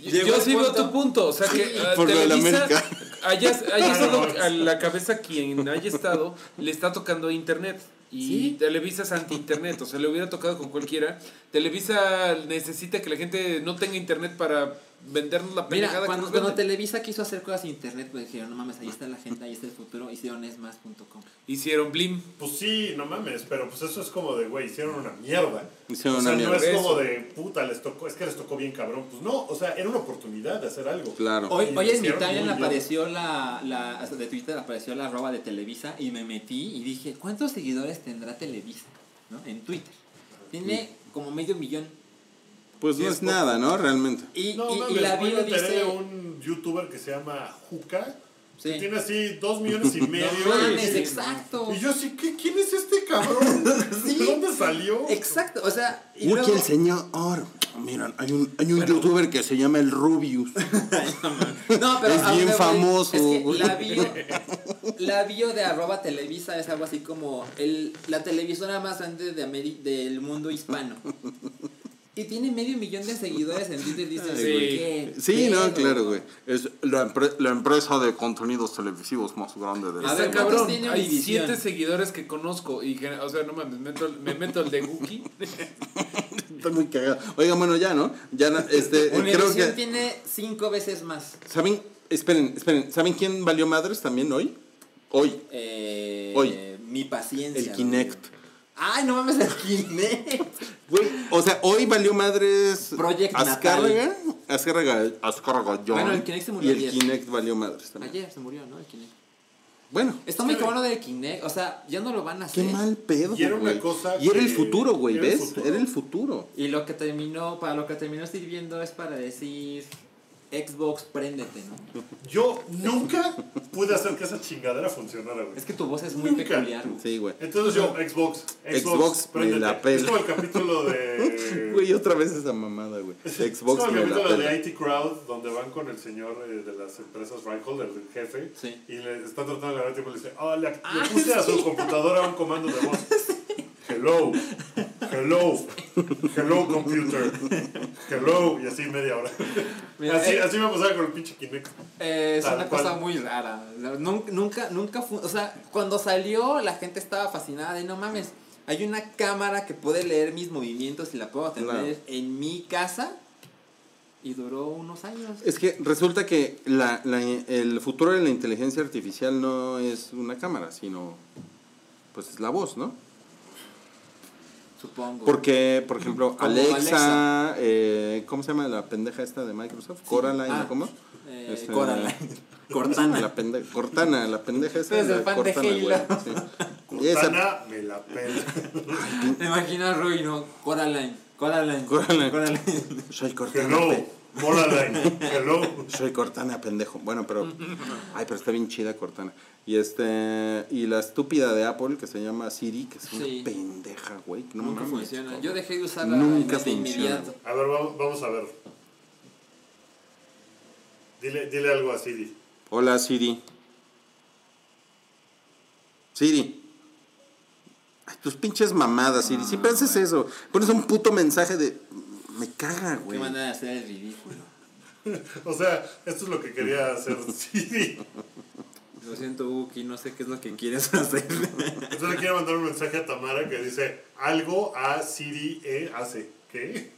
Yo, Llegó yo el sí veo punto- tu punto, o sea que Sí, a por lo de la Televisa, América. haya, haya No, estado a la cabeza quien haya estado, le está tocando internet. Y Sí. Televisa es anti-internet, o sea, le hubiera tocado con cualquiera. Televisa necesita que la gente no tenga internet para vendernos la Mira, pendejada que cuando, cuando. Televisa quiso hacer cosas en internet, pues dijeron, no mames, ahí está la gente, ahí está el futuro, hicieron esmas.com. Hicieron Blim. Pues sí, no mames, pero pues eso es como de, güey, hicieron una mierda. Hicieron o sea, una no mierda. es como de, puta, les tocó, es que les tocó bien cabrón. Pues no, o sea, era una oportunidad de hacer algo. Claro. Hoy, hoy en bien. apareció la, la, hasta de Twitter apareció la arroba de Televisa y me metí y dije, ¿cuántos seguidores tendrá Televisa? ¿No? En Twitter. Tiene como medio millón. Pues Sí, no es es nada, ¿no? Realmente. Y, No y- y la enteré dice... de un youtuber que se llama Juca, Sí. que tiene así dos millones y medio. No mames, y- exacto. Y yo así, ¿qué, ¿quién es este cabrón? ¿De dónde salió? Exacto, o sea... Y luego- el señor. Miran, hay un, hay un youtuber que se llama el Rubius. No, pero Es bien famoso, Es que güey. la bio, la bio de arroba Televisa es algo así como el, la televisora más grande de Ameri- del mundo hispano. Y tiene medio millón de seguidores en Twitter. Dices, Sí. ¿qué Sí, no, claro, güey. Es la, empre- la empresa de contenidos televisivos más grande de A ver, cabrón, ¿cuántos tiene hay Univision? siete seguidores que conozco y, que- o sea, no mames, meto- me meto el de Wookie. Está muy cagado. Oiga, bueno, ya, ¿no? Ya, este, creo que... tiene cinco veces más. ¿Saben? Esperen, esperen. ¿Saben quién valió madres también hoy? Hoy. Eh, Hoy. Mi paciencia. El Kinect. Ay, no mames, el Kinect. Güey, o sea, hoy valió madres Project Azcárraga, Azcárraga, Azcárraga John, Bueno, el Kinect se murió y el ayer. Kinect valió madres también. Ayer se murió, ¿no? El Kinect. Bueno, Está muy cabrón lo del Kinect. O sea, ya no lo van a qué hacer. mal pedo, Y era una güey. cosa Y era el futuro, güey, ¿ves? Era el futuro. Y lo que terminó, para lo que terminó sirviendo es para decir Xbox, préndete, ¿no? Yo nunca pude hacer que esa chingadera funcionara, güey. Es que tu voz es muy Nunca. peculiar. güey. Sí, güey. Entonces yo, Xbox, Xbox, Xbox, me préndete. la pela. Es como el capítulo de... Güey, otra vez esa mamada, güey. es Xbox como me el la capítulo pela. de IT Crowd, donde van con el señor eh, de las empresas Reichhold, el jefe, Sí. y le están tratando de ganar tiempo y le dice, oh, le, le Ah, puse a su computadora un comando de voz. Hello, hello, hello computer, hello, y así media hora. Mira, así, eh, así me pasaba con el pinche Kinect. Eh, es Tal una cual. cosa muy rara. Nunca, nunca, nunca fu- O sea, cuando salió, la gente estaba fascinada de no mames. Hay una cámara que puede leer mis movimientos y la puedo tener Claro. en mi casa. Y duró unos años. Es que resulta que la, la- el futuro de la inteligencia artificial no es una cámara, sino pues es la voz, ¿no? Supongo. Porque, por ejemplo, Alexa, Alexa. eh, ¿cómo se llama la pendeja esta de Microsoft? Coraline, Ah, ¿o ¿cómo? Eh, Este, Coraline. Cortana. La pende- Cortana, la pendeja la de Cortana, güey, sí. Esa- Cortana me la pela. Me imagino a Rui, ¿no? Coraline. Coraline. Coraline. soy Cortana. Hello, Moraline, hello. Soy Cortana, pendejo. Bueno, pero. Ay, pero está bien chida Cortana. Y este. Y la estúpida de Apple que se llama Siri, que es una Sí. pendeja, güey. No Nunca funciona. Yo dejé de usarla Nunca de funciona. inmediato. A ver, vamos, vamos a ver. Dile, dile algo a Siri. Hola, Siri. Siri. Ay, tus pinches mamadas, Siri. Siempre haces eso. Pones un puto mensaje de. Me caga, Qué güey. manera de hacer el ridículo. O sea, esto es lo que quería hacer Siri. Lo siento, Uki, no sé qué es lo que quieres hacer. Entonces le quiero mandar un mensaje a Tamara que dice algo a Siri e hace. ¿Qué?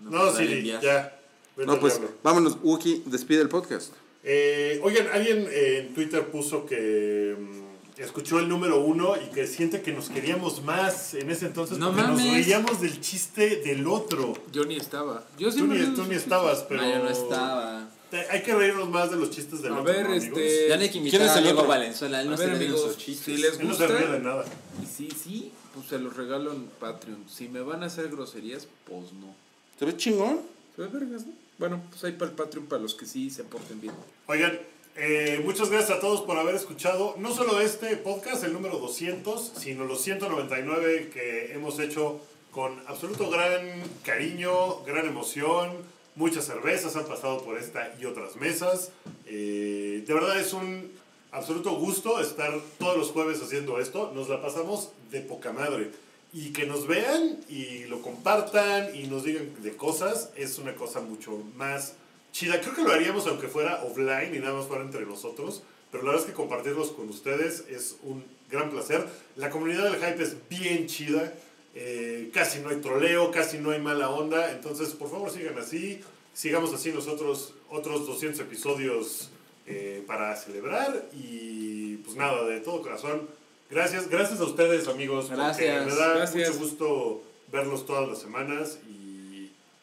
No, pues, dale, Siri, enviar. ya. Vete No, pues diablo. vámonos. Wookie, despide el podcast. Eh, oigan, alguien eh, en Twitter puso que mm, escuchó el número uno y que siente que nos queríamos más en ese entonces No porque nos mames. reíamos del chiste del otro. Yo ni estaba. Yo Tú ni, tú ni estabas, pero... No, yo no estaba. Te- Hay que reírnos más de los chistes del A otro, ver, ¿no, este, amigos? Ya no hay que invitar ¿Quién es a el Diego otro? Valenzuela, él no A se ver, de amigos, sus chistes. si les Él no se ríe de gusta, nada. y sí, sí, pues se los regalo en Patreon. Si me van a hacer groserías, pues no. ¿Se ve chingón? Se ve vergas, ¿no? Bueno, pues ahí para el Patreon para los que sí se porten bien. Oigan, Eh, muchas gracias a todos por haber escuchado no solo este podcast, el número 200, sino los 199 que hemos hecho con absoluto gran cariño, gran emoción. Muchas cervezas han pasado por esta y otras mesas. Eh, de verdad es un absoluto gusto estar todos los jueves haciendo esto. Nos la pasamos de poca madre. Y que nos vean y lo compartan y nos digan de cosas es una cosa mucho más chida. Creo que lo haríamos aunque fuera offline y nada más fuera entre nosotros. Pero la verdad es que compartirlos con ustedes es un gran placer. La comunidad del hype es bien chida. Eh, casi no hay troleo, casi no hay mala onda. Entonces, por favor, sigan así. Sigamos así nosotros otros 200 episodios eh, para celebrar. Y pues nada, de todo corazón. Gracias, gracias a ustedes, amigos. porque Gracias, Me da gracias. mucho gusto verlos todas las semanas y,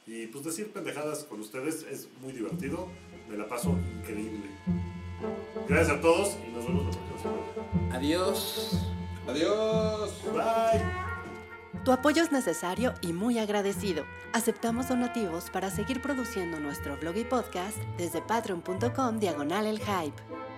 y pues decir pendejadas con ustedes es muy divertido. Me la paso increíble. Gracias a todos y nos vemos la próxima semana. Adiós. Adiós. Bye. Tu apoyo es necesario y muy agradecido. Aceptamos donativos para seguir produciendo nuestro blog y podcast desde patreon.com diagonal el hype.